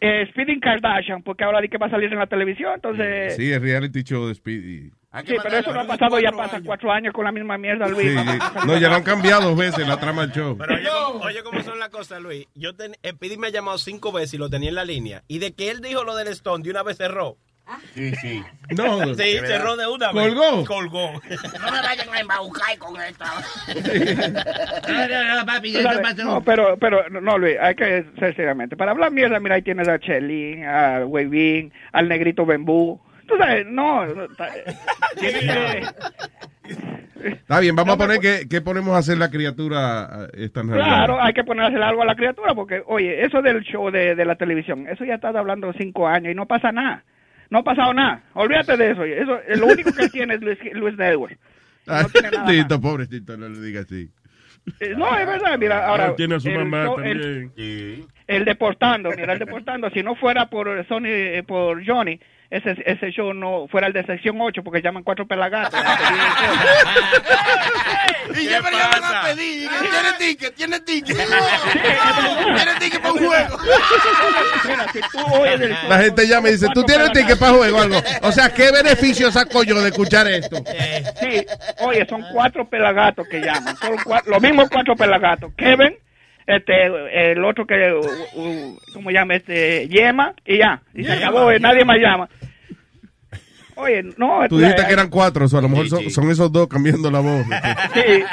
eh, Speeding Kardashian porque ahora di que va a salir en la televisión entonces Sí, el reality show de Speedy. sí pero eso no ha pasado ya pasa cuatro años con la misma mierda Luis Sí, sí. No, ya lo han cambiado dos veces la trama del show. Pero oye, cómo- oye cómo son las cosas, Luis. Yo ten, Speedy me ha llamado cinco veces y lo tenía en la línea. Y de que él dijo lo del Stone, de una vez cerró. Sí, sí. No, Sí, cerró de una vez. ¿Colgó? Colgó. No me vayan a embaucar con esto. Tú sabes, *laughs* No, pero, pero, no, no, Luis, hay que ser seriamente. Para hablar mierda, mira, ahí tienes a Chelín, a Wavin, al negrito Bembú. Tú sabes, no. no, Está *laughs* bien, vamos a poner que, que ponemos a hacer la criatura eh, esta. Claro, hay que ponerle algo a la criatura, porque, oye, eso del show de, de la televisión, eso ya está hablando cinco años y no pasa nada. No ha pasado nada. Olvídate de eso. eso lo único que él tiene es Luis, Luis Network. Ah, No tiene nada Tito, pobrecito, no le diga así. Eh, No, es verdad, mira, ahora... Ah, tiene a su el mamá show- el- también. El deportando, mira, el deportando, si no fuera por Sony, eh, por Johnny, ese, ese show no fuera el de sección 8 porque llaman cuatro pelagatos. *laughs* Y ya me llaman a pedir. Tiene ticket, tiene ticket. Tiene ticket para un juego. Mira, si tú oyes el show, La gente llama y dice, ¿tú tienes ticket para juego o algo? O sea, ¿qué beneficio saco yo de escuchar esto? Sí, oye, son cuatro pelagatos que llaman. Son cua- los mismos cuatro pelagatos. Kevin, este, el otro que, uh, uh, ¿cómo llama? Este, Yema, y ya. Y se acabó, eh, nadie más llama. Oye, no. Tú la- dijiste que eran cuatro, o sea, a lo mejor son, son esos dos cambiando la voz. Sí.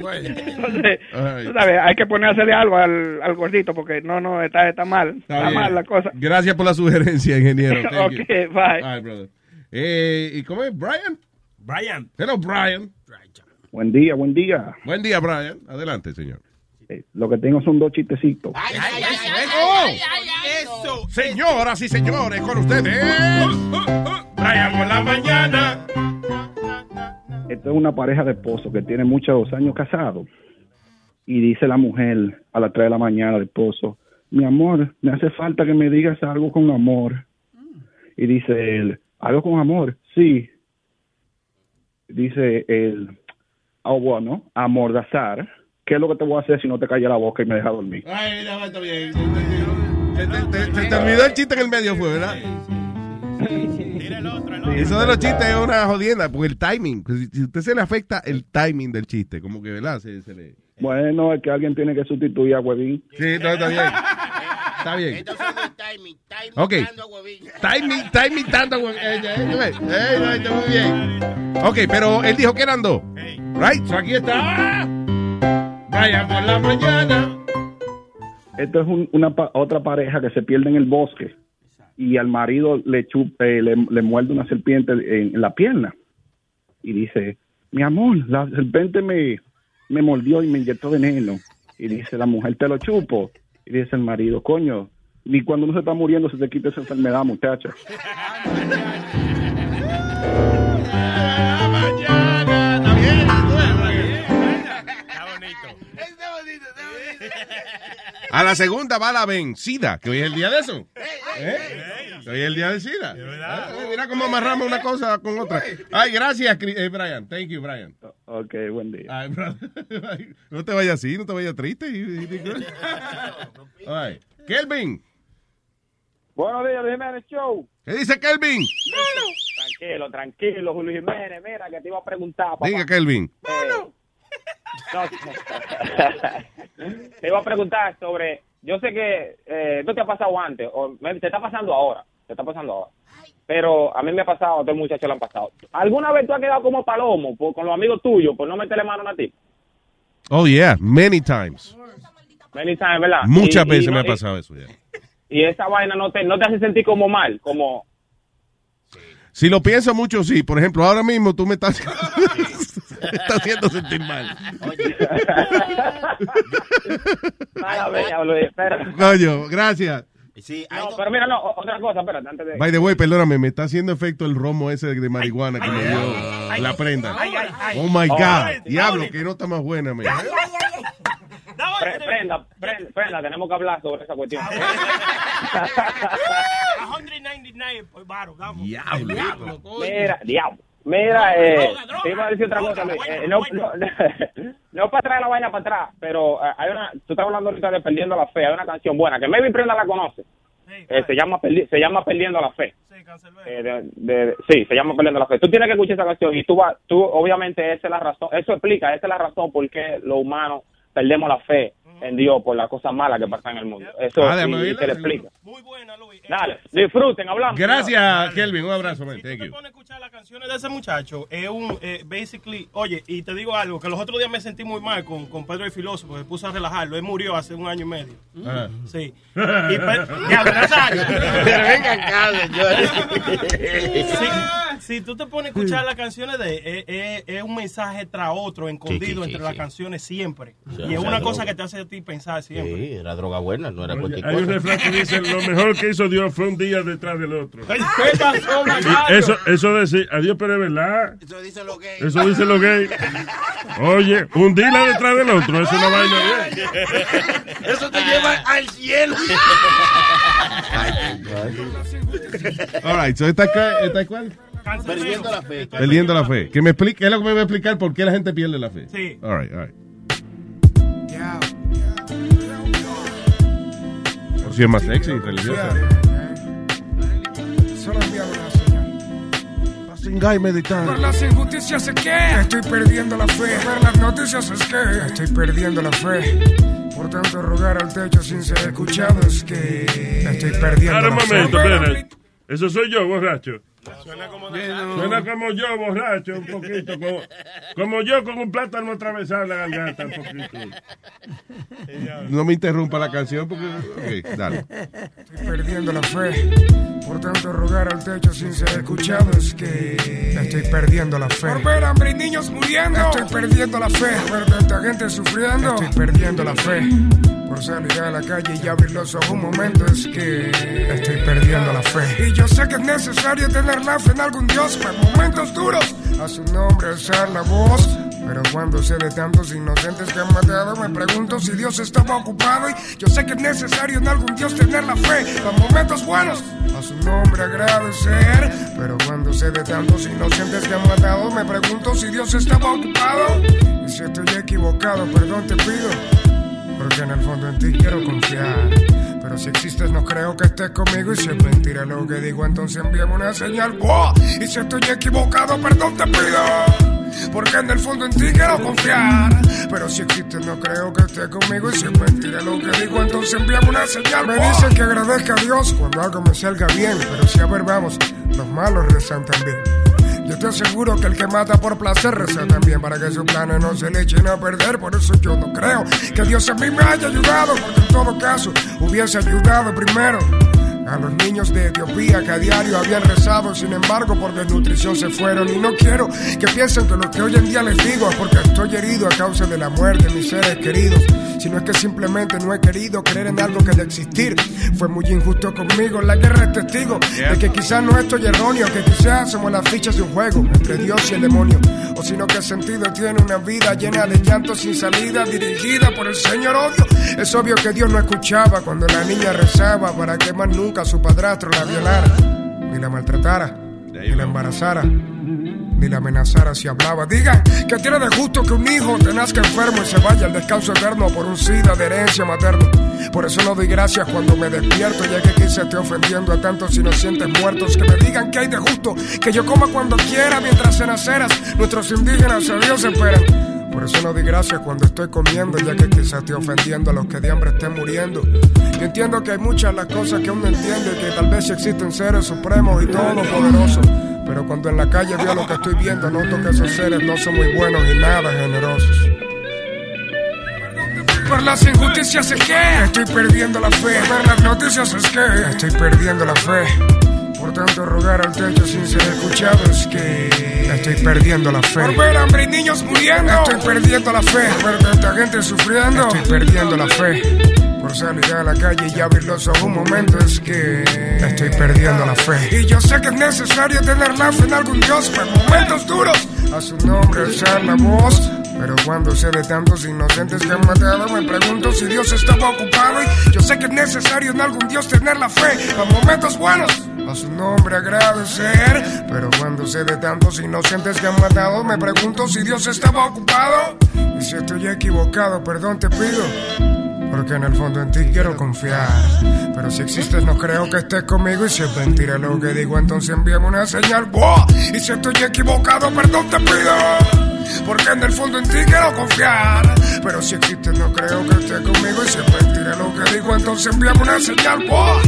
Entonces, tú sabes, hay que ponerle algo al, al gordito porque no, no, está, está mal. Está, mal la cosa. Gracias por la sugerencia, ingeniero. *laughs* Thank you. Ok, bye. Bye, brother. Eh, ¿Y cómo es? ¿Brian? Brian. Hello, Brian. Buen día, buen día. Buen día, Brian. Adelante, señor. Lo que tengo son dos chistecitos. Eso. Señoras y señores, con ustedes. Brian por la mañana. Esto es una pareja de esposos que tiene muchos años casados. Y dice la mujer a las 3 de la mañana al esposo, mi amor, me hace falta que me digas algo con amor. Y dice él, ¿algo con amor? Sí. Dice él, oh bueno, amordazar. ¿Qué es lo que te voy a hacer si no te callas la boca y me dejas dormir? Ay, ya va, está bien. Se te, te- olvidó el chiste en el medio, fue, ¿verdad? Eso de los chistes es una jodienda, porque el timing, pues, si a usted se le afecta el timing del chiste, como que, ¿verdad? Se, se le... Bueno, es que alguien tiene que sustituir a Huevín. Sí, no, está bien. Está bien. Ok. Timing, timing, tanto. eh, eh, eh, eh, no, está muy bien. Ok, pero él dijo que eran dos. Right, so aquí está. Vaya por la mañana. Esto es un- una otra pareja que se pierde en el bosque y al marido le, chup- eh, le, le muerde una serpiente en, en la pierna y dice, mi amor, la serpiente me, me mordió y me inyectó veneno. Y dice la mujer, te lo chupo. Y dice el marido, coño, ni cuando uno se está muriendo se te quita esa enfermedad, muchacha. *laughs* *laughs* A la segunda va la vencida, que hoy es el día de eso. ¿Eh? Hoy es el día de SIDA. Eh, Mira cómo amarramos una cosa con otra. Ay, gracias, eh, Brian. Thank you, Brian. Ok, buen día. Ay, brother. *laughs* No te vayas así, no te vayas triste. Ay. Kelvin, Buenos días, Luis Jiménez Show. ¿qué dice Kelvin? Tranquilo, tranquilo, Julio Jiménez. Mira, que te iba a preguntar. papá. Diga, Kelvin. Eh, no, te iba a preguntar sobre. Yo sé que eh, no te ha pasado antes, o me- te está pasando ahora. Te está pasando ahora. Pero a mí me ha pasado, a todo el muchacho le han pasado. ¿Alguna vez tú has quedado como palomo por- con los amigos tuyos por no meterle mano a ti? Oh, yeah, many times. Many times, ¿verdad? Muchas Y- veces me ha pasado eso, ya. Y esa vaina no te, no te hace sentir como mal, como. Si lo pienso mucho, sí. Por ejemplo, ahora mismo tú me estás, *laughs* me estás haciendo sentir mal. Mala *laughs* Luis, espera. Coño, gracias. No, pero mira, no, otra cosa, espérate, antes de... By the way, perdóname, me está haciendo efecto el romo ese de marihuana que me dio la prenda. ay, ay, ay. Oh my God. ay, Diablo, ay. que nota más buena, me. Pre- prenda, prenda, prenda, tenemos que hablar sobre esa cuestión. nadie, *laughs* pues, varo, vamos. Diablo. Diablo. Mira, diablo. Mira, eh, te iba a decir otra cosa. Eh, no, no, *laughs* no para traer la vaina para atrás, pero eh, hay una, tú estás hablando ahorita de Perdiendo la Fe, hay una canción buena, que Maybe Prenda la conoce. Eh, se llama se llama Perdiendo la Fe. Eh, de- de- sí, se llama Perdiendo la Fe. Tú tienes que escuchar esa canción y tú vas, tú obviamente esa es la razón, eso explica, esa es la razón por qué los humanos perdemos la fe en Dios por las cosas malas que pasan en el mundo. Eso Ah, déjame y, y oírla. te lo explica. Dale, disfruten, hablamos. Gracias, Kelvin. Un abrazo, man. Thank you. Las canciones de ese muchacho es un, eh, basically, oye, y te digo algo, que los otros días me sentí muy mal con, con Pedro el Filósofo, me puse a relajarlo, él murió hace un año y medio. Ajá. Sí. *laughs* Y Pe- Diablo, Nazario. *laughs* Pero venga acá, señor. Si, si tú te pones a escuchar las canciones de él, es, un mensaje tras otro, escondido Sí, sí, sí, entre sí. las canciones siempre. Sí, y es una cosa que te hace ti pensar siempre. Sí, era droga buena, no era cualquier Hay un cosa. refrán que dice, lo mejor que hizo Dios fue un día detrás del otro. ¿Qué pasó, Y eso, eso decir, adiós, pero es verdad. Eso dicen los gays. Eso dicen los gays. Oye, un día detrás del otro, es una vaina bien. Eso te lleva al cielo. All right, so esta, esta cuál? Perdiendo la fe. Perdiendo la fe. Que me explique, es lo que me va a explicar por qué la gente pierde la fe. Sí. All right, all right. Por si es más sexy y religiosa. Solo enviado una señal. Singa y meditar. Por las injusticias es que estoy perdiendo la fe. Por las noticias es que estoy perdiendo la fe. Por tanto, rogar al techo sin ser escuchado es que estoy perdiendo Ahora un la fe. momento, espérate. Eso soy yo, borracho. Suena como yo, borracho, un poquito. Como, como yo con un plátano atravesado en la garganta, un poquito. No me interrumpa la canción porque. Ok, dale. Estoy perdiendo la fe. Por tanto, rogar al techo sin ser escuchado es que estoy perdiendo la fe. Por ver hambre y niños muriendo. Estoy perdiendo la fe. Por ver tanta gente sufriendo. Estoy perdiendo la fe. Por salir a la calle y abrir los ojos un momento es que estoy perdiendo la fe. Y yo sé que es necesario tener la fe en algún Dios para momentos duros. A su nombre alzar la voz. Pero cuando sé de tantos inocentes que han matado, me pregunto si Dios estaba ocupado. Y yo sé que es necesario en algún Dios tener la fe para momentos buenos. A su nombre agradecer. Pero cuando sé de tantos inocentes que han matado, me pregunto si Dios estaba ocupado. Y si estoy equivocado, perdón te pido. Porque en el fondo en ti quiero confiar. Pero si existes, no creo que estés conmigo. Y si es mentira lo que digo, entonces envíame una señal. Y si estoy equivocado, perdón te pido. Porque en el fondo en ti quiero confiar. Pero si existes, no creo que estés conmigo. Y si es mentira lo que digo, entonces envíame una señal. Me dicen que agradezca a Dios cuando algo me salga bien. Pero si a ver, vamos, los malos rezan también. Yo te aseguro que el que mata por placer reza también para que sus planes no se le echen a perder. Por eso yo no creo que Dios a mí me haya ayudado, porque en todo caso hubiese ayudado primero. A los niños de Etiopía que a diario habían rezado, sin embargo por desnutrición se fueron. Y no quiero que piensen que lo que hoy en día les digo es porque estoy herido a causa de la muerte de mis seres queridos. Sino es que simplemente no he querido creer en algo que de existir fue muy injusto conmigo. La guerra es testigo de que quizás no estoy erróneo, que quizás somos las fichas de un juego entre Dios y el demonio. O sino que sentido tiene una vida llena de llanto sin salida, dirigida por el Señor odio. Es obvio que Dios no escuchaba cuando la niña rezaba para que más nunca su padrastro la violara, ni la maltratara, ni la embarazara, ni la amenazara si hablaba. Digan que tiene de justo que un hijo te nazca enfermo y se vaya al descanso eterno por un sida de herencia materna. Por eso no doy gracias cuando me despierto, ya que quizá esté ofendiendo a tantos inocentes muertos. Que me digan que hay de justo, que yo coma cuando quiera mientras en aceras nuestros indígenas a Dios esperan. Por eso no doy gracias cuando estoy comiendo, ya que quizás estoy ofendiendo a los que de hambre estén muriendo. Yo entiendo que hay muchas las cosas que uno entiende, que tal vez existen seres supremos y todopoderosos. Pero cuando en la calle veo lo que estoy viendo, noto que esos seres no son muy buenos y nada generosos. Por las injusticias es que estoy perdiendo la fe. Por las noticias es que estoy perdiendo la fe. Por tanto, rogar al techo sin ser escuchado es que estoy perdiendo la fe. Por ver hambre y niños muriendo, estoy perdiendo la fe. Por ver tanta gente sufriendo, estoy perdiendo la fe. Por salir a la calle y abrir los ojos un momento es que estoy perdiendo la fe. Y yo sé que es necesario tener la fe en algún Dios para momentos duros. A su nombre alzar la voz. Pero cuando sé de tantos inocentes que han matado, me pregunto si Dios estaba ocupado. Y yo sé que es necesario en algún Dios tener la fe. Para momentos buenos, a su nombre agradecer. Pero cuando sé de tantos inocentes que han matado, me pregunto si Dios estaba ocupado. Y si estoy equivocado, perdón te pido. Porque en el fondo en ti quiero confiar. Pero si existes, no creo que estés conmigo. Y si es mentira lo que digo, entonces envíame una señal. ¡Buah! Y si estoy equivocado, perdón te pido. Porque en el fondo en ti quiero confiar. Pero si existes, no creo que estés conmigo. Y si es mentira lo que digo, entonces envíame una señal. ¡Buah!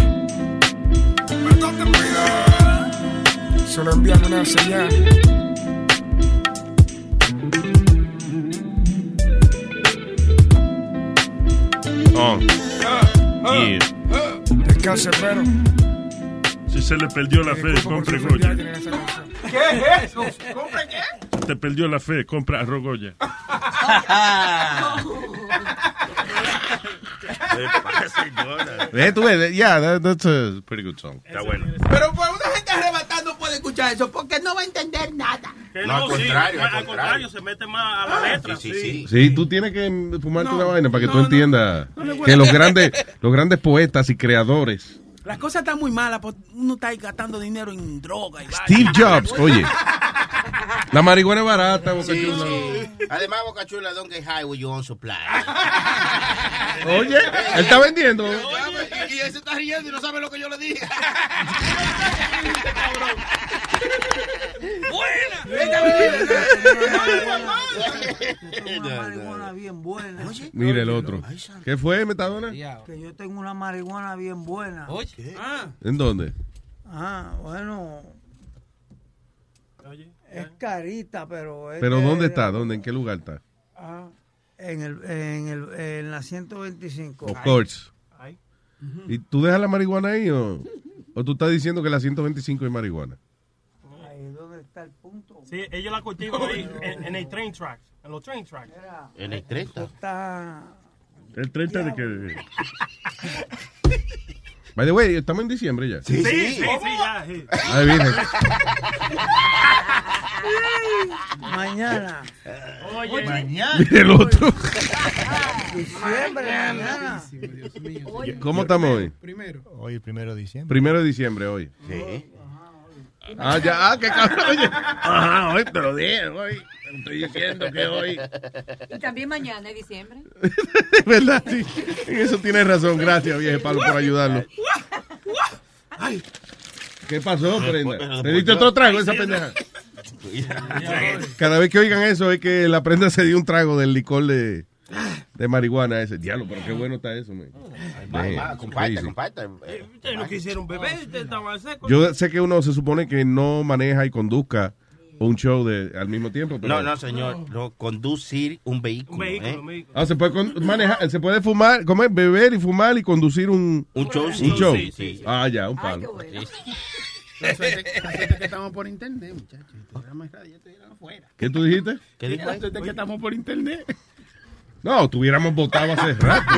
Perdón te pido. Solo envíame una señal. Oh. Yeah. Descanse, pero. Si se le perdió la fe, compre Goya. ¿Qué es eso? ¿Compre qué? Te perdió la fe, compra arroz Goya. Eh, tú ves, yeah, that- that's a pretty good song. Está bueno. Pero pues una gente arrebatada no puede escuchar eso porque no va a entender nada. Que No, al sí, contrario, al al contrario, se mete más a la letra. Sí, sí, sí. Sí, tú tienes que fumarte una vaina para que tú no, entiendas no a- que los grandes, los grandes poetas y creadores. Las cosas están muy malas porque uno está ahí gastando dinero en droga y. Steve Jobs, oye. La marihuana es barata, Boca Sí, Chula. sí. Además, Boca Chula, don't get high with your own supply. Oye, él está vendiendo. Y ese está riendo y no sabe lo que yo le dije. Tengo una marihuana bien buena. Mira el otro. ¿Qué fue, Metadona? Que yo tengo una marihuana bien buena. Ah, ¿En dónde? ah, bueno. Es carita, pero es ¿Pero de- dónde está? ¿Dónde? ¿En qué lugar está? Ah, en, el, en, el, en la 125. Of course. ¿Y tú dejas la marihuana ahí o, o tú estás diciendo que la 125 es marihuana? Ahí es donde está el punto. Sí, ellos la cultivan ahí en, en el train tracks, en los train tracks. En el 30. Está... El 30 de que... *laughs* By the way, estamos en diciembre ya. Sí, sí, sí, ya. sí. Ay, virgen. *laughs* Mañana. Oye, mañana. Mira el otro. Diciembre, mañana. ¿Cómo estamos hoy? Primero. Hoy el primero de diciembre. Primero de diciembre hoy. Sí. Ah, ya, ah, qué cabrón. Oye. Ajá, hoy te lo dije, hoy. Te estoy diciendo que hoy. Y también mañana es diciembre. *laughs* Verdad, sí. En eso tienes razón. Gracias, viejo Pablo, por ayudarlo. ¿Qué pasó, prenda? ¿Le diste otro trago a esa pendeja? Cada vez que oigan eso es que la prenda se dio un trago del licor de, de marihuana ese. Diablo, pero qué bueno está eso, man. Comparta. Eh, ustedes no quisieron beber, ustedes estaban secos. Yo sé que uno se supone que no maneja y conduzca un show de, al mismo tiempo. Pero... No, no, señor. No, conducir un vehículo. Un vehículo, ¿eh? un vehículo. Ah, se puede manejar, se puede fumar, comer, beber y fumar y conducir un, Un show, un sí. show. Sí, sí, sí. Ah, ya, un palo. La suerte que estamos por internet, muchachos. Estuviéramos afuera. ¿Qué tú dijiste? ¿Qué suerte que estamos por internet. No, tuviéramos votado hace *laughs* rato.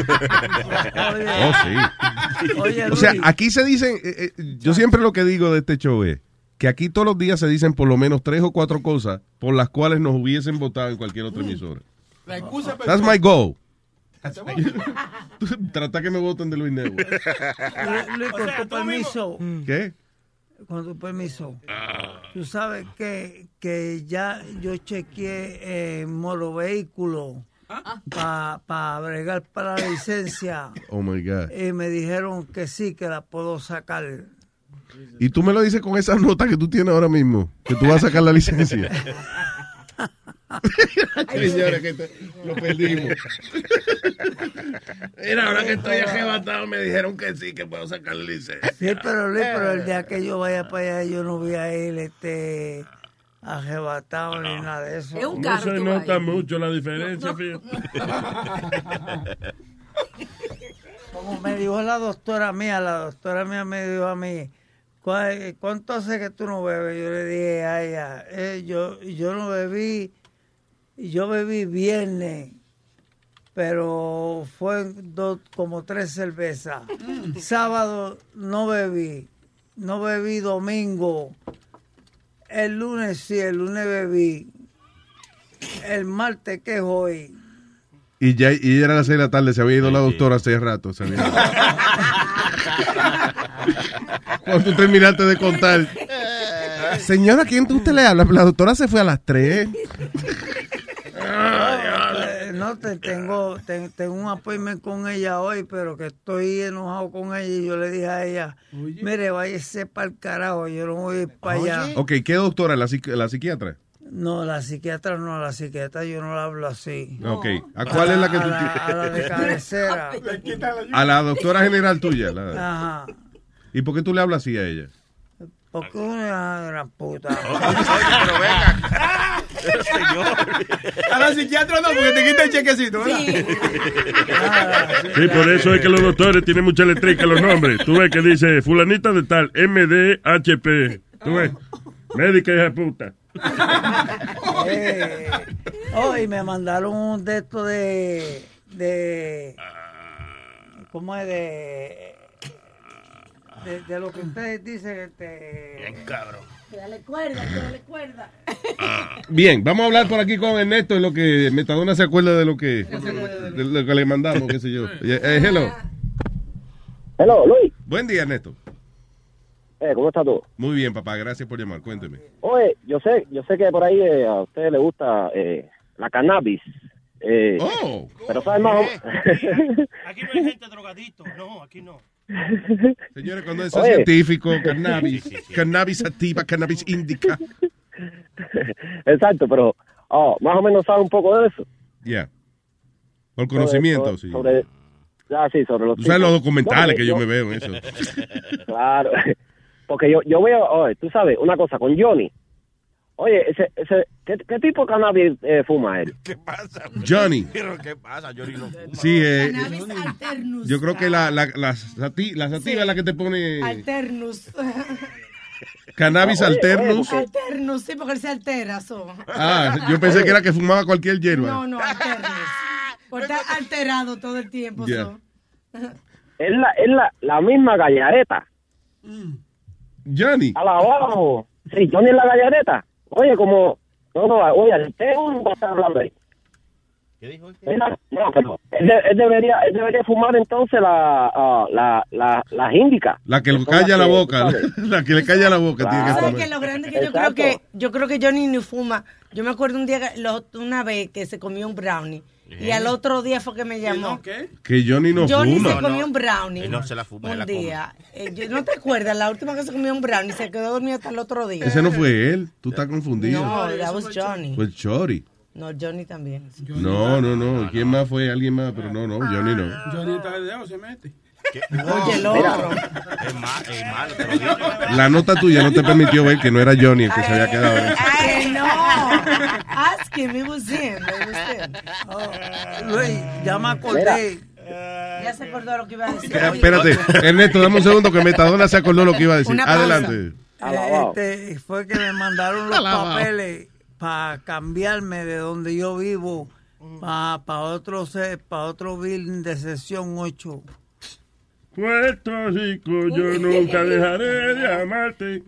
Oye. Oh, sí. Oye, O sea, Luis. aquí se dicen, eh, eh, yo siempre lo que digo de este show es que aquí todos los días se dicen por lo menos tres o cuatro cosas por las cuales nos hubiesen votado en cualquier otra emisora. La excusa That's my goal. *laughs* Trata que me voten de Luis Network. *laughs* Luis, Luis, con tu permiso. ¿Qué? Con tu permiso. Tú sabes que, que ya yo chequeé en Moro Vehículo para bregar para la licencia Oh my God. y me dijeron que sí, que la puedo sacar. Y tú me lo dices con esa nota que tú tienes ahora mismo, que tú vas a sacar la licencia. *laughs* Señores, que te- lo perdimos. Mira, ahora que estoy arrebatado me dijeron que sí, que puedo sacar la licencia. Sí, pero Luis, pero el día que yo vaya para allá, yo no voy a ir este, arrebatado ni nada de eso. Es un No se nota mucho la diferencia, fíjate. *laughs* Como me dijo la doctora mía, la doctora mía me dijo a mí, "¿Cuál- ¿cuánto hace que tú no bebes? Yo le dije a ella, "Eh, yo, yo no bebí, yo bebí viernes, pero fue dos, como tres cervezas. Sábado no bebí, no bebí domingo. El lunes sí, el lunes bebí. El martes que es hoy. Y ya y era las seis de la tarde, se había ido la doctora hace rato. Se había. Cuando tú terminaste de contar. Señora, quién tú usted le habla? La doctora se fue a las tres no, te tengo, te- tengo un appointment con ella hoy, pero que estoy enojado con ella y yo le dije a ella, mire, váyase para el carajo, yo no voy para allá. Ok, ¿qué doctora? ¿La, psiqui- la psiquiatra? No, la psiquiatra no, la psiquiatra yo no la hablo así. Ok, ¿a cuál es la que a tú la, tienes? *laughs* a la de cabecera. A la doctora general tuya. la- Ajá. ¿Y por qué tú le hablas así a ella? Porque una gran puta. *laughs* *laughs* A la psiquiatra no, porque te quita el chequecito, ¿verdad? Sí, por eso es que los doctores tienen mucha eléctrica los nombres. Tú ves que dice fulanita de tal, MDHP. Tú ves, médica hija de puta. Eh, oh, y me mandaron un de esto de. de ¿Cómo es? De, de. de lo que ustedes dicen. Este, Bien, cabrón. Que dale cuerda, que dale cuerda. Bien, vamos a hablar por aquí con Ernesto en lo que Metadona se acuerda de lo que, de lo que le mandamos, qué sé yo. *laughs* Eh, eh, hello. Hello, Luis. Buen día, Ernesto. Eh, ¿Cómo está tú? Muy bien, papá, gracias por llamar. Cuénteme. Oye, yo sé, yo sé que por ahí eh, a ustedes les gusta eh, la cannabis. Eh, Oh. Pero sabes más o *laughs* Aquí no hay gente drogadito. No, aquí no. Señores, cuando es Oye. científico, cannabis, cannabis activa, cannabis indica. Exacto, pero oh, más o menos sabe un poco de eso. Ya. Por conocimiento, Sobre- sí. Sobre, ah, sí, sobre los Tú sabes los documentales No, que yo me veo en eso. *laughs* Claro. *laughs* Porque yo, yo veo, oye, tú sabes, una cosa, con Johnny. Oye, ese, ese, ¿qué, qué tipo de cannabis eh, fuma él? ¿Qué pasa? Johnny. *laughs* Pero ¿qué pasa? Johnny no fuma. Sí, eh, Cannabis alternus. yo creo que la, la, la, sati- la sativa es la que te pone Alternus. *laughs* cannabis alternus. Alternus, sí, porque él se altera. so. Ah, yo pensé que era que fumaba cualquier hierba. No, no, alternus. *laughs* Porque está alterado todo el tiempo. Ya. so. Es la, es la, la misma gallareta. Johnny. A la abajo. Sí, Johnny es la gallareta. Oye, como, no, no, oye, tengo un WhatsApp hablando ahí. ¿Qué dijo? Mira, no, pero él, de- él debería, él debería fumar entonces la, ah, la, la, las índicas. La que le calla la que, boca. *laughs* La que le calla la boca tiene que ¿Sabes que lo grande que yo creo que yo creo que Johnny ni fuma? Yo me acuerdo un día, lo- una vez que se comió un brownie y al otro día fue que me llamó. Que Johnny no Johnny fuma. se comió un brownie Él no se la fuma, un la día. Eh, yo- ¿No te acuerdas? La última que se comió un brownie se quedó dormido hasta el otro día. Ese no fue él. Tú estás confundido. No, that was Johnny. Fue Chori. No, Johnny también. No, no, no. ¿Quién más fue? Alguien más, pero no, no. Johnny no. Johnny está de dedo, se mete. Oye, el otro. Es malo, es malo, te lo digo. La nota tuya no te permitió ver que no era Johnny el que se había quedado. Ay, no. Ask him, it was him. It was him. Oh, Luis, ya me acordé. Ya se acordó lo que iba a decir. Eh, Espérate, Ernesto, dame un segundo que Metadona se acordó lo que iba a decir. Adelante. Este, fue que me mandaron los Alabao. papeles para cambiarme de donde yo vivo para otro se- pa otro building de sesión 8. Puerto Rico, yo *laughs* nunca dejaré de amarte.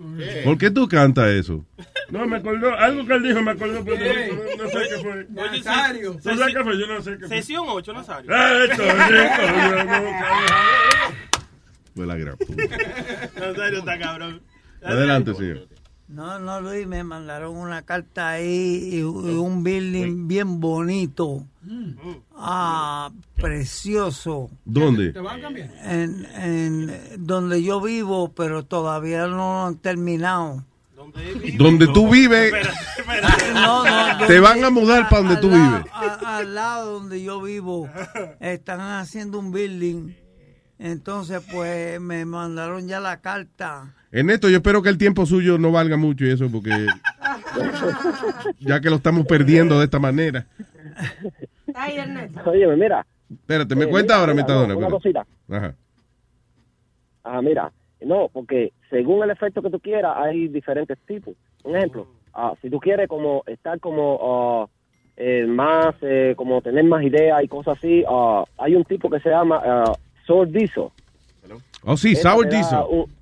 ¿Por qué tú cantas eso? No, me acordó, algo que él dijo me acordó, pero no, no sé qué fue. Nazario. ¿Tú sabes qué fue? Yo no sé qué fue. Sesión 8, Nazario. Puerto Rico, yo nunca dejaré. Fue la gran puta. *laughs* Nazario está cabrón. Adelante, señor. No, no, Luis, me mandaron una carta ahí y, y un building bien bonito. Ah, precioso. ¿Dónde? ¿Te van a cambiar? En, en donde yo vivo, pero todavía no lo han terminado. Donde tú vives, *laughs* No, no, te van a mudar para donde tú vives. a- al lado donde yo vivo, están haciendo un building. Entonces, pues me mandaron ya la carta. Ernesto, yo espero que el tiempo suyo no valga mucho y eso, porque *laughs* ya que lo estamos perdiendo de esta manera. Ay, Ernesto. Oye, mira. Espérate, me Eh, cuenta mira, ahora, mira, Metadona. no, Una cosita. Ajá. Ah, mira. No, porque según el efecto que tú quieras, hay diferentes tipos. Un ejemplo, ah, si tú quieres como estar como eh, más, eh, como tener más ideas y cosas así, ah, hay un tipo que se llama Sour Diesel. Oh, sí, Sour Diesel. un-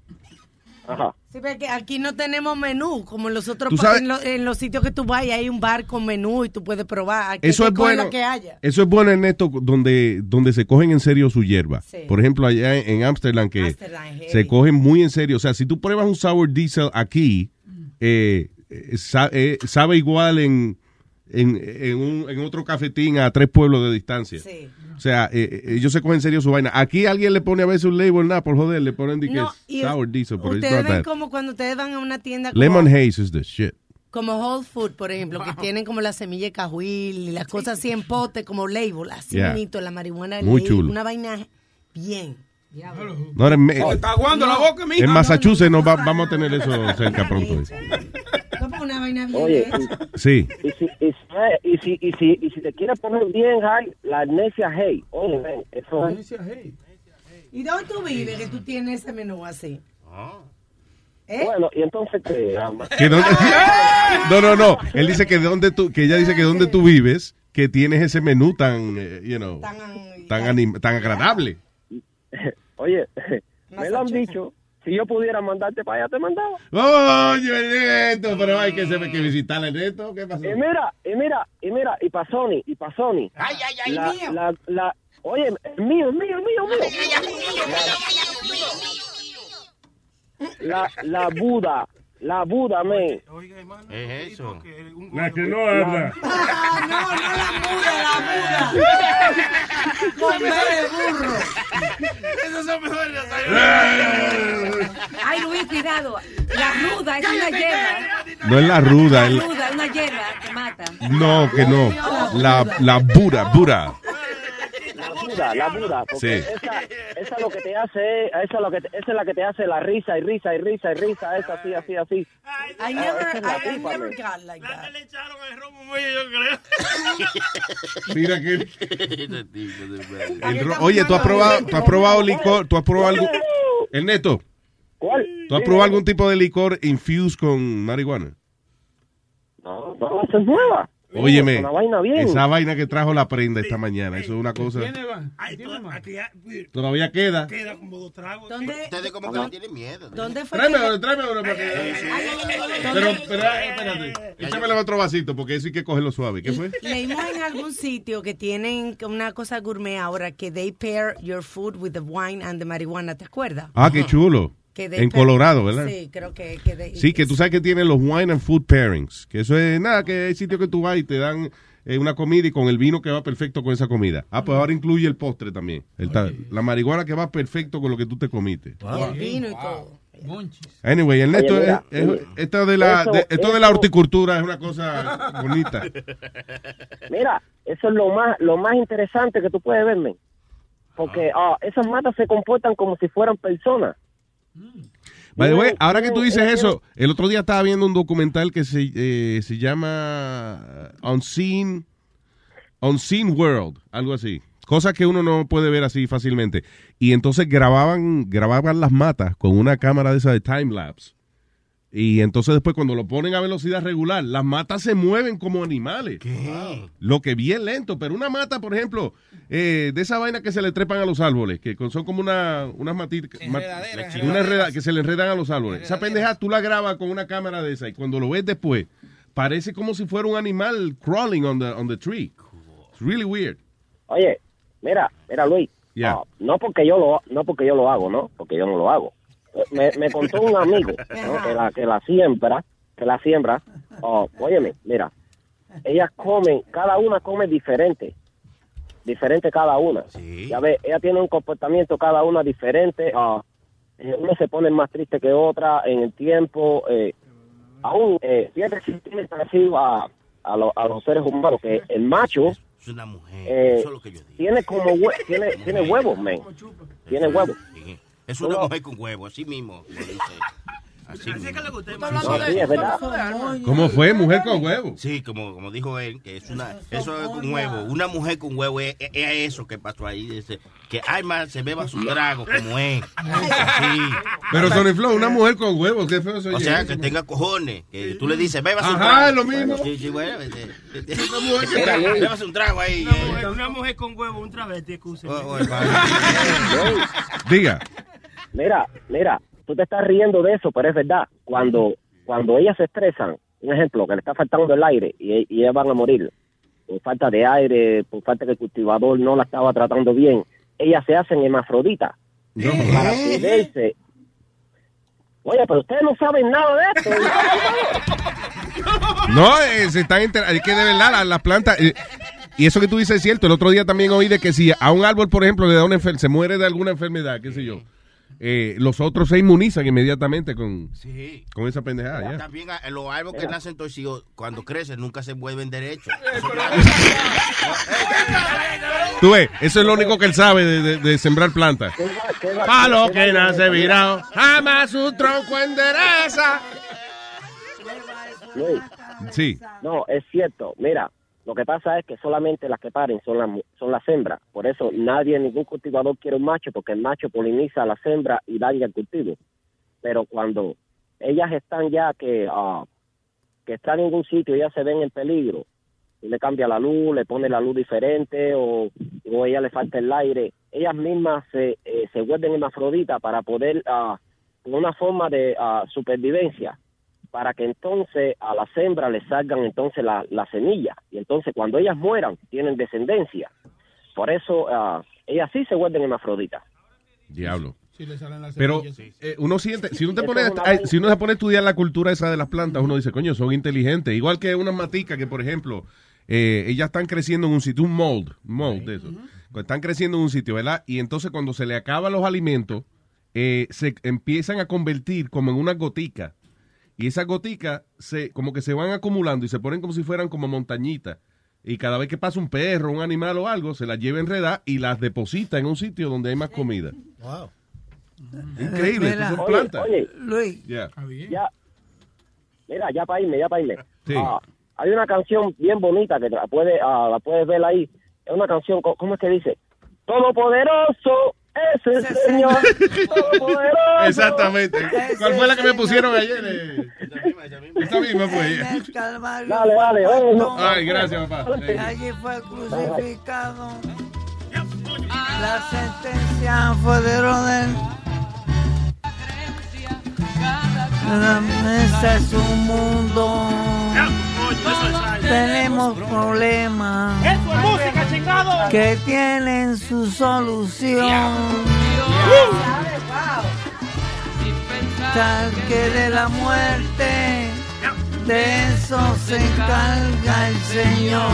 Ajá. Sí, porque aquí no tenemos menú, como en los otros en, lo- en los sitios que tú vas hay un bar con menú y tú puedes probar. Aquí Eso es bueno. que haya. Eso es bueno, Ernesto, donde, donde se cogen en serio su hierba. Sí. Por ejemplo, allá en Ámsterdam, que se cogen muy en serio. O sea, si tú pruebas un sour diesel aquí, eh, eh, sa- eh, sabe igual en, en, en un- en otro cafetín a tres pueblos de distancia. O sea, eh, eh, ellos se cogen en serio su vaina. Aquí alguien le pone a veces un label, nada, por joder, le ponen de que No, es y sour diesel, pero it's Ustedes ven that. como cuando ustedes van a una tienda como, Lemon haze is the shit. como Whole Food, por ejemplo, que tienen como la semilla de cajuil y las cosas así en pote, como label, así Yeah. bonito, la marihuana Muy label, chulo. una vaina bien. No, en, Oh, está aguando la boca, mija. en Massachusetts no va- vamos a tener eso cerca pronto. No, una vaina bien Oye. *laughs* Sí. y si, y, si, y, si, y, si, y si te quieres poner bien high, la amnesia hey. Oye, ven, eso es... ¿Y dónde tú vives que tú tienes ese menú así? ¿Eh? Bueno, y entonces ama? Que dónde- *laughs* no, no, no. Él dice que donde tú, que ella dice que donde tú vives, que tienes ese menú tan, eh, you know, tan, anim- tan agradable. *laughs* Oye, *laughs* me lo han dicho. Si yo pudiera mandarte para allá, te mandaba. Oye, Neto, pero hay que, se- que visitar el Neto. ¿Qué pasó? Y mira, y mira, y mira, y pa' Sony, y pa' Sony. Ay, ay, ay, la, mío. La, la, oye, el mío, el mío, el mío, el mío. La, la Buda, la Buda, men. Es eso. La que no habla. Ah, *laughs* no, no la muda, la *laughs* muda. Con B de burro. Esos son mejores. Ay, Luis, cuidado. La ruda es una hierba. No es la ruda, La ruda es una hierba que mata. no, que no. La, la Buda, Buda. La Buda, la Buda. Porque Sí. esa, esa lo que te hace, esa es lo que te- esa es la que te hace la risa y risa y risa y risa, esa así, así, así. I Ah, never, es la I, I never got like that. *laughs* Mira que el ro- Oye, tú has probado, tú has probado licor, tú has probado algo. El Neto. ¿Cuál? ¿Tú has probado algún tipo de licor infused con marihuana? No, no, esa es nueva. Óyeme, Una vaina bien. esa vaina que trajo la prenda esta mañana, eso es una cosa. Todavía queda. Queda como dos tragos. ¿Dónde, Ustedes como que no tienen miedo. ¿Dónde fue Tráeme tráeme para que. Pero, espérate. Échamele otro vasito porque eso hay que cogerlo suave. ¿Qué fue? Leímos en algún sitio que tienen una cosa gourmet ahora que they pair your food with the wine and the marijuana, ¿te acuerdas? Ah, qué chulo. Que En Colorado, ¿verdad? Sí, creo que, que Sí, que tú sabes que tienen los wine and food pairings. Que eso es nada, que hay sitios que tú vas y te dan eh, una comida y con el vino que va perfecto con esa comida. Ah, pues ahora incluye el postre también. El ta- la marihuana que va perfecto con lo que tú te comiste. y el vino y todo. Anyway, el neto, Oye, mira, es- es- esto de la, eso- de- esto de la horticultura es una cosa bonita. *laughs* Mira, eso es lo más, lo más interesante que tú puedes verme. Porque ah, esas matas se comportan como si fueran personas. By the way, ahora que tú dices es- eso, el otro día estaba viendo un documental que se, eh, se llama Unseen, Unseen World, algo así. Cosas que uno no puede ver así fácilmente. Y entonces grababan, grababan las matas con una cámara de esa de time lapse. Y entonces después cuando lo ponen a velocidad regular, las matas se mueven como animales. Lo que bien lento, pero una mata, por ejemplo, eh, de esa vaina que se le trepan a los árboles, que son como una, unas matitas, una enreda- que se le enredan a los árboles. Esa pendeja tú la grabas con una cámara de esa y cuando lo ves después, parece como si fuera un animal crawling on the, on the tree. It's really weird. Oye, mira, mira Luis, Yeah. ah, no porque yo lo no porque yo lo hago, ¿no? Porque yo no lo hago. Me, me contó un amigo ¿no? que la que la siembra, que la siembra. Oh, óyeme, mira, ellas comen, cada una come diferente, diferente cada una. Ya ves, ella tiene un comportamiento cada una diferente. eh, una se pone más triste que otra en el tiempo. Eh, aún, eh, fíjate si tiene parecido a, a, lo- a los seres humanos, que el macho Es una mujer. eh, Eso es lo que yo digo. tiene como hue- tiene, tiene huevos, men. Tiene huevos. Sí. Es una mujer con huevo, así mismo. Así. ¿Cómo fue? Mujer con huevo. Sí, como, como dijo él, que es una, eso es con huevo. Una mujer con huevo es, es- es eso que pasó ahí. dice, que Alma se beba su trago como es. Sí. Pero Sony Flow, una mujer con huevos, qué feo soy O sea, que tenga cojones. Que tú le dices, beba su Ajá, trago. es lo mismo. Sí, sí, bueno. este, este, Luis. Bébase un trago ahí. Una eh. mujer, una mujer con huevo, un travesti, excusa. Oh, oh, Diga. Mira, mira, tú te estás riendo de eso, pero es verdad. Cuando, cuando ellas se estresan, un ejemplo, que le está faltando el aire y, y ellas van a morir por falta de aire, por falta que el cultivador no la estaba tratando bien, ellas se hacen hermafroditas para poderse. Oye, pero ustedes no saben nada de esto. *laughs* No, eh, se están enter- es que de verdad las plantas eh, y eso que tú dices es cierto. El otro día también oí de que si a un árbol, por ejemplo, le da una enfer- se muere de alguna enfermedad, qué sé yo, eh, los otros se inmunizan inmediatamente con, con esa pendejada. También a- los árboles que nacen torcidos, cuando crecen, nunca se vuelven derechos. Tú ves, eso es lo único que él sabe de, de- de sembrar plantas. Palo que nace virado, jamás su tronco endereza. Luis, Sí. No, es cierto. Mira, lo que pasa es que solamente las que paren son las son las hembras. Por eso nadie, ningún cultivador quiere un macho, porque el macho poliniza a la hembra y daña el cultivo. Pero cuando ellas están ya que, ah, que están en un sitio ya se ven en peligro, y le cambia la luz, le pone la luz diferente o, o ella le falta el aire, ellas mismas se, eh, se vuelven hermafroditas para poder, con una forma de ah, supervivencia, para que entonces a las hembras les salgan entonces la, la semilla y entonces cuando ellas mueran tienen descendencia. Por eso ah, ellas sí se vuelven hermafroditas. Diablo. Si le salen las Pero semillas. eh, uno siente, si uno, te pone, vaina. si uno se pone a estudiar la cultura esa de las plantas, uno dice, coño, son inteligentes. Igual que unas maticas que, por ejemplo, eh, ellas están creciendo en un sitio, un mold, mold de eso. Están creciendo en un sitio, ¿verdad? Y entonces cuando se le acaban los alimentos, eh, se empiezan a convertir como en una gotica. Y esas goticas se, como que se van acumulando y se ponen como si fueran como montañitas. Y cada vez que pasa un perro, un animal o algo, se las lleva enredar y las deposita en un sitio donde hay más comida. Wow. Increíble, son Oye, plantas. oye, Luis. Ya. ya, mira, ya para irme, ya para irme. Sí. Ah, hay una canción bien bonita que la, puede, ah, la puedes ver ahí. Es una canción, ¿cómo es que dice? Todopoderoso es el Señor. Todopoderoso. *laughs* Exactamente. ¿Cuál fue la que me pusieron ayer? eh? Esa misma fue. Calvario Dale, dale, puesto, Ay, gracias, papá. Allí fue crucificado. La sentencia fue de Rodel. La mesa es un mundo. Tenemos problemas Eso es música, chingado. que tienen su solución. Tal que de la muerte, de eso se encarga el Señor.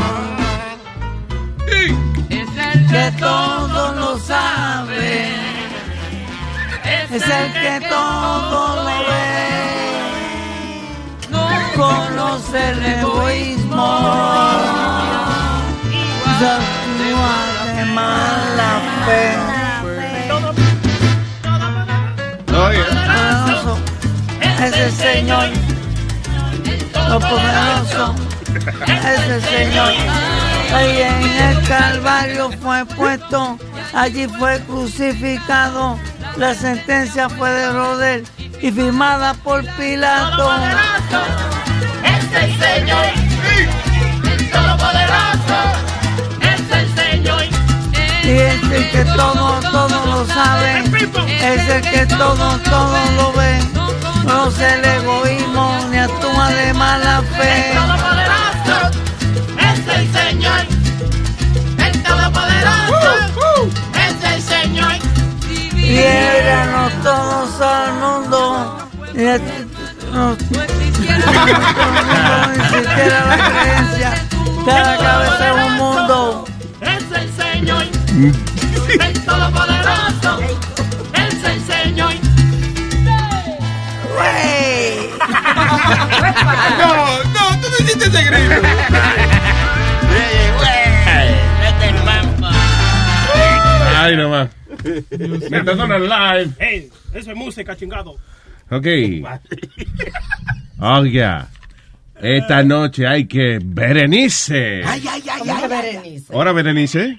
Que todo lo sabe, es el que todo lo ve. Conoce el egoísmo, actúa de mala fe. Poderoso. Es el Señor, lo poderoso. es el Señor. Ahí en el Calvario fue puesto, allí fue crucificado. La sentencia fue de Rodel y firmada por Pilato. Es el Señor. Todopoderoso. Es el Señor. Y es el que todo, todo lo sabe. Es el que todo, todo lo ve. No se el egoísmo ni actúa de mala fe. Diéranos todos al mundo. Y a- no, no existiera la creencia. Cada cabeza es un mundo. Es el Señor. El Todopoderoso. Es el Señor. No, no, tú no hiciste ese grito. Ay, nomás. El live. Hey, eso es música, chingado. Ok. Oiga. Esta noche hay que Berenice. ¿Cómo que Berenice? Hola, Berenice.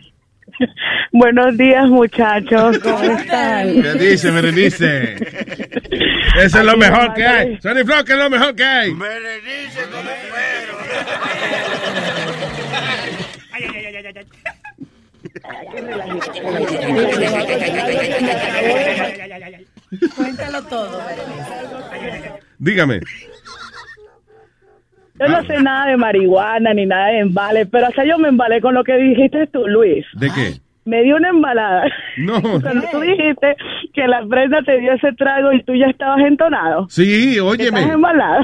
*laughs* Buenos días, muchachos. ¿Cómo están? *laughs* ¿Qué dice Berenice? Eso es lo mejor que hay. Sonny Flow, que es lo mejor que hay. Cuéntalo todo. Dígame. Yo no sé nada de marihuana ni nada de embales, pero hasta yo me embalé con lo que dijiste tú, Luis. ¿De qué? Me dio una embalada. *laughs* No. Cuando tú dijiste que la prenda te dio ese trago y tú ya estabas entonado. Sí, ¿Estás óyeme. embalado?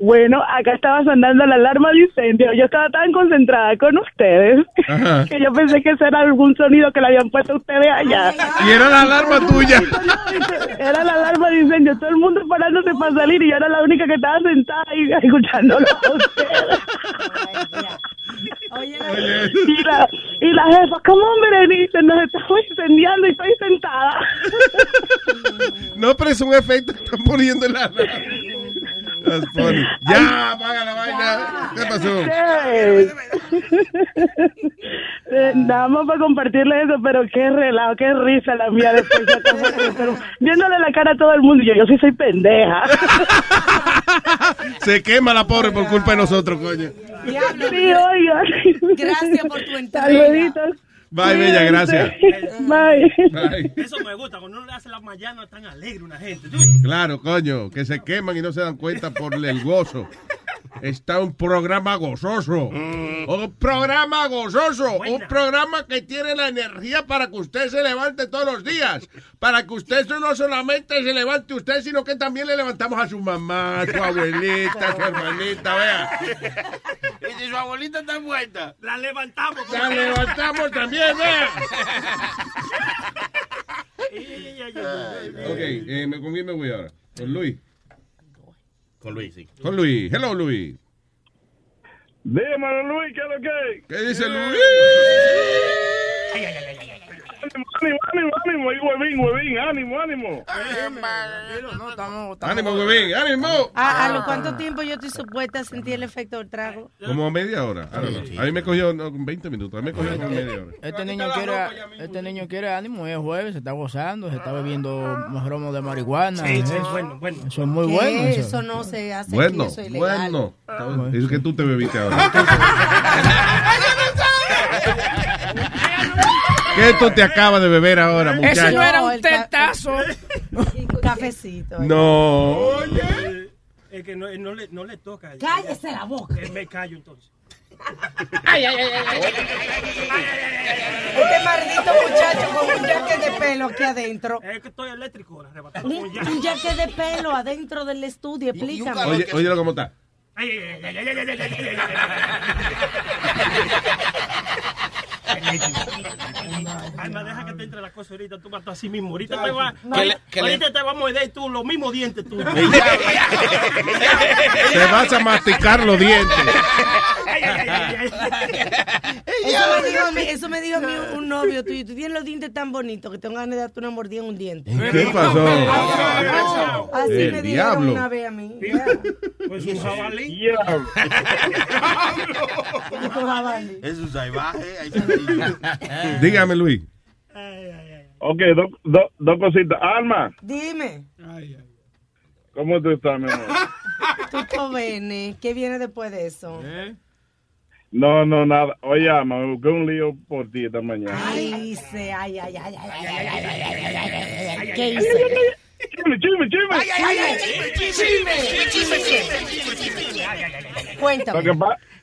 Bueno, acá estaba sonando la alarma de incendio. Yo estaba tan concentrada con ustedes Ajá. que yo pensé que ese era algún sonido que le habían puesto a ustedes allá. Y era la alarma tuya. *laughs* Era la alarma de incendio. Todo el mundo parándose para salir y yo era la única que estaba sentada ahí escuchándolo a ustedes. *laughs* Y la, y la jefa, ¿cómo Berenice? Nos estamos incendiando y estoy sentada. No, pero es un efecto que están poniendo en la. Funny. *laughs* Ya, apaga la vaina. ¿Qué pasó? Nada más para compartirle eso, pero qué relajo, qué risa la mía después. de todo, *laughs* pero viéndole la cara a todo el mundo, yo, yo sí soy pendeja. *laughs* Se quema la pobre por culpa de nosotros, coño. Sí, oiga. Gracias por tu entrega. Saluditos. Bye, bella, gracias. Bye. Bye. Eso me gusta, cuando uno le hace las mañanas tan alegre una gente. Claro, coño, que se queman y no se dan cuenta por el gozo. Está un programa gozoso. Un programa gozoso. Un programa que tiene la energía para que usted se levante todos los días. Para que usted no solamente se levante usted, sino que también le levantamos a su mamá, a su abuelita, a su hermanita, vea. Y si su abuelita está muerta. La levantamos. La levantamos también, vea. *laughs* Ok, eh, ¿me- ¿con quién me voy ahora? Con Luis. Con Luis, sí. Con Luis. Hello, Luis. Dímelo, Luis, ¿qué es lo que? ¿Qué dice Luis? Ánimo, ánimo, ánimo, y huevín, huevín, ánimo, ánimo. Ánimo, huevín, ánimo. ¿A, a lo cuánto tiempo yo estoy supuesta a sentir el efecto del trago? Como media hora. I don't know. A mí me cogió no, con 20 minutos. A mí me cogió con media hora. Este niño quiere, este niño quiere ánimo, es jueves, se está gozando, se está bebiendo romo de marihuana. Sí, sí, eso, bueno, bueno. eso es muy bueno. Eso. Eso. no se hace Bueno, aquí, eso es ilegal. bueno. Es que tú te bebiste ahora. *laughs* *laughs* ¿Qué tú te acabas de beber ahora, muchacho? Eso no era un tetazo. Cafecito. No. Es que no, no le, no le toca. Cállese la boca. Eh, me callo entonces. Este maldito muchacho con un jaque de pelo aquí adentro. Es que estoy eléctrico, arrebatado Un, un jaque de pelo adentro del estudio, explícame. Oye, óyelo cómo está. *laughs* Alma, deja que te entre la cosa ahorita, tú matas así mismo. Ahorita te va, a morder tú los mismos dientes tú. *laughs* Te vas a masticar los dientes. Eso me dijo, eso me dijo mi, un novio tuyo. Tú tienes los dientes tan bonitos que tengo ganas de darte una mordida en un diente. ¿Qué pasó? Así El me diablo. una vez a mí. Pues jabalí. *laughs* Es un salvaje. Dígame, Luis. Ok, dos do, do cositas. Alma. Dime. ¿Cómo tú estás, mi amor? Tú jóvenes. ¿Qué viene después de eso? No, no, nada. Oye, Alma, me busqué un lío por ti esta mañana. Ay, hice? Ay, ay, ay, ay, ¿Qué hice? Chisme, chisme, chisme. Ay, ay, ay, chisme, chisme, chisme, chisme. Cuéntame.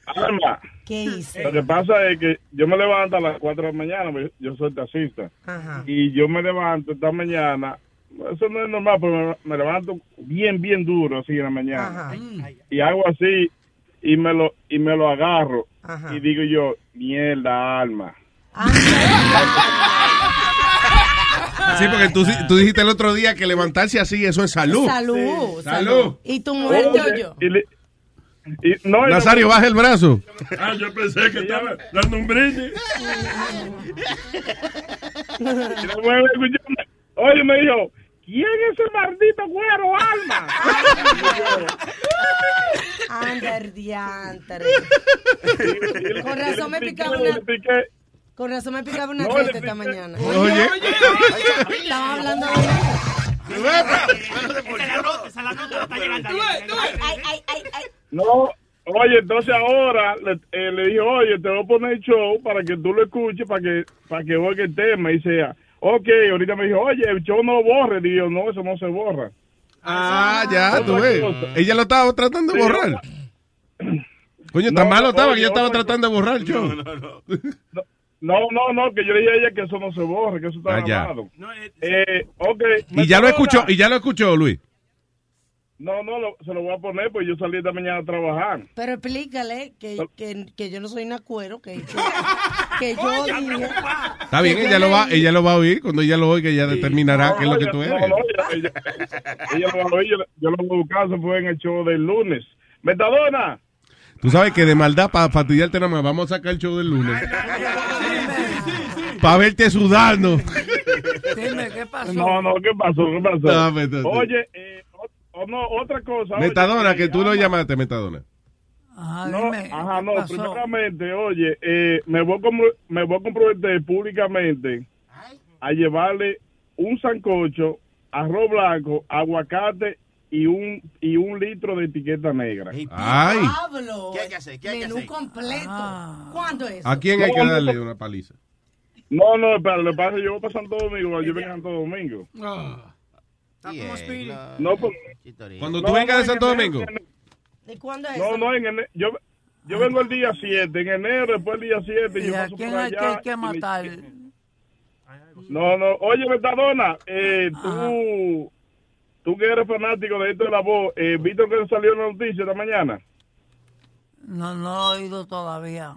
Alma, ¿qué hice? lo que pasa es que yo me levanto a las 4 de la mañana, porque yo soy taxista. Ajá. Y yo me levanto esta mañana, eso no es normal, pero me, me levanto bien, bien duro así en la mañana. Ajá. Y hago así y me lo y me lo agarro Ajá. y digo yo, mierda, Alma. Sí, porque tú, tú dijiste el otro día que levantarse así, eso es salud. Salud, Sí. Salud. ¿Y tu mujer te oyó? y le- y- no, Nazario, baja el brazo. Ah, yo pensé que estaba dando un brindis. *laughs* Oye, me dijo, ¿quién es ese maldito güero, Alma? Anda, el diantre. Con razón me picaba una... Con razón me picaba una No, le teta esta piqué. mañana. Oye. Estaba hablando de... Esa la nota está llegando. Ay, ay, ay, ay, ay. No, oye, entonces ahora le, eh, le dije, oye, te voy a poner show para que tú lo escuches, para que para que oiga el tema y sea, Ok, ahorita me dijo, oye, el show no lo borre. Digo, no, eso no se borra. Ah, ya, tú ves. cosa. Ella lo estaba tratando de Sí, borrar. Coño, tan No, malo no, estaba oye, que yo estaba otra- tratando de borrar el show. No, no, no, que yo le dije a ella que eso no se borre, que eso está Ah, grabado. Eh, ok. Y ya lo escuchó, y ya lo escuchó, Luis. No, no, lo- se lo voy a poner, pues yo salí esta mañana a trabajar. Pero explícale que, que, que yo no soy una cuero, que, que, *laughs* que yo dije... Está bien, ella lo va, ella lo va a oír. Cuando ella lo oiga, ella determinará qué es lo que tú No, eres. no, ella, ella, ella lo va a oír, yo, yo lo voy a buscar, se fue en el show del lunes. Metadona. Tú sabes que de maldad, para fastidiarte nada más, vamos a sacar el show del lunes. Para verte sudando. Dime, ¿qué pasó? No, no, ¿qué pasó? ¿Qué pasó? No. Oye, eh, o- o no, otra cosa. Metadona, que tú lo ama- llamaste, Metadona. No, ajá, no, pasó? primeramente, oye, eh, me, voy a me voy a comprometer públicamente a llevarle un sancocho, arroz blanco, aguacate y un y un litro de etiqueta negra. Ay. Pablo, ¿Qué hay que hacer? ¿Qué hay que menú hacer? completo. ¿Cuándo es? ¿A quién hay que darle no. una paliza? No, no, pero le pasa, yo voy para Santo Domingo, yo vengo a Santo Domingo. No, pues, Cuando no, tú vengas no, de Santo Domingo. ¿Y cuándo es No, no, en ene- yo, yo vengo el día 7, en enero, después el día 7, ¿Y yo a paso quién hay que, hay que matar? *laughs* No, no, oye, Metadona, eh, tú, tú que eres fanático de esto de la voz, eh, ¿viste que salió en la noticia esta mañana? No, no lo he oído todavía.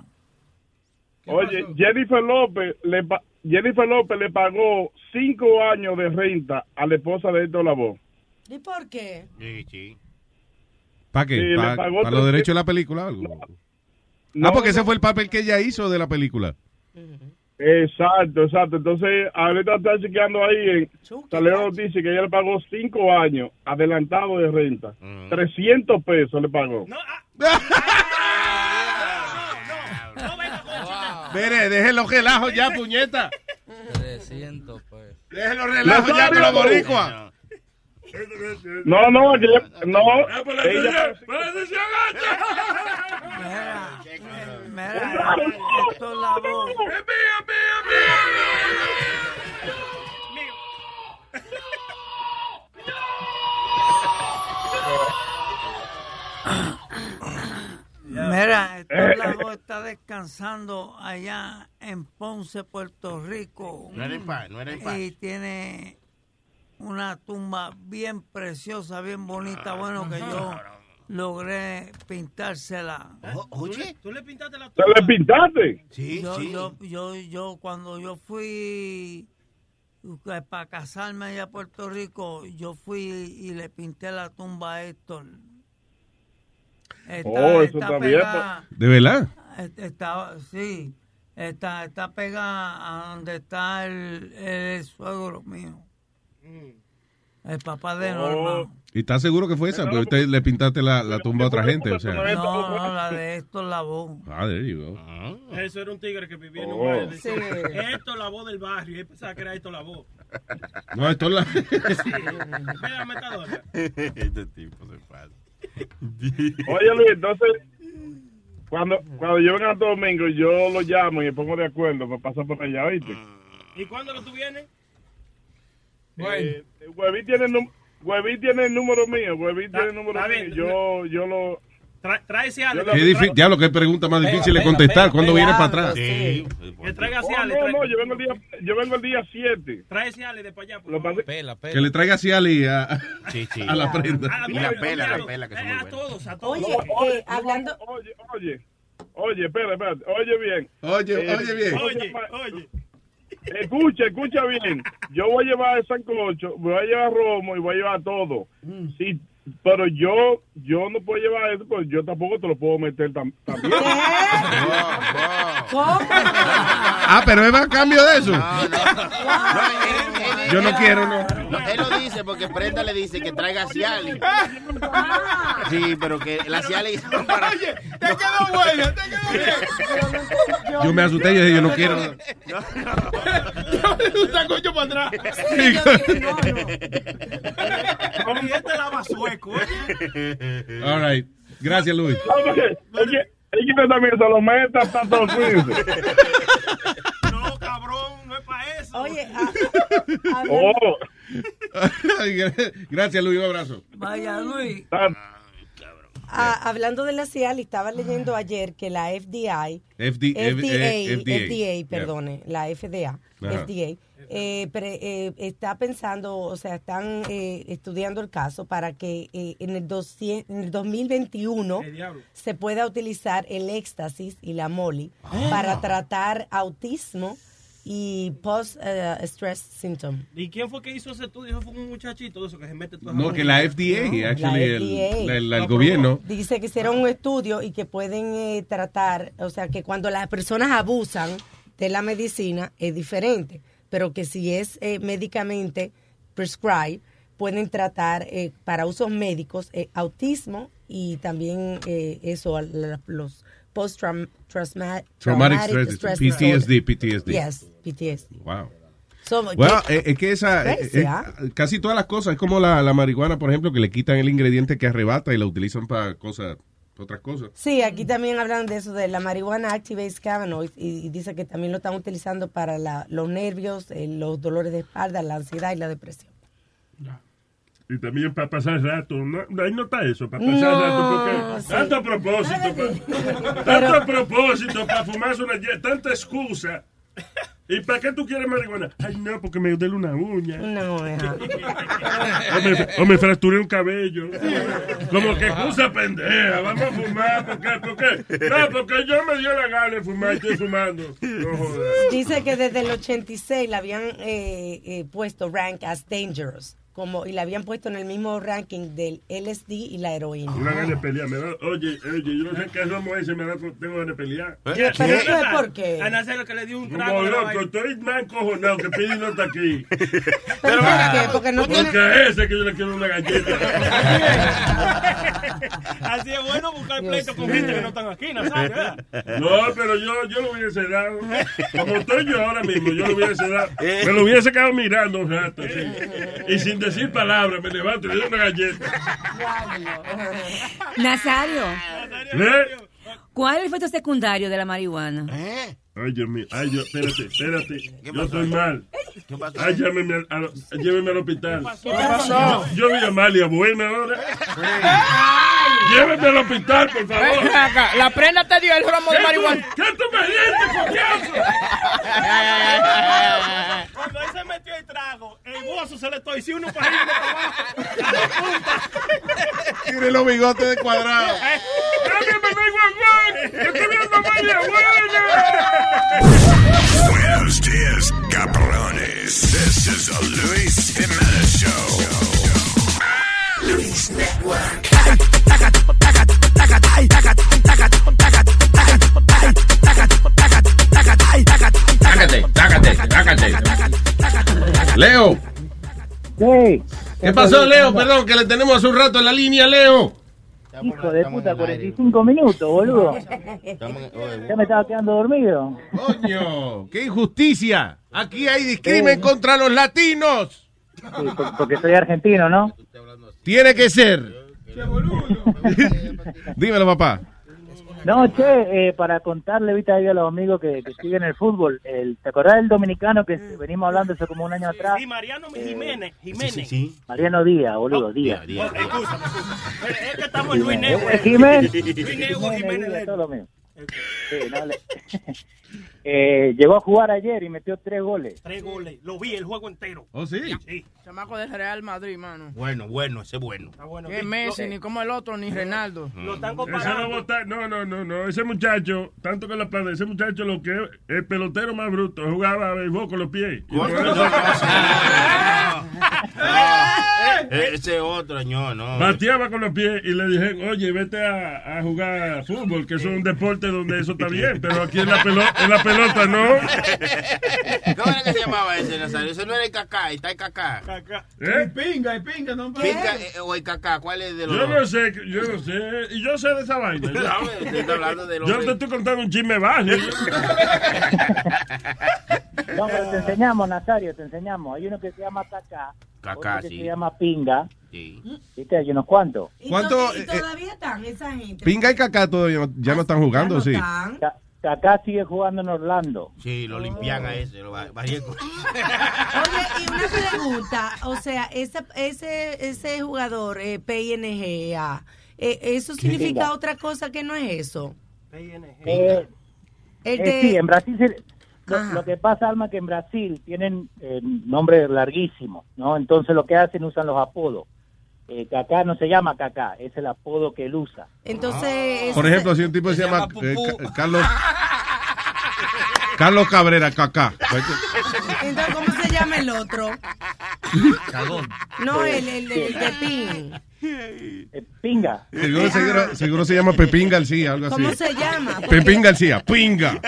Oye, Jennifer López le pa- Jennifer López le pagó cinco años de renta a la esposa de Héctor Lavoe. ¿Y por qué? ¿Para qué? Sí, le ¿Para, pagó los tres- derechos de la película o algo? No, ah, porque ese no. fue el papel que ella hizo de la película. Exacto, exacto. Entonces, ahorita está chequeando ahí, en, salió la noticia que ella le pagó cinco años adelantado de renta. 300 pesos le pagó. Mire, dejen los relajos ya, puñeta. 300, pues. Dejen los relajos ya con los boricuas. No, no, no. ella- Mira, esto es la voz. Mira, esto es la voz está descansando allá en Ponce, Puerto Rico. No era en paz, no era en paz. Y tiene una tumba bien preciosa, bien bonita. Bueno, que yo logré pintársela. Oye, ¿Tú le pintaste la ¿Te le pintaste? Sí, yo, sí. Yo, yo, yo, cuando yo fui para casarme allá a Puerto Rico, yo fui y le pinté la tumba a Héctor. Está, Oh, eso está bien, pegada- ¿De verdad? est- Está, sí, está, está pegada a donde está el, el suegro mío. El papá de Norma. ¿Y estás seguro que fue esa? Porque usted le pintaste la, la tumba a otra gente, o sea. No, no, la de Héctor Lavoe. Ah, there you go. Eso era un tigre que vivía en un Oh. barrio. Sí. Decía, Esto es la voz del barrio. Y él pensaba que era esto la voz. No, esto es la... Mira, metadona. este tipo se pasa. *laughs* Oye, Luis, entonces, cuando, cuando yo venga a Domingo, yo lo llamo y me pongo de acuerdo para pasar por allá, ¿viste? ¿Y cuándo lo tú vienes? Eh, Hueví tiene, Hueví tiene el número mío, Hueví tiene el número mío. bien. Yo, yo lo... Tra- trae ese Ale. Qué difícil, diablo, qué pregunta más difícil de contestar. ¿Cuándo viene para atrás? Que traiga ese Oh, Ale. no, trae- no, yo vengo el día, yo vengo el día 7. Trae ese Ale de para allá. por favor. pasa- Que le traiga así a, Ali a, Sí, sí. a la prenda. A la Y la pela, la pela, que son Eh, muy A todos, a todos. Oye, Oye, eh, hablando... Oye, oye, oye, espera, espera, oye bien. Oye, Eh, oye bien. Oye, oye. Escucha, escucha bien. Yo voy a llevar el sancocho, voy a llevar romo y voy a llevar todo. Sí, pero yo yo no puedo llevar eso, pues yo tampoco te lo puedo meter tam- también. *laughs* ¿Cómo? Ah, pero es a cambio de eso. Yo no quiero, no. No, él lo dice porque Prenda le dice que traiga a Ciali. Sí, pero que la Ciali para... Oye, te quedó buena, te quedó bien. Yo me asusté y dije, yo no quiero. Un sancocho para atrás. Y este lava sueco. ¿eh? All right. Gracias, Luis. No, que también se lo meta tanto cuídense. No, cabrón, no es para eso. Oye, *laughs* ah, Oh. Gracias, Luis. Un abrazo. Vaya, Luis. ah, hablando de la CIA, le estaba leyendo ayer que la FDI, FD, FDA, FDA. FDA, perdone, la FDA, Ajá. FDA, eh, pre- eh, está pensando, o sea, están eh, estudiando el caso para que eh, en, el 200 en el 2021 se pueda utilizar el éxtasis y la moli Ah. para tratar autismo y post-stress symptom. ¿Y quién fue que hizo ese estudio? Fue un muchachito de eso que se mete todo No, que la FDA, actually, el, FDA. la- la- el gobierno. Dice que hicieron un estudio y que pueden eh, tratar, o sea, que cuando las personas abusan de la medicina es diferente, pero que si es eh, médicamente prescribed, pueden tratar eh, para usos médicos eh, autismo y también eh, eso, la- los post-traumatic Traumatic stress, PTSD, PTSD. Yes, PTSD. Wow. So, Bueno, que- eh, es que esa, eh, Crazy, eh, ¿ah? casi todas las cosas, es como la, la marihuana, por ejemplo, que le quitan el ingrediente que arrebata y la utilizan para cosas, otras cosas. Sí, aquí también hablan de eso, de la marihuana activates cannabinoids y, y dice que también lo están utilizando para la- los nervios, eh, los dolores de espalda, la ansiedad y la depresión. Y también para pasar el rato. No, ahí no está eso, para pasar No, el rato. Porque sí. tanto propósito, pa- Pero- tanto propósito para fumarse una ye- tanta excusa. ¿Y para qué tú quieres marihuana? Ay, no, porque me duele una uña. No, O me, o me fracturé un cabello. Como que excusa pendeja. Vamos a fumar. ¿Por qué? ¿Por qué? No, porque yo me dio la gana de fumar y estoy fumando. No jodas. Dice que desde el 86 la habían eh, eh, puesto rank as dangerous, como y la habían puesto en el mismo ranking del LSD y la heroína. Una gana de pelear. Me da, oye, oye, yo no sé qué romo ese, me da, tengo ganas de pelear. ¿Qué? Pero eso es porque- A Nazario que le dio un trago. la loco, estoy más encojonado que Pidi no está aquí. *laughs* ¿Pero por qué? Porque no Porque tiene- a ese que yo le quiero una galleta. *laughs* Así es bueno buscar pleito con gente que no están aquí, Nazario. ¿verdad? *laughs* No, pero yo, yo lo hubiese dado. Como estoy yo ahora mismo, yo lo hubiese dado. Me lo hubiese quedado mirando un rato, así. Y sin decir palabras, me levanto y le doy una galleta. Nazario, ¿Eh? ¿cuál es el efecto secundario de la marihuana? Ay, Dios mío. Ay, yo, espérate, espérate. Yo estoy mal. Ay, llámeme al, al- lléveme al hospital. ¿Qué pasó? Yo vi a Amalia buena ahora. Lléveme al hospital, por favor. Ven acá, La prenda te dio el romo de ¿Qué tú- marihuana. ¿Qué tú me diste, coñazo? Cuando él se metió el trago, el bozo se le torció uno para arriba y uno para abajo. *laughs* Tiene los bigotes de cuadrado. ¡Dame, mamá, guaguán! ¡Estoy viendo a Amalia buena! Buenos dias, cabrones. This is the Luis Jimenez Show. Luis Network. Leo. ¿Qué pasó, Leo? Perdón, que le tenemos hace un rato en la línea, Leo. Hijo de puta, 45 minutos, boludo. Ya me estaba quedando dormido. Coño, qué injusticia. Aquí hay discrimen contra los latinos. Sí, porque soy argentino, ¿no? Tiene que ser. *laughs* Dímelo, papá. No, che, eh, para contarle, viste, ahí a los amigos que, que siguen el fútbol, el, ¿te acordás del dominicano que venimos hablando hace como un año atrás? Sí, Mariano Jiménez. Jiménez. Mariano Díaz, boludo, Díaz. Es que estamos en Luis. Eh, Jiménez. Luis Jiménez. Todo lo mío. Sí, no, le- *laughs* eh, llegó a jugar ayer y metió tres goles. Tres goles. Lo vi el juego entero. ¿Oh, sí? Sí. Chamaco del Real Madrid, mano. Bueno, bueno, ese es bueno. Que Messi, ni como el otro, ni Renaldo. Lo están Ese no, no, no, no, no, ese muchacho, tanto que la padre, ese muchacho lo que el pelotero más bruto, jugaba a béisbol con los pies. Eso- *laughs* Eh, Ese otro, no, no. Bateaba con los pies y le dije, oye, vete a, a jugar fútbol, que eso es un deporte donde eso está bien, pero aquí en la, pelota, en la pelota no. *laughs* ¿Cómo era que se llamaba ese, Nazario? Ese no era el cacá, está el cacá. ¿Eh? Pinga, y pinga, no Pinga eh, o el cacá, ¿cuál es de los Yo no sé, yo no sé, y yo sé de esa vaina. *laughs* Hablando de los Yo te estoy contando un chisme bajo. No, pero te enseñamos, Nazario, te enseñamos. Hay uno que se llama Kaká, Cacá, otro que sí. se llama Pinga. Sí. ¿Viste? Hay unos cuantos. ¿Y ¿Cuánto, to- y eh, todavía están esa gente? Pinga y Cacá todavía ya no están jugando, sí. están. Kaká sigue jugando en Orlando. Sí, lo limpian a ese. Lo va- con- *laughs* Oye, y una pregunta, o sea, ese, ese, ese jugador, eh, PNGA, eh, ¿eso significa Pinga. otra cosa que no es eso? Eh, El eh, de- sí, en Brasil se- lo, lo que pasa, Alma, que en Brasil tienen eh, nombres larguísimos, ¿no? Entonces lo que hacen usan los apodos. Eh, Kaká no se llama Kaká, es el apodo que él usa. Entonces, Por ejemplo, si un tipo se llama eh, Ca- Carlos *laughs* Carlos Cabrera Cacá. entonces, ¿cómo se llama el otro? Cagón. No, el, el, el de Pin. Pinga. Seguro, seguro, seguro se llama Pepín García, algo así. ¿Cómo se llama? Pepín García, pinga.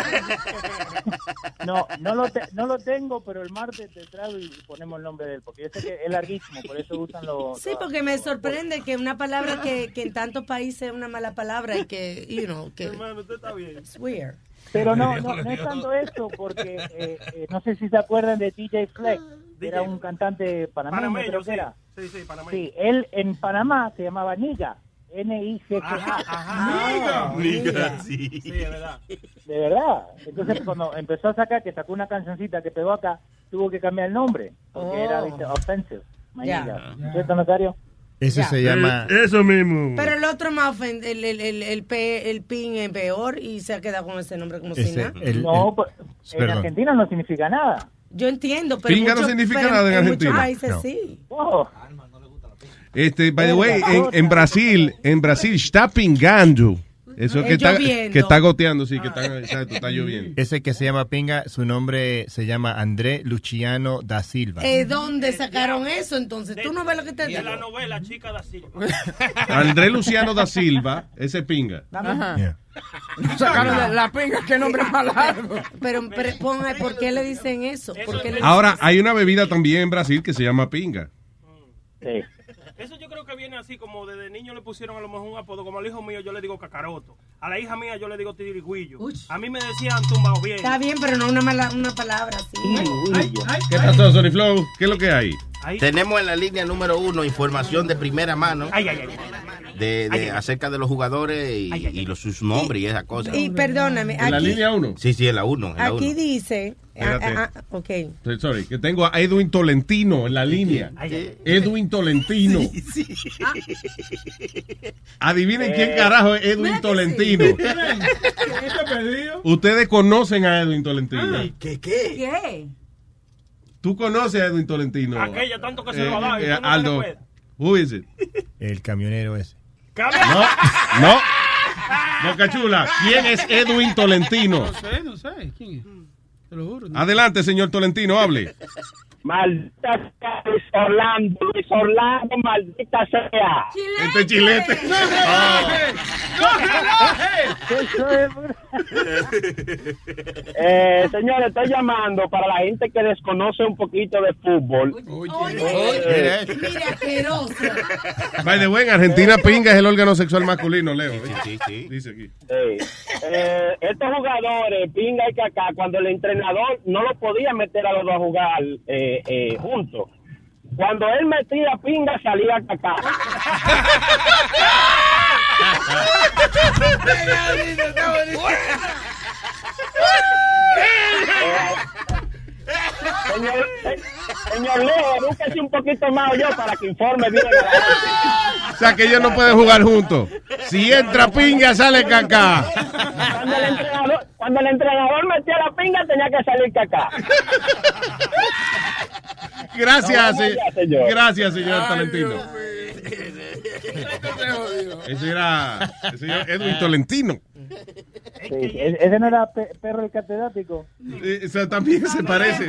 No, no lo, te- no lo tengo, pero el martes te traigo y ponemos el nombre de él, porque yo sé que es larguísimo, por eso usan los... Sí, porque me sorprende que una palabra que, que en tantos países es una mala palabra y que, you know, que... Hermano, usted está bien. It's weird. Pero no, no, no es tanto eso, porque eh, eh, no sé si se acuerdan de DJ Flex, que era un cantante panameño, Panameño, creo que sí. era. Sí, sí, panameño. Sí, él en Panamá se llamaba Niga, N-I-G-G-A. Niga, sí. Sí, es verdad. De verdad. Entonces, cuando empezó a sacar, que sacó una cancioncita que pegó acá, tuvo que cambiar el nombre, porque Oh. era ¿viste? offensive. Ya. nigga. ¿Cierto, notario? Ese Ya. se llama... Eh, Eso mismo. Pero el otro más ofende, el, el, el, el, P- el PIN es peor y se ha quedado con ese nombre como si Ese- nada. el- no, pues, en perdón. Argentina no significa nada. Yo entiendo, pero Pinga no muchos- significa pero nada en muchos Argentina. países No. sí. Oh, Este, by the way, en, en Brasil, en Brasil está pingando. Eso Es que está, que está goteando, sí, que está, exacto, está lloviendo. Ese que se llama Pinga, su nombre se llama André Luciano da Silva. Eh, ¿Dónde sacaron eso entonces? ¿Tú no ves lo que te Y digo? en la novela Chica da Silva. *laughs* André Luciano da Silva, ese pinga. Ajá. Yeah. *laughs* Sacaron la, la pinga, qué nombre más largo. Pero, pero ponga, ¿por qué le dicen eso? ¿Por qué le Ahora, hay una bebida también en Brasil que se llama pinga. Sí. Eso yo creo que viene así, como desde niño le pusieron a lo mejor un apodo, como al hijo mío yo le digo cacaroto, a la hija mía yo le digo tirigüillo, a mí me decían tumbao bien. Está bien, pero no una mala una palabra así. ¿Qué pasó, Sony Flow? ¿Qué es lo que hay? Tenemos en la línea número uno información de primera mano Ay, ay, ay. De, de- acerca de los jugadores y, y los, sus nombres y esas cosas. Y perdóname, ¿En la línea 1? Sí, sí, en la uno. En la aquí uno. dice... ah, Espérate. ah, ah, ok. Sorry, que tengo a Edwin Tolentino en la línea. Edwin Tolentino. *laughs* Adivinen quién carajo es Edwin Tolentino. *laughs* Ustedes conocen a Edwin Tolentino. ¿Qué, qué? ¿Qué? Tú conoces a Edwin Tolentino. Aquella tanto que se Eh, lo da. y eh, tú no Aldo, who is it? El camionero ese. No, no. *laughs* Boca Chula, ¿quién es Edwin Tolentino? No sé, no sé. ¿Quién es? Te lo juro. no. Adelante, señor Tolentino, hable. Maldita sea Luis Orlando, Luis Orlando, maldita sea. Este chilete. *laughs* Eh, señores, estoy llamando para la gente que desconoce un poquito de fútbol. Oye, mire, asqueroso. By the way, en Argentina, pinga es el órgano sexual masculino, Leo. Sí, sí, sí. Dice aquí. Sí. Eh, estos jugadores, Pinga y Kaká, cuando el entrenador no lo podía meter a los dos a jugar eh, eh, juntos. Cuando él metía Pinga, salía Kaká. *laughs* Señor, señor Leo, búsquese un poquito más yo para que informe bien. O sea que ellos no pueden jugar juntos. Si entra pinga, sale caca. Cuando el entrenador, cuando el entrenador metía la pinga, tenía que salir Kaká. Gracias, No, señor. gracias, señor Tolentino. *laughs* Ese era el señor Edwin Tolentino. *laughs* Sí, ese no era pe- perro el catedrático. Eh, O sea, también se parece. *laughs*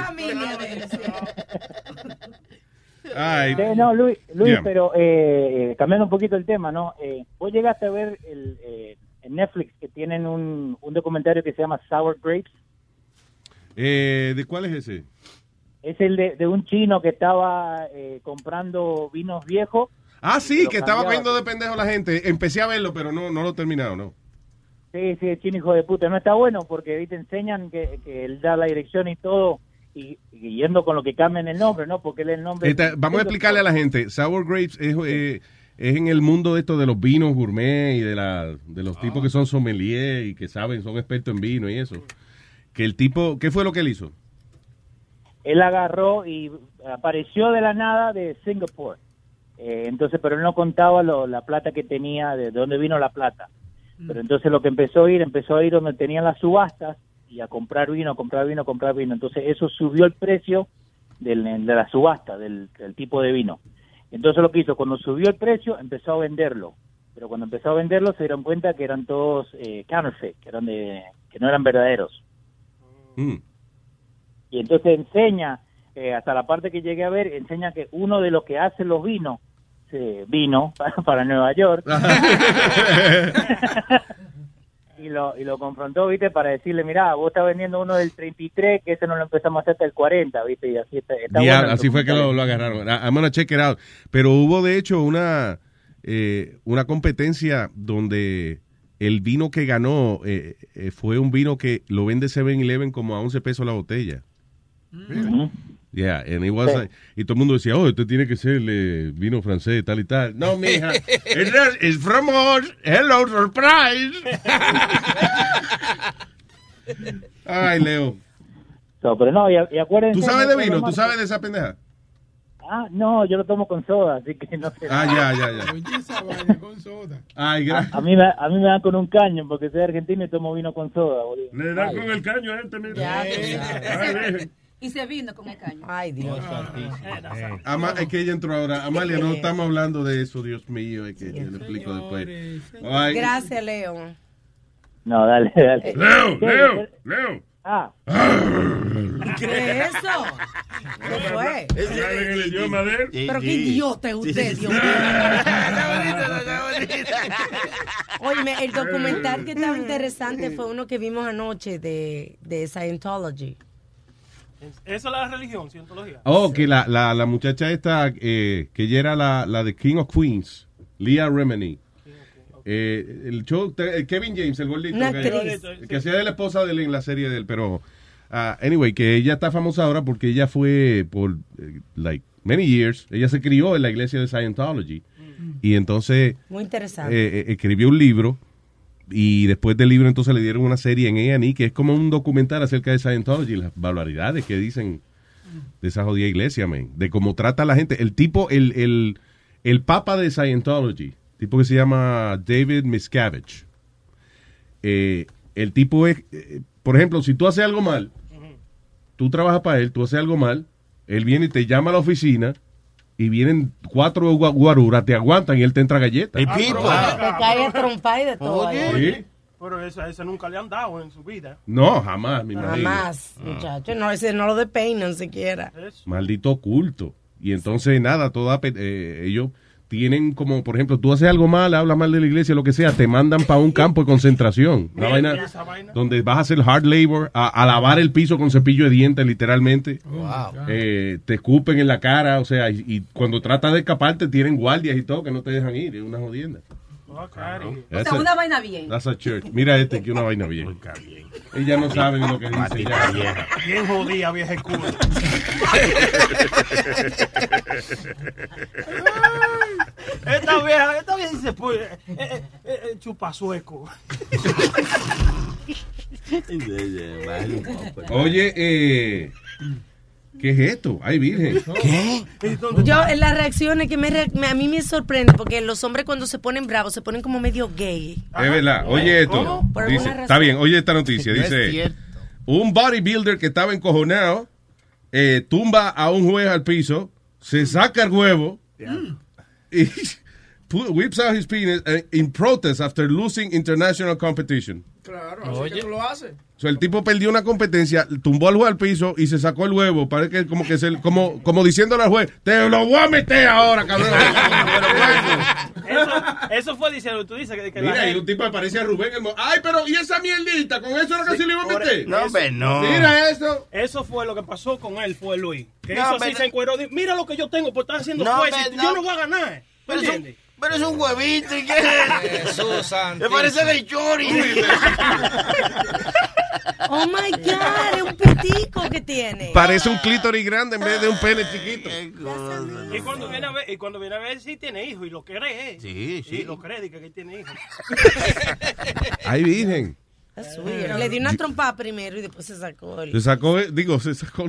Ay. Sí, no, Luis, Luis Yeah. pero eh, eh, cambiando un poquito el tema, ¿no? Eh, Vos llegaste a ver el, eh, en Netflix que tienen un, un documentario que se llama Sour Grapes. Eh, ¿De cuál es ese? Es el de, de un chino que estaba eh, comprando vinos viejos. Ah, sí, que estaba cogiendo de pendejo la gente. Empecé a verlo, pero no, no lo he terminado, ¿no? Sí, sí, chino hijo de puta. No está bueno porque ahí te enseñan que, que él da la dirección y todo. Y, y yendo con lo que cambian el nombre, ¿no? Porque él el nombre. Esta- vamos a explicarle a la gente. Sour Grapes es, eh, es en el mundo de esto de los vinos gourmet y de, la, de los tipos que son sommelier y que saben, son expertos en vino y eso. Que el tipo, ¿qué fue lo que él hizo? Él agarró y apareció de la nada de Singapur. Eh, entonces, pero él no contaba lo- la plata que tenía, de dónde vino la plata. Pero entonces lo que empezó a ir, empezó a ir donde tenían las subastas y a comprar vino, comprar vino, comprar vino. Entonces eso subió el precio del, de la subasta, del, del tipo de vino. Entonces lo que hizo, cuando subió el precio, empezó a venderlo. Pero cuando empezó a venderlo se dieron cuenta que eran todos eh, counterfeit, que, eran de, que no eran verdaderos. Mm. Y entonces enseña, eh, hasta la parte que llegué a ver, enseña que uno de los que hace los vinos, eh, vino *laughs* para, para Nueva York, *laughs* y lo, y lo confrontó, viste, para decirle, mira, vos estás vendiendo uno del 33, que ese no lo empezamos a hacer hasta el 40, viste, y así está. bueno así fue que lo, agarraron. I'm gonna check it out. Pero hubo de hecho una, eh, una competencia donde el vino que ganó eh, eh, fue un vino que lo vende 7-Eleven como a 11 pesos la botella. Yeah, and it was Sí. like- y todo el mundo decía, oh, este tiene que ser eh, vino francés, tal y tal. No, mija, *laughs* it's from us. Hello, surprise. *laughs* Ay, Leo. No, pero no, y, y acuérdense... ¿Tú sabes de no, vino? no, ¿Tú sabes de esa pendeja? Ah, no, yo lo tomo con soda, así que no sé. Ah, ya, ya, ya. *laughs* Ay, A, a mí me, a mí me dan con un caño porque soy argentino y tomo vino con soda, boludo. Le dan con el caño a este, mira. Ay, virgen. Y se vino con el caño. Ay, Dios. Ama- es que ella entró ahora. Amalia, no estamos hablando de eso, Dios mío. Es que yo le explico después. Ay, Gracias, Leo. No, dale, dale. Leo, ¿Qué? Leo, Leo. Ah. ¿Qué es eso? ¿Qué fue? En el idioma de él. Pero qué idiota es usted, Dios mío. *laughs* Oye, el documental que estaba interesante fue uno que vimos anoche de, de Scientology. Esa es la religión, cientología. Oh, que la, la, la muchacha esta, eh, que ella era la, la de King of Queens, Leah Remini. Eh, el show, eh, Kevin James, el gordito. Que, que hacía de la esposa de él en la serie de él, pero... ah, anyway, que ella está famosa ahora porque ella fue por, eh, like, many years, ella se crió en la iglesia de Scientology. Y entonces... Muy interesante. eh, escribió un libro y después del libro entonces le dieron una serie en A&E que es como un documental acerca de Scientology, las barbaridades que dicen de esa jodida iglesia, man, de cómo trata a la gente. El tipo, el, el, el papa de Scientology, tipo que se llama David Miscavige, eh, el tipo es, eh, por ejemplo, si tú haces algo mal, tú trabajas para él, tú haces algo mal, él viene y te llama a la oficina y vienen cuatro gua- guaruras, te aguantan y él te entra galletas. Te cae a trompa y de todo. ahí. Sí. Pero esa, esa nunca le han dado en su vida. No, jamás, me imagino. Jamás, muchacho. No, ese no lo despeinan siquiera. Maldito culto. Y entonces, nada, toda, eh, ellos tienen como, por ejemplo, tú haces algo mal, hablas mal de la iglesia, lo que sea, te mandan para un campo de concentración. Una vaina donde vas a hacer hard labor, a, a lavar el piso con cepillo de dientes, literalmente. Eh, te escupen en la cara, o sea, y, y cuando tratas de escaparte tienen guardias y todo que no te dejan ir, es una jodienda. O That's sea, a- una vaina bien. that's a church. Mira este que una vaina bien. Ella no sabe lo que dice. ya. Bien jodida, vieja culo. *laughs* Esta vieja, esta vieja dice, pues, eh, eh, eh, eh, chupasueco. *laughs* Oye, eh, ¿qué es esto? Ay, virgen. ¿Qué? Yo, en las reacciones que me, a mí me sorprende, porque los hombres cuando se ponen bravos se ponen como medio gay. Es verdad. Oye esto. Está bien, oye esta noticia. *laughs* Es Dice, un bodybuilder que estaba encojonado eh, tumba a un juez al piso, se saca el huevo y *laughs* whips out his penis eh, in protest after losing international competition. Claro, así que tú lo haces. O sea, el tipo perdió una competencia, tumbó al juez al piso y se sacó el huevo. Parece que como que se, como, como diciéndole al juez, te lo voy a meter ahora, cabrón. *laughs* Eso, eso fue diciendo, tú dices que, que la Mira, y un tipo que parece a Rubén. el Ay, pero ¿y esa mierdita? ¿Con eso era que se le iba a meter? No, hombre, no. Mira eso. Eso fue lo que pasó con él, fue Luis. Que No, hizo así, pero- se encueró. Mira lo que yo tengo por estar haciendo No, juez. Yo no. voy a ganar. ¿Me es entiendes? Pero es un huevito, ¿y qué? Jesús santo. Me parece de chori. *laughs* Oh my God, es un pitico que tiene. Parece un clítoris grande en vez de un pene chiquito. Y cuando viene a ver, y cuando viene a ver si tiene hijo y lo cree. ¿eh? Sí, sí. Y lo cree dice que tiene hijo. *laughs* Ay, virgen. Le di una trompada primero y después se sacó el... Se sacó, eh, digo, se sacó.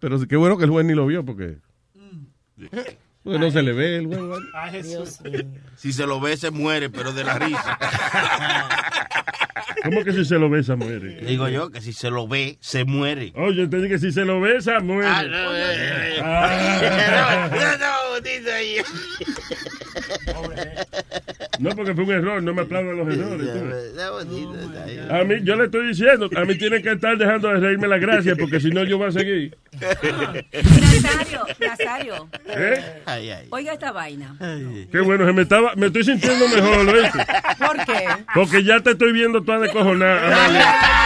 Pero qué bueno que el juez ni lo vio porque. Porque no se le ve el. ¿vale? Ay, Jesús. Si se lo ve, se muere, pero de la risa. *laughs* ¿Cómo que si se lo besa muere? Digo yo que si se lo ve, se muere. Oye, te dije que si se lo besa muere. Ah, no, eh. Ah. *laughs* No, *laughs* no, porque fue un error, no me aplaudan los errores. tú. A mí, yo le estoy diciendo, a mí tienen que estar dejando de reírme la gracia, porque si no yo voy a seguir. Nazario, Nazario. ¿Eh? Ay, ay. Oiga esta vaina. Qué bueno, se me estaba, me estoy sintiendo mejor, ¿lo? ¿Por qué? Porque ya te estoy viendo toda de cojonada.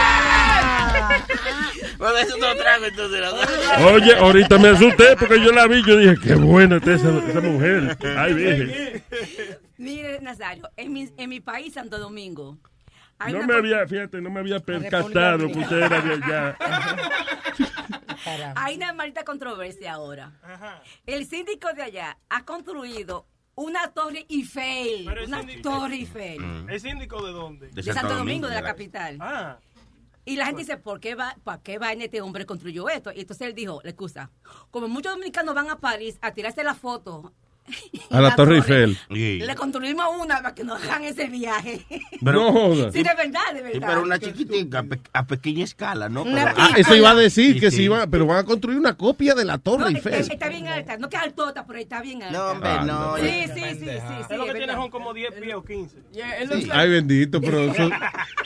Bueno, eso no trago entonces. la- Oye, ahorita me asusté porque yo la vi, yo dije, qué buena está esa, esa mujer. Ay, virgen. Mire, Nazario, en mi, en mi país, Santo Domingo, hay No una me había, fíjate, no me había percatado que usted era de allá. hay una maldita controversia ahora. El síndico de allá ha construido una torre Eiffel. Una síndico- torre Eiffel. ¿El síndico de dónde? De Santo, Domingo, de la capital. Ah. Y la gente dice, ¿por qué, va, ¿para qué vaina este hombre construyó esto? Y entonces él dijo, le excusa, como muchos dominicanos van a París a tirarse la foto. A la Torre Eiffel. Le construimos una para que no hagan ese viaje. *laughs* No joda. Sí, de verdad, de Sí, verdad. pero una chiquitica, a, pe- a pequeña escala, ¿no? Pero- Ah, eso iba a decir Sí, que sí. iba, pero van a construir una copia de la No, Torre está, Eiffel. está bien alta, no que altota, pero está bien alta. No, hombre, Ah, no. no. Sí, sí, sí, sí, sí. Es lo que tiene son como 10 pies o 15. *laughs* Ay, bendito, pero *laughs* son,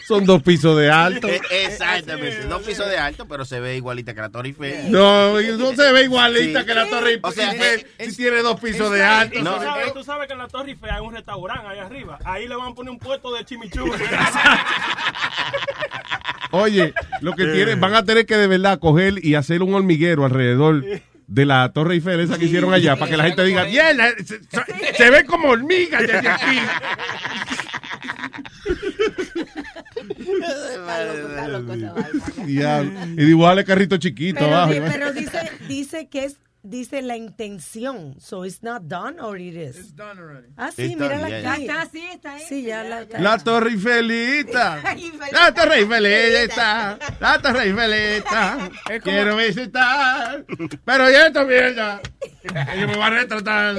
son dos pisos de alto. Exactamente, dos pisos de alto, pero se ve igualita que la Torre Eiffel. No, no se ve igualita Sí. que la Torre Eiffel. O sea, si, eh, si tiene dos pisos de alto. No. tú, sabes, tú sabes que en la Torre Eiffel hay un restaurante ahí arriba. Ahí le van a poner un puesto de chimichurri. *laughs* Oye, lo que tienen, van a tener que de verdad coger y hacer un hormiguero alrededor de la Torre Eiffel, esa que hicieron allá, para que la gente diga, bien, se, se- se ve como hormigas desde aquí. Y dibujarle carrito chiquito Pero, abajo. pero dice, dice que es dice la intención. So it's not done or it is. Ah, sí, It's mira done, la yeah, aquí. Está así, está ahí. Sí, ya la. La Torre Eifelita. *laughs* La Torre Eifelita. La Torre Eifelita. *laughs* Quiero visitar. Pero ya esta mierda. Ellos me van a retratar.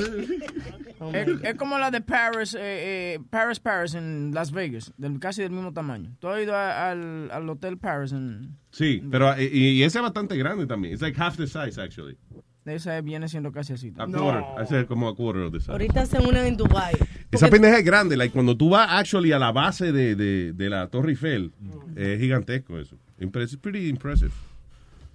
Es, es como la de Paris, eh, eh, Paris, Paris en Las Vegas, del, casi del mismo tamaño. ¿Tú has ido a- al, al Hotel Paris en... Sí, pero eh, y, y ese es bastante grande también. It's like half the size, actually. Esa viene siendo casi así. A quarter. Ese es como a quarter of the size. Ahorita hacen una en Dubai. Esa pendeja es grande. Like, cuando tú vas actually a la base de, de, de la Torre Eiffel, es gigantesco eso. Impres- pretty impressive.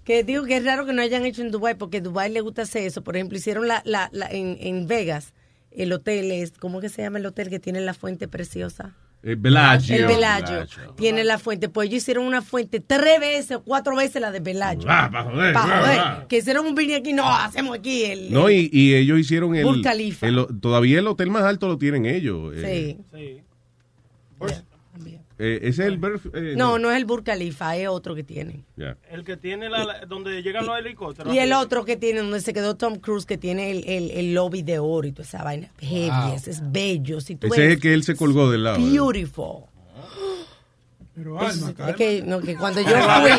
Que digo que es raro que no hayan hecho en Dubai porque Dubai le gusta hacer eso. Por ejemplo, hicieron la, la, la- en, en Vegas el hotel es, ¿cómo que se llama el hotel que tiene la fuente preciosa? El Bellagio. El Bellagio. Tiene la fuente. Pues ellos hicieron una fuente tres veces o cuatro veces la de Bellagio. Ah, pa' joder, Pa' joder. ah. Que hicieron un vídeo aquí. No, hacemos aquí el. No, y, y ellos hicieron el, Burj Khalifa. el- Todavía el hotel más alto lo tienen ellos. eh, Sí. Sí. Eh, ese es el... Burj- eh, No, no es el Burj Khalifa, es otro que tienen. Ya. El que tiene la, la- donde llegan los helicópteros. Y el otro que tiene, donde se quedó Tom Cruise, que tiene el, el, el lobby de oro y toda esa vaina. Heavy, Wow. ese es bello. Si tú Ese ves, es el que él se colgó del lado. eh. Beautiful. Pero Es, Alma, es que, no, que cuando *laughs* yo fui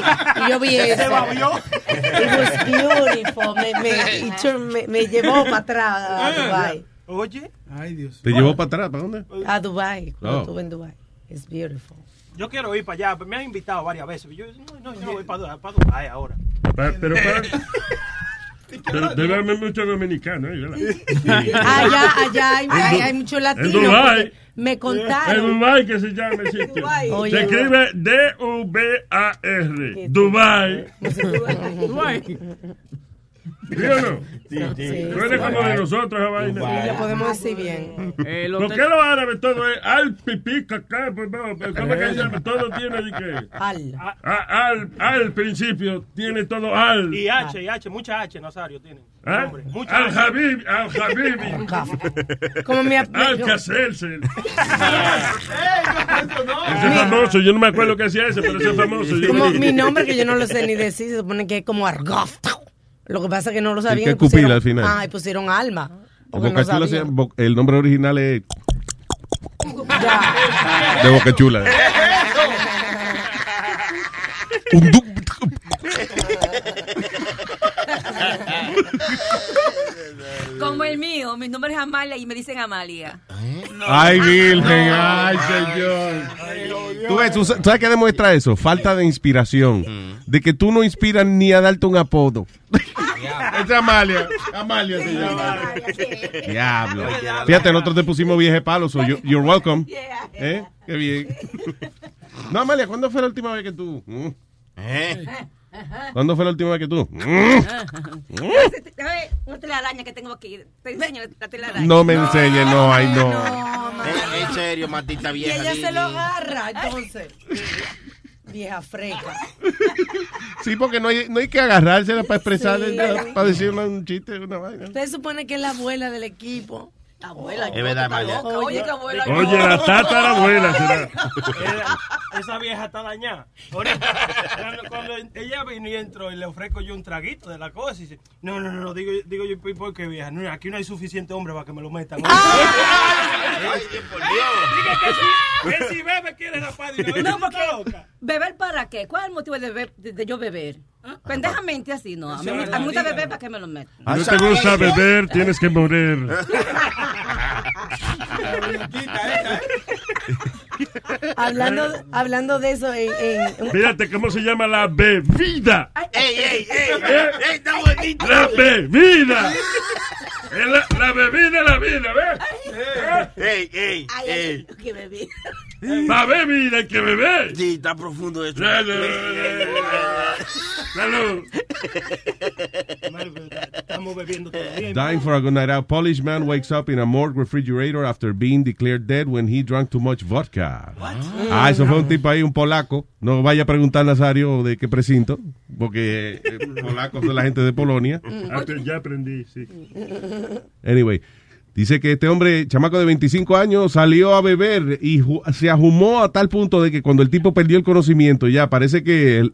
y yo vi *laughs* Se eso, babió. it was beautiful. Me, me, y yo- me, me llevó para atrás a *laughs* Dubai. Oye. Ay, Dios. ¿Te llevó para atrás? ¿Para dónde? A Dubai, cuando Oh. estuve en Dubai. It's beautiful. Yo quiero ir para allá. Me han invitado varias veces. Yo, no, no, yo no voy para, para Dubái ahora. Pa- pero para... *laughs* Pero debe haber muchos dominicanos, ¿eh? ¿verdad? Allá, allá hay, hay, hay muchos En. Dubái. Me En contaron. Dubái que se llama el sitio. Dubái. Se Oye, escribe D-U-B-A-R. Dubai. Dubai. ¿Sí o no? Sí, como de nosotros esa vaina. Sí, lo podemos decir bien. Eh, ¿Por qué los árabes todo es al pipí, cacá? Pues, no, pues, ¿Cómo es que se llama? Todo tiene de qué? Al. A- al, al principio tiene todo al. Y H, y H, mucha H, Nazario tienen. ¿Ah? Al H. Habib, al Habibi. *laughs* Como mi Al. Cacelsen. *laughs* Ese es famoso, yo no me acuerdo qué hacía ese, pero ese es famoso. Como lo- mi nombre que yo no lo sé ni decir, se supone que es como Argof. Lo que pasa es que no lo sabían. y es Cupila pusieron- al final. Ah, y pusieron alma. Porque no Boca Chula se llama- el nombre original es de Boca Chula. *laughs* *laughs* Como el mío, mi nombre es Amalia y me dicen Amalia. Ay, Virgen, ay, señor. Tú ves, tú sa- ¿sabes qué demuestra eso? Falta de inspiración. De que tú no inspiras ni a darte un apodo. Esa es Amalia. Amalia se llama. Diablo. Fíjate, nosotros te pusimos vieje palo, so you- you're welcome. *laughs* ¿Eh? Qué bien. No, Amalia, ¿cuándo fue la última vez que tú? Mm. ¿Cuándo fue la última vez que tú? Una telaraña que tengo aquí. Te enseño la telaraña. No me enseñes, no, ay, no. En, en serio, matita Y vieja. ella se lo agarra, entonces. Vieja freca. Sí, porque no hay, no hay que agarrársela para expresar, Sí. para decir una- un chiste, una vaina. Usted supone que es la abuela del equipo. Abuela, Es verdad. Oye, que abuela. Oye, la tatarabuela será. *laughs* Era- esa vieja está dañada. Ahorita, cuando, ella vino y entró y le ofrezco yo un traguito de la cosa y dice, no, no, no, no, digo, digo yo, ¿y ¿por qué vieja? No, aquí no hay suficiente hombre para que me lo metan. *laughs* Diga que si, que si bebe quiere. *laughs* No, beber para qué? ¿Cuál es el motivo de, beber- de, de yo beber? Pendejamente así, no. A mí, me- gusta beber para que me lo metan. Si no te gusta beber, tienes que morir. *laughs* Hablando, hablando de eso en, en- Fíjate cómo se llama la bebida. ¡Ey, ey, ey! ¿Eh? ¡Ey, está bonito! La bebida. La, la bebida es la vida, ¿ves? ¡Ey, ey, ey! que bebí. *laughs* La bebida hay que beber. Sí, está profundo eso. *laughs* Salud. Estamos bebiendo todavía. Dying for a good night out. Polish man wakes up in a morgue refrigerator after being declared dead when he drank too much vodka. Ah, eso fue un tipo ahí, un polaco. No vaya a preguntar, Nazario, de qué precinto, porque eh, polacos son la gente de Polonia. Ah, ya aprendí, sí. Anyway, dice que este hombre, chamaco de 25 años, salió a beber y se ahumó a tal punto de que cuando el tipo perdió el conocimiento, ya parece que, el-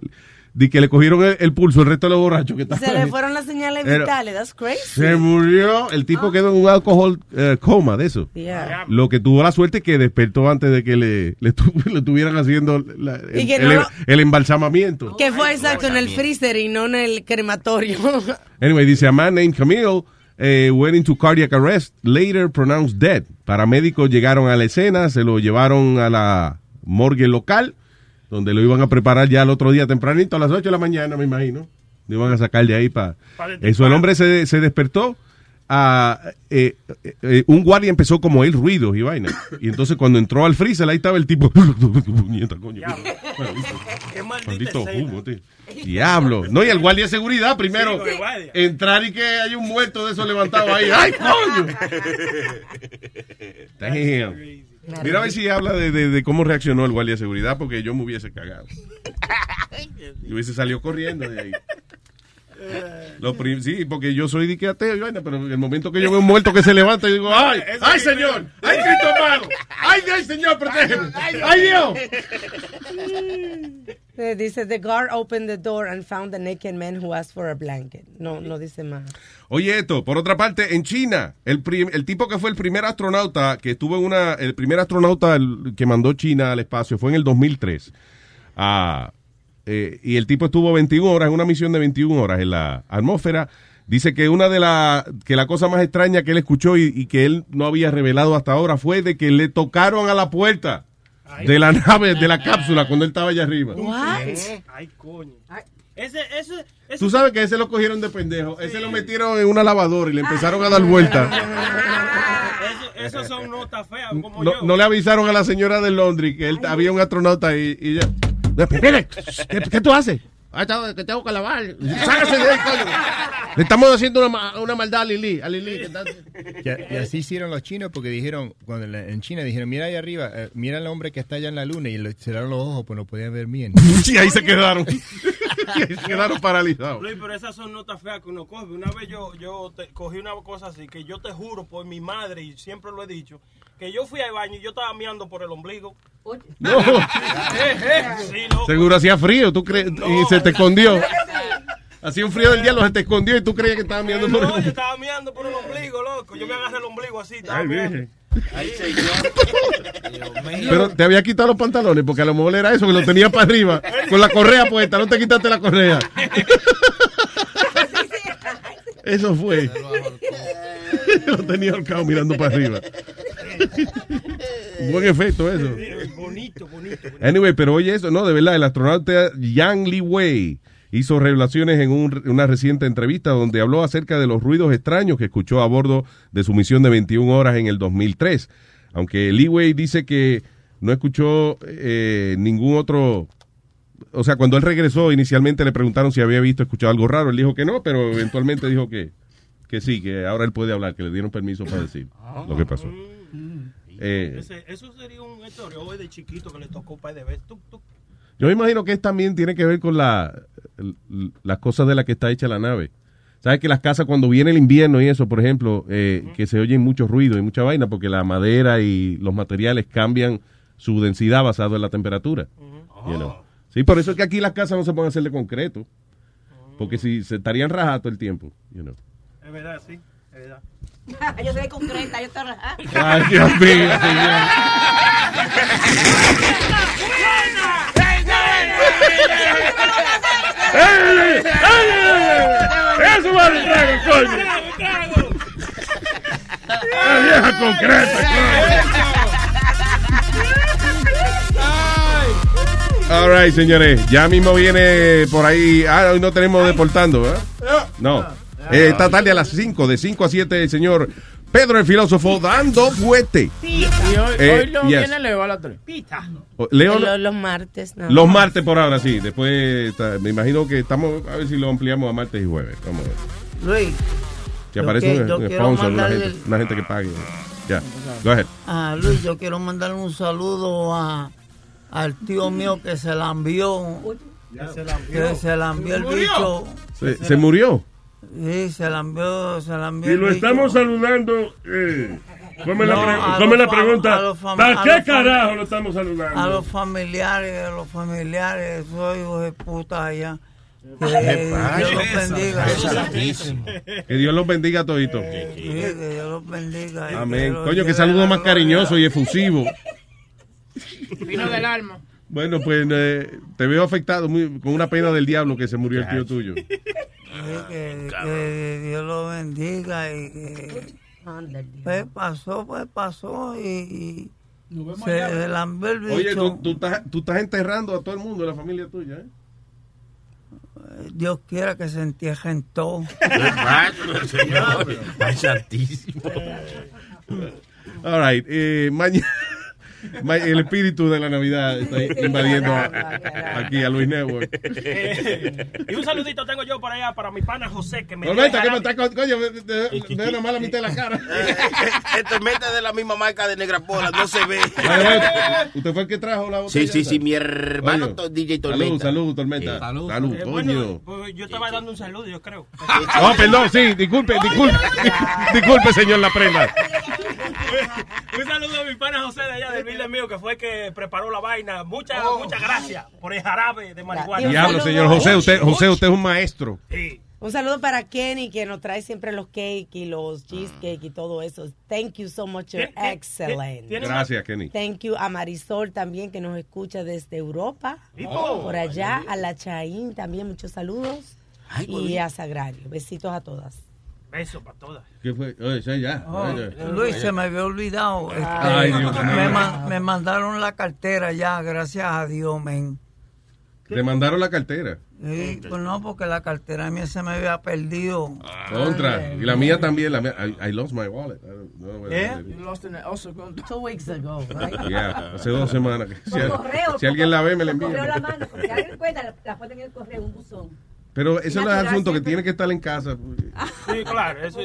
de que le cogieron el, el pulso el resto de los borrachos que estaban se le fueron las señales Pero- vitales. That's crazy. Se murió, el tipo quedó en un alcohol eh, coma de eso. Yeah. Lo que tuvo la suerte que despertó antes de que le, le, tu- *laughs* le estuvieran haciendo la- el, que no el- lo- el embalsamamiento. Que fue exacto en el freezer y no en el crematorio. *laughs* Anyway, dice, a man named Camille eh, went into cardiac arrest, later pronounced dead. Paramédicos llegaron a la escena, se lo llevaron a la morgue local, donde lo iban a preparar ya el otro día tempranito, a las 8 de la mañana, me imagino. Lo iban a sacar de ahí para... Eso, el hombre se, se despertó. a, eh, eh, eh, un guardia empezó como el ruido y vaina. Y entonces cuando entró al freezer, ahí estaba el tipo. *laughs* Coño. *laughs* Qué maldita Maldito escena. humo, tío. Diablo. No, y el guardia de seguridad primero. Sí, entrar y que hay un muerto de esos levantado ahí. ¡Ay, coño! *laughs* Damn. Mira a ver si habla de, de- de cómo reaccionó el guardia de seguridad, porque yo me hubiese cagado. Y hubiese salido corriendo de ahí. *laughs* Lo sí, porque yo soy dique ateo pero en el momento que yo veo un muerto que se levanta, yo digo, ¡ay! ¡Ay, señor! ¡Ay, Cristo amado! ¡Ay, Dios, señor, protégeme! ¡Ay, Dios! *laughs* Eh, Dice, the guard opened the door and found the naked man who asked for a blanket. No, no dice más. Oye, esto, por otra parte, en China, el, el tipo que fue el primer astronauta, que estuvo en una, el primer astronauta que mandó China al espacio fue en el 2003. Ah, eh, y el tipo estuvo 21 horas, en una misión de 21 horas en la atmósfera. Dice que una de las, que la cosa más extraña que él escuchó y que él no había revelado hasta ahora fue de que le tocaron a la puerta de la nave, de la cápsula, cuando él estaba allá arriba. Ay, coño. Ese, ese, ese. Tú sabes que ese lo cogieron de pendejo. Ese lo metieron en una lavadora y le empezaron a dar vueltas. Eso- Esos son notas feas como No, yo. no le avisaron a la señora de Londres que él, había un astronauta ahí y. Mire, ¿qué, qué tú haces? Ah, que tengo que lavar. Sácase de ahí, coño. Le estamos haciendo una, una maldad a Lili. A Lili que está- Y, y así hicieron los chinos porque dijeron, cuando en la- en China dijeron, mira ahí arriba, eh, mira al hombre que está allá en la luna y le cerraron los ojos pues no podían ver bien. *laughs* Y ahí se quedaron. *laughs* Y ahí se quedaron paralizados. Luis, pero esas son notas feas que uno coge. Una vez yo, yo te- cogí una cosa así, que yo te juro por mi madre, y siempre lo he dicho, que yo fui al baño y yo estaba meando por el ombligo. No. *laughs* Sí, loco. Seguro hacía frío, tú crees, y se te escondió. Hacía un frío del diablo, se te escondió y tú creías que estaba mirando por No, yo el... estaba meando por el ombligo, loco. Yo me agarré el ombligo así. estaba Ay, meando. Ay. Pero te había quitado los pantalones porque a lo mejor era eso, que lo tenía para arriba, *laughs* con la correa puesta, no te quitaste la correa. *laughs* Eso fue. lo tenía ahorcado mirando para arriba. *laughs* Buen efecto eso. Bonito, bonito. Anyway, pero oye eso, no, de verdad, el astronauta Yang Li Wei hizo revelaciones en un- una reciente entrevista donde habló acerca de los ruidos extraños que escuchó a bordo de su misión de 21 horas en el 2003. Aunque Li Wei dice que no escuchó eh, ningún otro... O sea, cuando él regresó, inicialmente le preguntaron si había visto, escuchado algo raro. Él dijo que no, pero eventualmente dijo que, que sí, que ahora él puede hablar, que le dieron permiso para decir lo que pasó. Eh, Ese- eso sería un hoy de chiquito que le tocó un par de veces. Tuc, tuc. Yo me imagino que es también tiene que ver con la, las cosas de las que está hecha la nave. Sabes que las casas cuando viene el invierno y eso, por ejemplo, eh, que se oyen muchos ruidos y mucha vaina porque la madera y los materiales cambian su densidad basado en la temperatura. you know. Sí, por eso es que aquí las casas no se pueden hacer de concreto. Porque si se estarían rajados todo el tiempo. you know. Es verdad, sí. *laughs* Yo soy concreta, yo estoy rajada. Ay, Dios mío, *laughs* señor. ¡Ey! ¡Ey! ¡Eso va al trago, coño! ¡La vieja concreta, All right, señores. Ya mismo viene por ahí. Ah, hoy no tenemos deportando, ¿verdad? No. Eh, esta tarde a las 5, de 5 a 7, el señor Pedro el filósofo dando fuete. Y hoy, Eh, hoy no yes. viene Leo a las 3. Leo, Los, los martes. no. los martes por ahora, sí. Después, me imagino que estamos, a ver si lo ampliamos a martes y jueves. Vamos a ver. Luis, Que Yo aparece que- un, sponsor, una gente, el- una gente que pague. Ya, go ahead. ah, Luis, yo quiero mandarle un saludo a, al tío mío que se la envió. Que se la envió el bicho. Se, se murió. Sí, se la envió, se la envió Y lo estamos saludando. Eh, ¿Cómo es la, No, pre- la los fam- pregunta? ¿Para qué carajo lo estamos saludando? A los familiares, a los familiares, soy hijos de puta allá. Que. Dios los bendiga. Que Dios los bendiga a toditos. Sí, que Dios los bendiga. Amén. Coño, qué lleve saludo la más cariñoso y efusivo. Vino del alma. Bueno, pues eh, te veo afectado muy- con una pena del diablo que se murió el tío tuyo. Sí, que, que Dios lo bendiga y que pues pasó, pues pasó y, y se le lambió el bicho. Oye, tú, tú estás, tú estás enterrando a todo el mundo de la familia tuya, ¿eh? Dios quiera que se entierren todos. *laughs* *laughs* Ay, santísimo. All right. Eh, mañana. *laughs* El espíritu de la Navidad está *laughs* invadiendo a- aquí a Luis Network. y un saludito tengo yo para allá, para mi pana José, que me Tormenta, dio ¿qué me está co- coño? Me me- me veo nomás la mitad de la cara. *laughs* Este mete de la misma marca de Negra Pola, no se ve. Vale, vale. ¿Usted fue el que trajo la Sí, botella? sí, esa? sí, mi hermano DJ Salud, Tormenta. salud, Tormenta. Sí. Salud, Salud. Eh, coño. bueno, pues yo estaba dando un saludo, yo creo. *laughs* Oh, perdón, sí, disculpe, disculpe. Disculpe, señor La Prenda. Un saludo a mi pana José de allá del Villa mío, que fue el que preparó la vaina. Muchas, muchas gracias por el jarabe de marihuana. Diablo, señor José, usted, José, usted es un maestro. Un saludo para Kenny que nos trae siempre los cake y los cheesecake y todo eso. Thank you so much. You're excellent. Gracias, Kenny. Thank you a Marisol también que nos escucha desde Europa. Oh. Por allá a la Chaín también muchos saludos. y a Sagrario. Besitos a todas. Beso para todas. ¿Qué fue? Oye, ya. Oh, ya, ya. Luis, se me había olvidado. este, Ay, Dios mío. me, ma- me mandaron la cartera ya, gracias a Dios, men. Le mandaron la cartera. Sí, pues no, porque la cartera mía se me había perdido. Contra. Y la mía también. La mía, I, I lost my wallet. Where Yeah? You lost it also Two weeks ago, *laughs* right? Yeah, hace dos semanas. Si, correo, si alguien la ve, me la envía. correo la mano, porque alguien cuenta, la, la ponen en el correo, un buzón. Pero eso no es Natural asunto que tiene que estar en casa. Sí, claro. Eso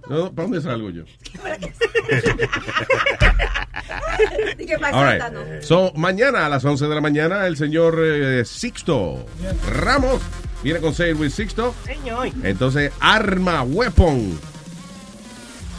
todo. No, ¿Para dónde salgo yo? *laughs* *laughs* ¿Y qué pasa? Right. So, mañana a las 11 de la mañana, el señor eh, Sixto Ramos viene con It with Sixto. Señor. Entonces, Arma Weapon.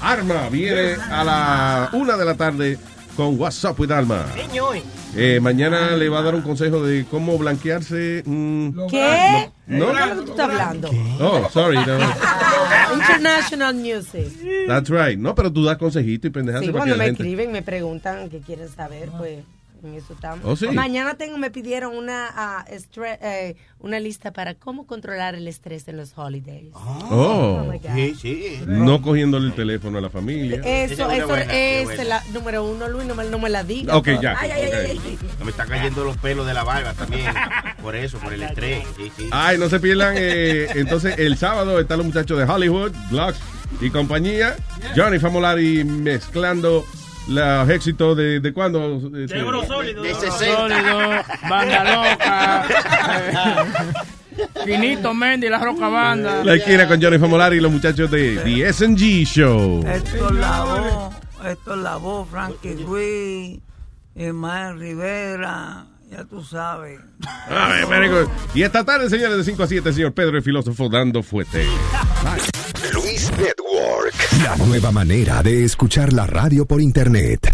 Arma viene a la una de la tarde con What's Up with Alma. Señor. Eh, mañana le va a dar un consejo de cómo blanquearse. mm, ¿Qué? No. ¿De qué tú estás hablando? Oh, sorry. no. *laughs* International Music. That's right. No, pero tú das consejito y pendejadas Sí, cuando me gente. escriben, me preguntan qué quieren saber, pues en eso estamos. Oh, sí. Mañana tengo, me pidieron una, ah, eh, una lista para cómo controlar el estrés en los holidays. Oh, my God. Sí, sí. no cogiéndole el teléfono a la familia. Eso, es eso buena, es buena. la número uno, Luis, no me, no me la diga. Ok, ya. Ay, ay, ay, ok. ay, ay. Me está cayendo los pelos de la barba también. Por eso, por el estrés. Sí, sí. Ay, no se pierdan. eh, entonces, el sábado están los muchachos de Hollywood, Glocks y compañía. Johnny Famolari mezclando los éxitos de, de cuándo. Este, sólido. De Sólido, Banda Loca, *laughs* eh, Finito Mendy, La Roca Banda. La esquina con Johnny Famolari y los muchachos de The SG Show. Esto es la voz, esto es la voz, Frankie Ruiz, Ismael Rivera, ya tú sabes. Ay, very good. Y esta tarde, señores, de 5 a 7, el señor Pedro, el filósofo, dando fuerte. Luis Network. La nueva manera de escuchar la radio por internet.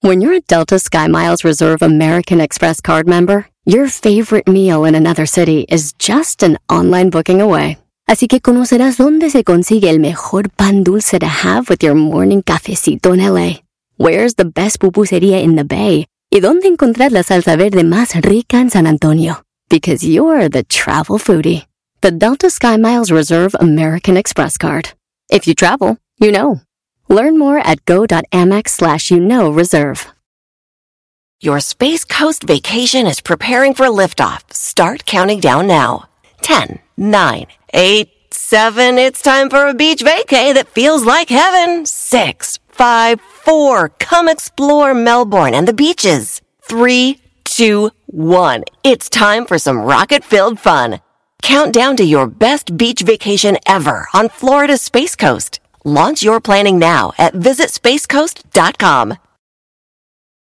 When you're a Delta SkyMiles Reserve American Express card member, your favorite meal in another city is just an online booking away. Así que conocerás dónde se consigue el mejor pan dulce to have with your morning cafecito en LA. Where's the best pupusería in the Bay? Y dónde encontrar la salsa verde más rica en San Antonio. Because you're the travel foodie. The Delta SkyMiles Reserve American Express card. If you travel, you know. Learn more at go.amex slash you know reserve. Your Space Coast vacation is preparing for liftoff. Start counting down now. 10, 9, 8, 7. It's time for a beach vacay that feels like heaven. 6, 5, 4. Come explore Melbourne and the beaches. Three, two, one. It's time for some rocket filled fun. Count down to your best beach vacation ever on Florida's Space Coast. Launch your planning now at visitspacecoast.com.